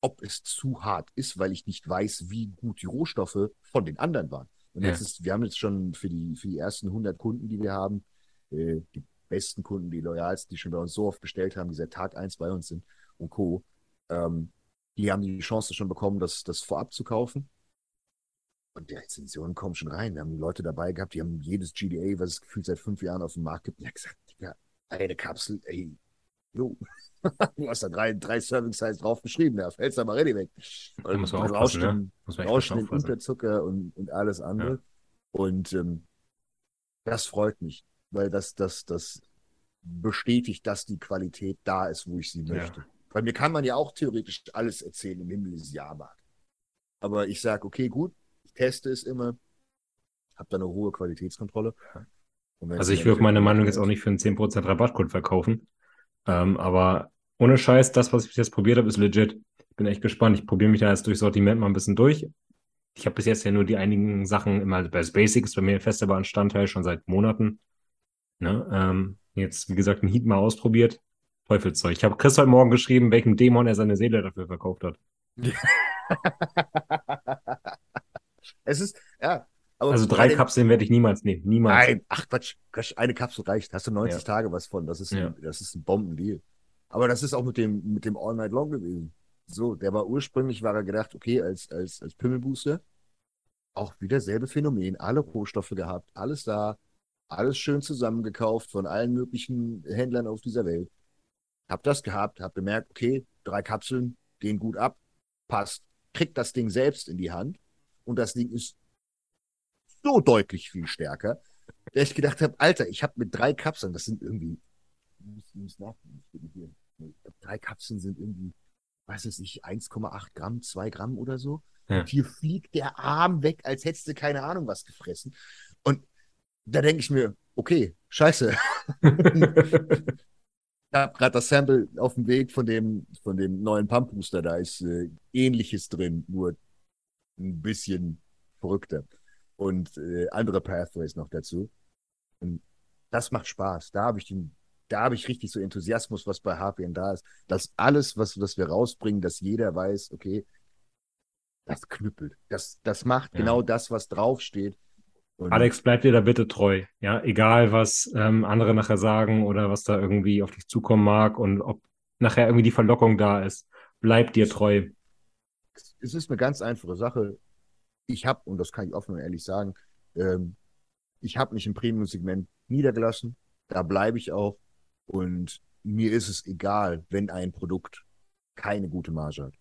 Ob es zu hart ist, weil ich nicht weiß, wie gut die Rohstoffe von den anderen waren. Und ja. jetzt ist, wir haben jetzt schon für die, für die ersten 100 Kunden, die wir haben, äh, die besten Kunden, die loyalsten, die schon bei uns so oft bestellt haben, die seit Tag 1 bei uns sind und Co., ähm, die haben die Chance schon bekommen, das, das vorab zu kaufen. Und die Rezensionen kommen schon rein. Wir haben Leute dabei gehabt, die haben jedes GDA, was es gefühlt seit fünf Jahren auf dem Markt gibt, ja gesagt, Digga, eine Kapsel, ey, jo. du hast da drei, drei Serving-Size drauf geschrieben, da fällst du aber ready weg. Und muss man aufpassen, ne? muss man Rauschen den Unterzucker und, und alles andere. Ja. Und ähm, das freut mich, weil das, das, das bestätigt, dass die Qualität da ist, wo ich sie möchte. Ja. Weil mir kann man ja auch theoretisch alles erzählen im Himmel des Jahrmarkt. Aber ich sage, okay, gut, ich teste es immer, habe da eine hohe Qualitätskontrolle. Also ich würde meine Meinung jetzt auch nicht für einen 10% Rabattcode verkaufen. Ähm, aber ohne Scheiß, das, was ich bis jetzt probiert habe, ist legit. Ich bin echt gespannt. Ich probiere mich da jetzt durch Sortiment mal ein bisschen durch. Ich habe bis jetzt ja nur die einigen Sachen immer bei Basics bei mir fester Bestandteil schon seit Monaten. Ne? Ähm, jetzt, wie gesagt, ein Heat mal ausprobiert. Teufelszeug. Ich habe Chris heute Morgen geschrieben, welchem Dämon er seine Seele dafür verkauft hat. es ist, ja. also drei Kapseln werde ich niemals nehmen. Niemals. Nein, ach Quatsch, Quatsch eine Kapsel reicht. Hast du 90 ja. Tage was von. Das ist, ein, das ist ein Bombendeal. Aber das ist auch mit dem, mit dem All Night Long gewesen. So, der war ursprünglich, war er gedacht, okay, als, als, als Pimmelbooster. Auch wieder selbe Phänomen. Alle Rohstoffe gehabt, alles da, alles schön zusammengekauft von allen möglichen Händlern auf dieser Welt. Hab das gehabt, hab gemerkt, okay, drei Kapseln gehen gut ab, passt. Kriegt das Ding selbst in die Hand und das Ding ist so deutlich viel stärker, dass ich gedacht habe, Alter, ich habe mit drei Kapseln, das sind irgendwie, ich muss nachdenken, drei Kapseln sind irgendwie, weiß es nicht, 1,8 Gramm, 2 Gramm oder so. Ja. Und hier fliegt der Arm weg, als hättest du keine Ahnung was gefressen. Und da denke ich mir, okay, scheiße. Ich habe gerade das Sample auf dem Weg von dem, von dem neuen Pump Booster. Da ist äh, ähnliches drin, nur ein bisschen verrückter. Und äh, andere Pathways noch dazu. Und das macht Spaß. Da habe ich den, da habe ich richtig so Enthusiasmus, was bei HPN da ist. Dass alles, was, was wir rausbringen, dass jeder weiß, okay, das knüppelt. Das, das macht ja. genau das, was draufsteht. Und Alex, bleib dir da bitte treu. Ja, egal was ähm, andere nachher sagen oder was da irgendwie auf dich zukommen mag und ob nachher irgendwie die Verlockung da ist. Bleib dir treu. Es ist eine ganz einfache Sache. Ich habe, und das kann ich offen und ehrlich sagen, ähm, ich habe mich im Premium-Segment niedergelassen. Da bleibe ich auch. Und mir ist es egal, wenn ein Produkt keine gute Marge hat.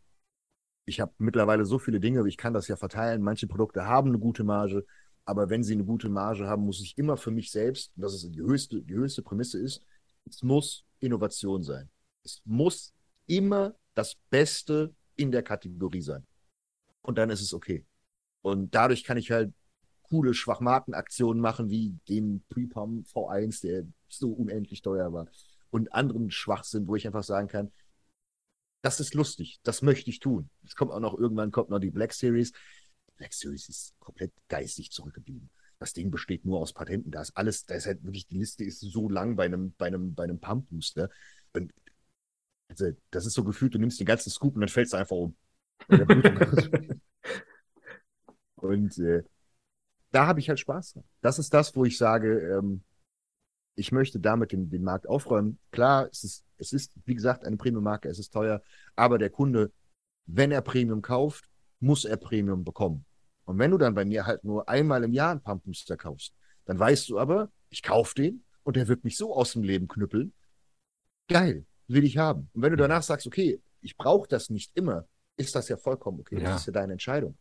Ich habe mittlerweile so viele Dinge, ich kann das ja verteilen. Manche Produkte haben eine gute Marge, aber wenn sie eine gute Marge haben, muss ich immer für mich selbst, und das ist die höchste, die höchste Prämisse ist, es muss Innovation sein. Es muss immer das Beste in der Kategorie sein. Und dann ist es okay. Und dadurch kann ich halt coole Schwachmatenaktionen machen, wie dem Prepom V1, der so unendlich teuer war. Und anderen Schwachsinn, wo ich einfach sagen kann, das ist lustig, das möchte ich tun. Es kommt auch noch, irgendwann kommt noch die Black Series. Black Series ist komplett geistig zurückgeblieben. Das Ding besteht nur aus Patenten. Da ist alles, da ist halt wirklich, die Liste ist so lang bei einem, bei einem, bei einem Pump Booster. Und also, das ist so gefühlt, du nimmst den ganzen Scoop und dann fällst du einfach um. und äh, da habe ich halt Spaß dran. Das ist das, wo ich sage, ähm, ich möchte damit den, den Markt aufräumen. Klar, es ist, es ist, wie gesagt, eine Premium-Marke, es ist teuer, aber der Kunde, wenn er Premium kauft, muss er Premium bekommen. Und wenn du dann bei mir halt nur einmal im Jahr einen Pump Booster kaufst, dann weißt du aber, ich kaufe den und der wird mich so aus dem Leben knüppeln. Geil, will ich haben. Und wenn du danach sagst, okay, ich brauche das nicht immer, ist das ja vollkommen okay. Ja. Das ist ja deine Entscheidung.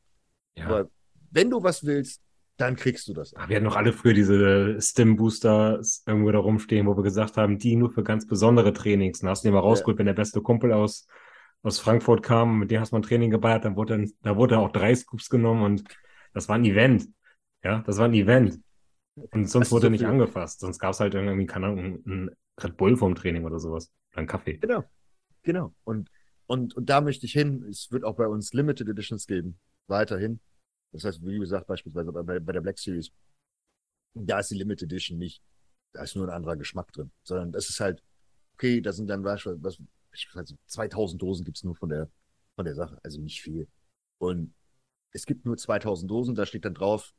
Ja. Aber wenn du was willst, dann kriegst du das. wir hatten noch alle früher diese Stim-Booster irgendwo da rumstehen, wo wir gesagt haben, die nur für ganz besondere Trainings. Dann hast du die mal rausgeholt, ja. wenn der beste Kumpel aus, aus Frankfurt kam, mit dem hast du ein Training geballert, dann wurde, dann, da wurde auch drei Scoops genommen und das war ein Event. Ja, das war ein Event. Und sonst wurde so nicht viel. angefasst. Sonst gab es halt irgendwie, keine Ahnung, ein Red Bull vom Training oder sowas. Oder ein Kaffee. Genau. Genau. Und, und, und da möchte ich hin. Es wird auch bei uns Limited Editions geben. Weiterhin. Das heißt, wie gesagt, beispielsweise bei, bei der Black Series, da ist die Limited Edition nicht, da ist nur ein anderer Geschmack drin, sondern das ist halt, okay, da sind dann beispielsweise, was, also 2000 Dosen gibt es nur von der, von der Sache, also nicht viel. Und es gibt nur 2000 Dosen, da steht dann drauf,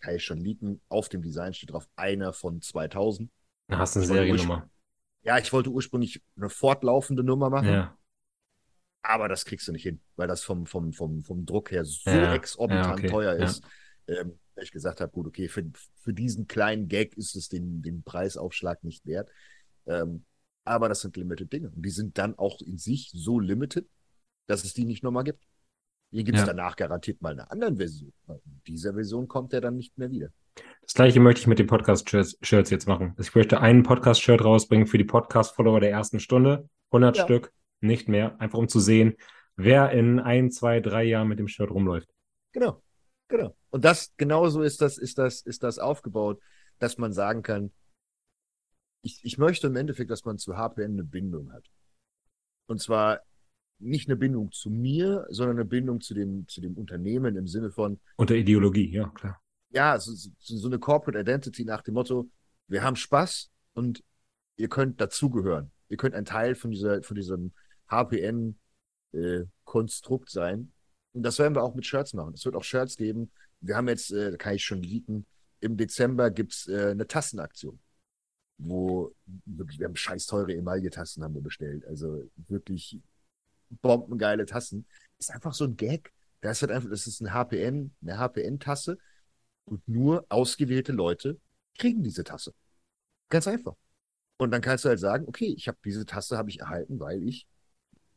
kann ich schon leaken, auf dem Design steht drauf, einer von 2000. Da hast du eine Seriennummer. Ja, ich wollte ursprünglich eine fortlaufende Nummer machen. Ja. Aber das kriegst du nicht hin, weil das vom, vom, vom, vom Druck her so ja, exorbitant ja, okay, teuer ist. Ähm, ich gesagt habe, gut, okay, für, für diesen kleinen Gag ist es den, den Preisaufschlag nicht wert. Ähm, aber das sind limited Dinge. Und die sind dann auch in sich so limited, dass es die nicht nochmal gibt. Hier gibt es danach garantiert mal eine andere Version. In dieser Version kommt er dann nicht mehr wieder. Das gleiche möchte ich mit den Podcast-Shirts jetzt machen. Ich möchte einen Podcast-Shirt rausbringen für die Podcast-Follower der ersten Stunde. 100 Stück nicht mehr, einfach um zu sehen, wer in ein, zwei, drei Jahren mit dem Shirt rumläuft. Genau, genau. Und das, genauso ist das, ist das, ist das aufgebaut, dass man sagen kann, ich, ich möchte im Endeffekt, dass man zu HPN eine Bindung hat. Und zwar nicht eine Bindung zu mir, sondern eine Bindung zu dem, zu dem Unternehmen im Sinne von. Unter Ideologie, ja, klar. Ja, so, so eine Corporate Identity nach dem Motto, wir haben Spaß und ihr könnt dazugehören. Ihr könnt ein Teil von dieser, von diesem HPN-Konstrukt äh, sein. Und das werden wir auch mit Shirts machen. Es wird auch Shirts geben. Wir haben jetzt, äh, da kann ich schon leaken, im Dezember gibt es äh, eine Tassenaktion, wo wirklich, wir haben scheiß teure Emaille-Tassen haben wir bestellt. Also wirklich bombengeile Tassen. Ist einfach so ein Gag. Das ist halt einfach, das ist ein HPN, eine HPN-Tasse und nur ausgewählte Leute kriegen diese Tasse. Ganz einfach. Und dann kannst du halt sagen, okay, ich habe diese Tasse habe ich erhalten, weil ich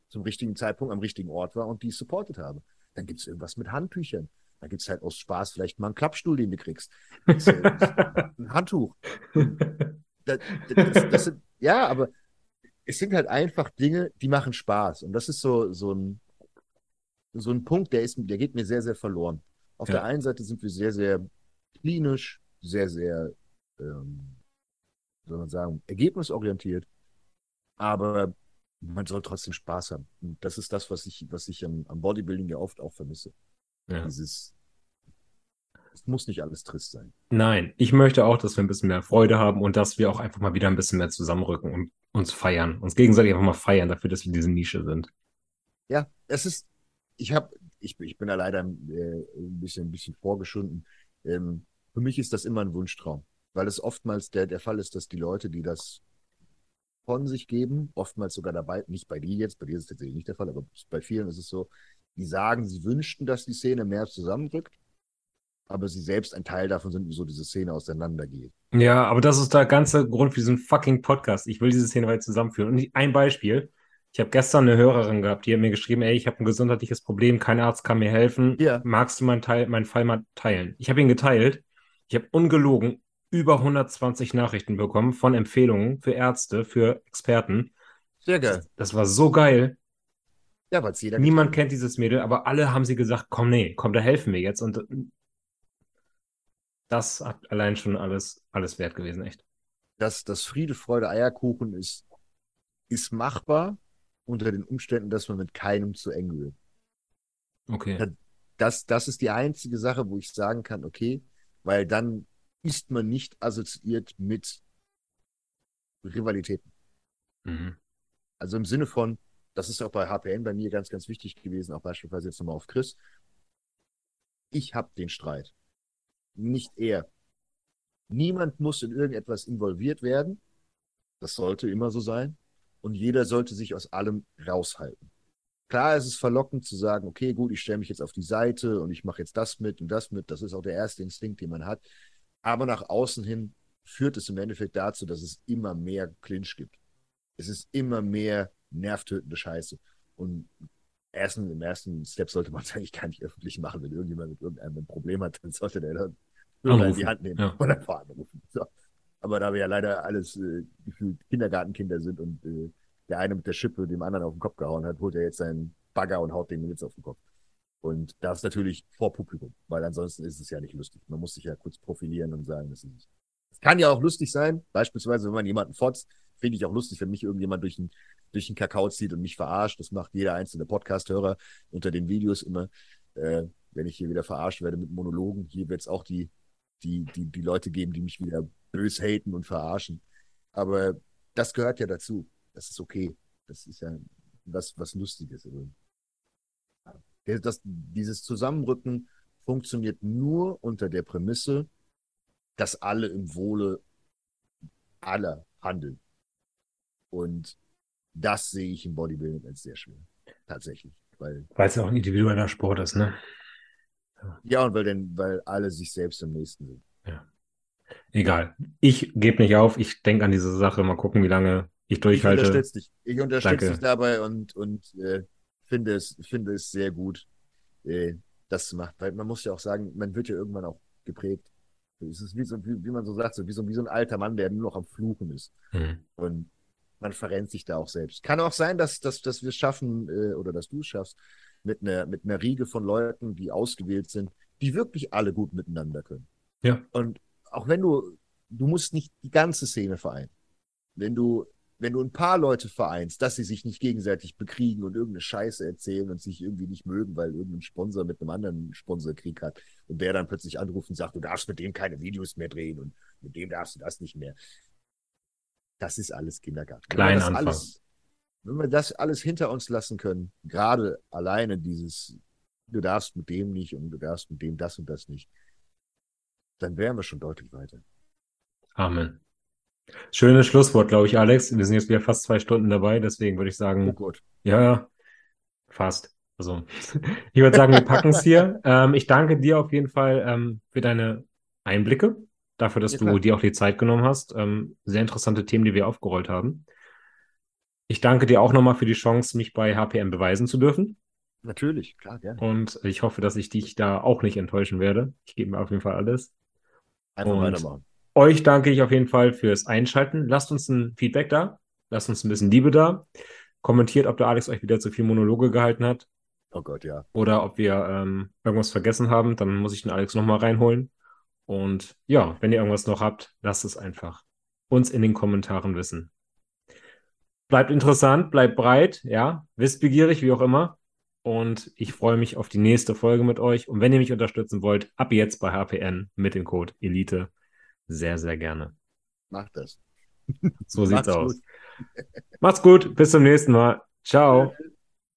zum richtigen Zeitpunkt am richtigen Ort war und die supportet habe. Dann gibt es irgendwas mit Handtüchern. Da gibt es halt aus Spaß vielleicht mal einen Klappstuhl, den du kriegst. Ein Handtuch. Das, das, das sind, ja, aber es sind halt einfach Dinge, die machen Spaß. Und das ist so, so, ein, so ein Punkt, der, ist, der geht mir sehr, sehr verloren. Auf ja. der einen Seite sind wir sehr, sehr klinisch, sehr, sehr, ähm, soll man sagen, ergebnisorientiert. Aber man soll trotzdem Spaß haben. Und das ist das, was ich, was ich am, am Bodybuilding ja oft auch vermisse. Ja. Dieses, es muss nicht alles trist sein. Nein, ich möchte auch, dass wir ein bisschen mehr Freude haben und dass wir auch einfach mal wieder ein bisschen mehr zusammenrücken und uns feiern, uns gegenseitig einfach mal feiern dafür, dass wir diese Nische sind. Ja, es ist, ich habe, ich, ich bin da leider äh, ein bisschen, ein bisschen vorgeschunden. Ähm, für mich ist das immer ein Wunschtraum, weil es oftmals der, der Fall ist, dass die Leute, die das von sich geben, oftmals sogar dabei, nicht bei dir jetzt, bei dir ist es tatsächlich nicht der Fall, aber bei vielen ist es so, die sagen, sie wünschten, dass die Szene mehr zusammenrückt, aber sie selbst ein Teil davon sind, wieso diese Szene auseinandergeht. Ja, aber das ist der ganze Grund für diesen fucking Podcast. Ich will diese Szene weiter zusammenführen. Und ein Beispiel. Ich habe gestern eine Hörerin gehabt, die hat mir geschrieben, ey, ich habe ein gesundheitliches Problem, kein Arzt kann mir helfen. Ja. Magst du meinen, Teil, meinen Fall mal teilen? Ich habe ihn geteilt. Ich habe ungelogen über 120 Nachrichten bekommen von Empfehlungen für Ärzte, für Experten. Sehr geil. Das, das war so geil. Ja, weil jeder. Niemand kennt dieses Mädel, aber alle haben sie gesagt: Komm, nee, komm, da helfen wir jetzt. Und das hat allein schon alles, alles wert gewesen, echt. Das, das Friede, Freude, Eierkuchen ist, ist machbar unter den Umständen, dass man mit keinem zu eng will. Okay. Das, das ist die einzige Sache, wo ich sagen kann, okay, weil dann ist man nicht assoziiert mit Rivalitäten. Mhm. Also im Sinne von, das ist auch bei HPN bei mir ganz, ganz wichtig gewesen, auch beispielsweise jetzt nochmal auf Chris. Ich habe den Streit, nicht er. Niemand muss in irgendetwas involviert werden. Das sollte immer so sein. Und jeder sollte sich aus allem raushalten. Klar ist es verlockend zu sagen, okay, gut, ich stelle mich jetzt auf die Seite und ich mache jetzt das mit und das mit. Das ist auch der erste Instinkt, den man hat. Aber nach außen hin führt es im Endeffekt dazu, dass es immer mehr Clinch gibt. Es ist immer mehr nervtötende Scheiße. Und ersten, im ersten Step sollte man es eigentlich gar nicht öffentlich machen. Wenn irgendjemand mit irgendeinem ein Problem hat, dann sollte der Hörer in die Hand nehmen ja. und einfach anrufen. So. Aber da wir ja leider alles äh, gefühlt Kindergartenkinder sind und äh, der eine mit der Schippe dem anderen auf den Kopf gehauen hat, holt er jetzt seinen Bagger und haut den jetzt auf den Kopf. Und das natürlich vor Publikum, weil ansonsten ist es ja nicht lustig. Man muss sich ja kurz profilieren und sagen, das ist es kann ja auch lustig sein, beispielsweise, wenn man jemanden fotzt, finde ich auch lustig, wenn mich irgendjemand durch den, durch den Kakao zieht und mich verarscht. Das macht jeder einzelne Podcast-Hörer unter den Videos immer. Äh, wenn ich hier wieder verarscht werde mit Monologen, hier wird es auch die, die, die, die Leute geben, die mich wieder bös haten und verarschen. Aber das gehört ja dazu. Das ist okay. Das ist ja was, was Lustiges. Also, das, dieses Zusammenrücken funktioniert nur unter der Prämisse, dass alle im Wohle aller handeln. Und das sehe ich im Bodybuilding als sehr schwer. Tatsächlich. Weil es ja auch ein individueller Sport ist, ne? Ja, und weil, denn, weil alle sich selbst am nächsten sind. Ja. Egal. Ich gebe nicht auf. Ich denke an diese Sache. Mal gucken, wie lange ich durchhalte. Ich unterstütze dich. Ich unterstütze dich dabei und, und äh, finde, es, finde es sehr gut, äh, das zu machen. Weil man muss ja auch sagen, man wird ja irgendwann auch geprägt es ist wie, so, wie, wie man so sagt, so wie, so, wie so ein alter Mann, der nur noch am Fluchen ist. Mhm. Und man verrennt sich da auch selbst. Kann auch sein, dass, dass, dass wir es schaffen, äh, oder dass du es schaffst, mit einer, mit einer Riege von Leuten, die ausgewählt sind, die wirklich alle gut miteinander können. Ja. Und auch wenn du, du musst nicht die ganze Szene vereinen. Wenn du wenn du ein paar Leute vereinst, dass sie sich nicht gegenseitig bekriegen und irgendeine Scheiße erzählen und sich irgendwie nicht mögen, weil irgendein Sponsor mit einem anderen Sponsor Krieg hat und der dann plötzlich anruft und sagt, du darfst mit dem keine Videos mehr drehen und mit dem darfst du das nicht mehr. Das ist alles Kindergarten. Klein Anfang. Alles, wenn wir das alles hinter uns lassen können, gerade alleine dieses, du darfst mit dem nicht und du darfst mit dem das und das nicht, dann wären wir schon deutlich weiter. Amen. Schönes Schlusswort, glaube ich, Alex. Wir sind jetzt wieder fast zwei Stunden dabei, deswegen würde ich sagen, oh Gott. ja, fast. Also, ich würde sagen, wir packen es hier. Ähm, ich danke dir auf jeden Fall ähm, für deine Einblicke, dafür, dass ja, du dir auch die Zeit genommen hast. Ähm, sehr interessante Themen, die wir aufgerollt haben. Ich danke dir auch nochmal für die Chance, mich bei HPM beweisen zu dürfen. Natürlich, klar, gerne. Und ich hoffe, dass ich dich da auch nicht enttäuschen werde. Ich gebe mir auf jeden Fall alles. Einfach Und weitermachen. Euch danke ich auf jeden Fall fürs Einschalten. Lasst uns ein Feedback da. Lasst uns ein bisschen Liebe da. Kommentiert, ob der Alex euch wieder zu viel Monologe gehalten hat. Oh Gott, ja. Oder ob wir ähm, irgendwas vergessen haben. Dann muss ich den Alex nochmal reinholen. Und ja, wenn ihr irgendwas noch habt, lasst es einfach uns in den Kommentaren wissen. Bleibt interessant, bleibt breit, ja, wissbegierig, wie auch immer. Und ich freue mich auf die nächste Folge mit euch. Und wenn ihr mich unterstützen wollt, ab jetzt bei HPN mit dem Code ELITE sehr, sehr gerne. Mach das. So sieht's aus. Gut. Macht's gut. Bis zum nächsten Mal. Ciao.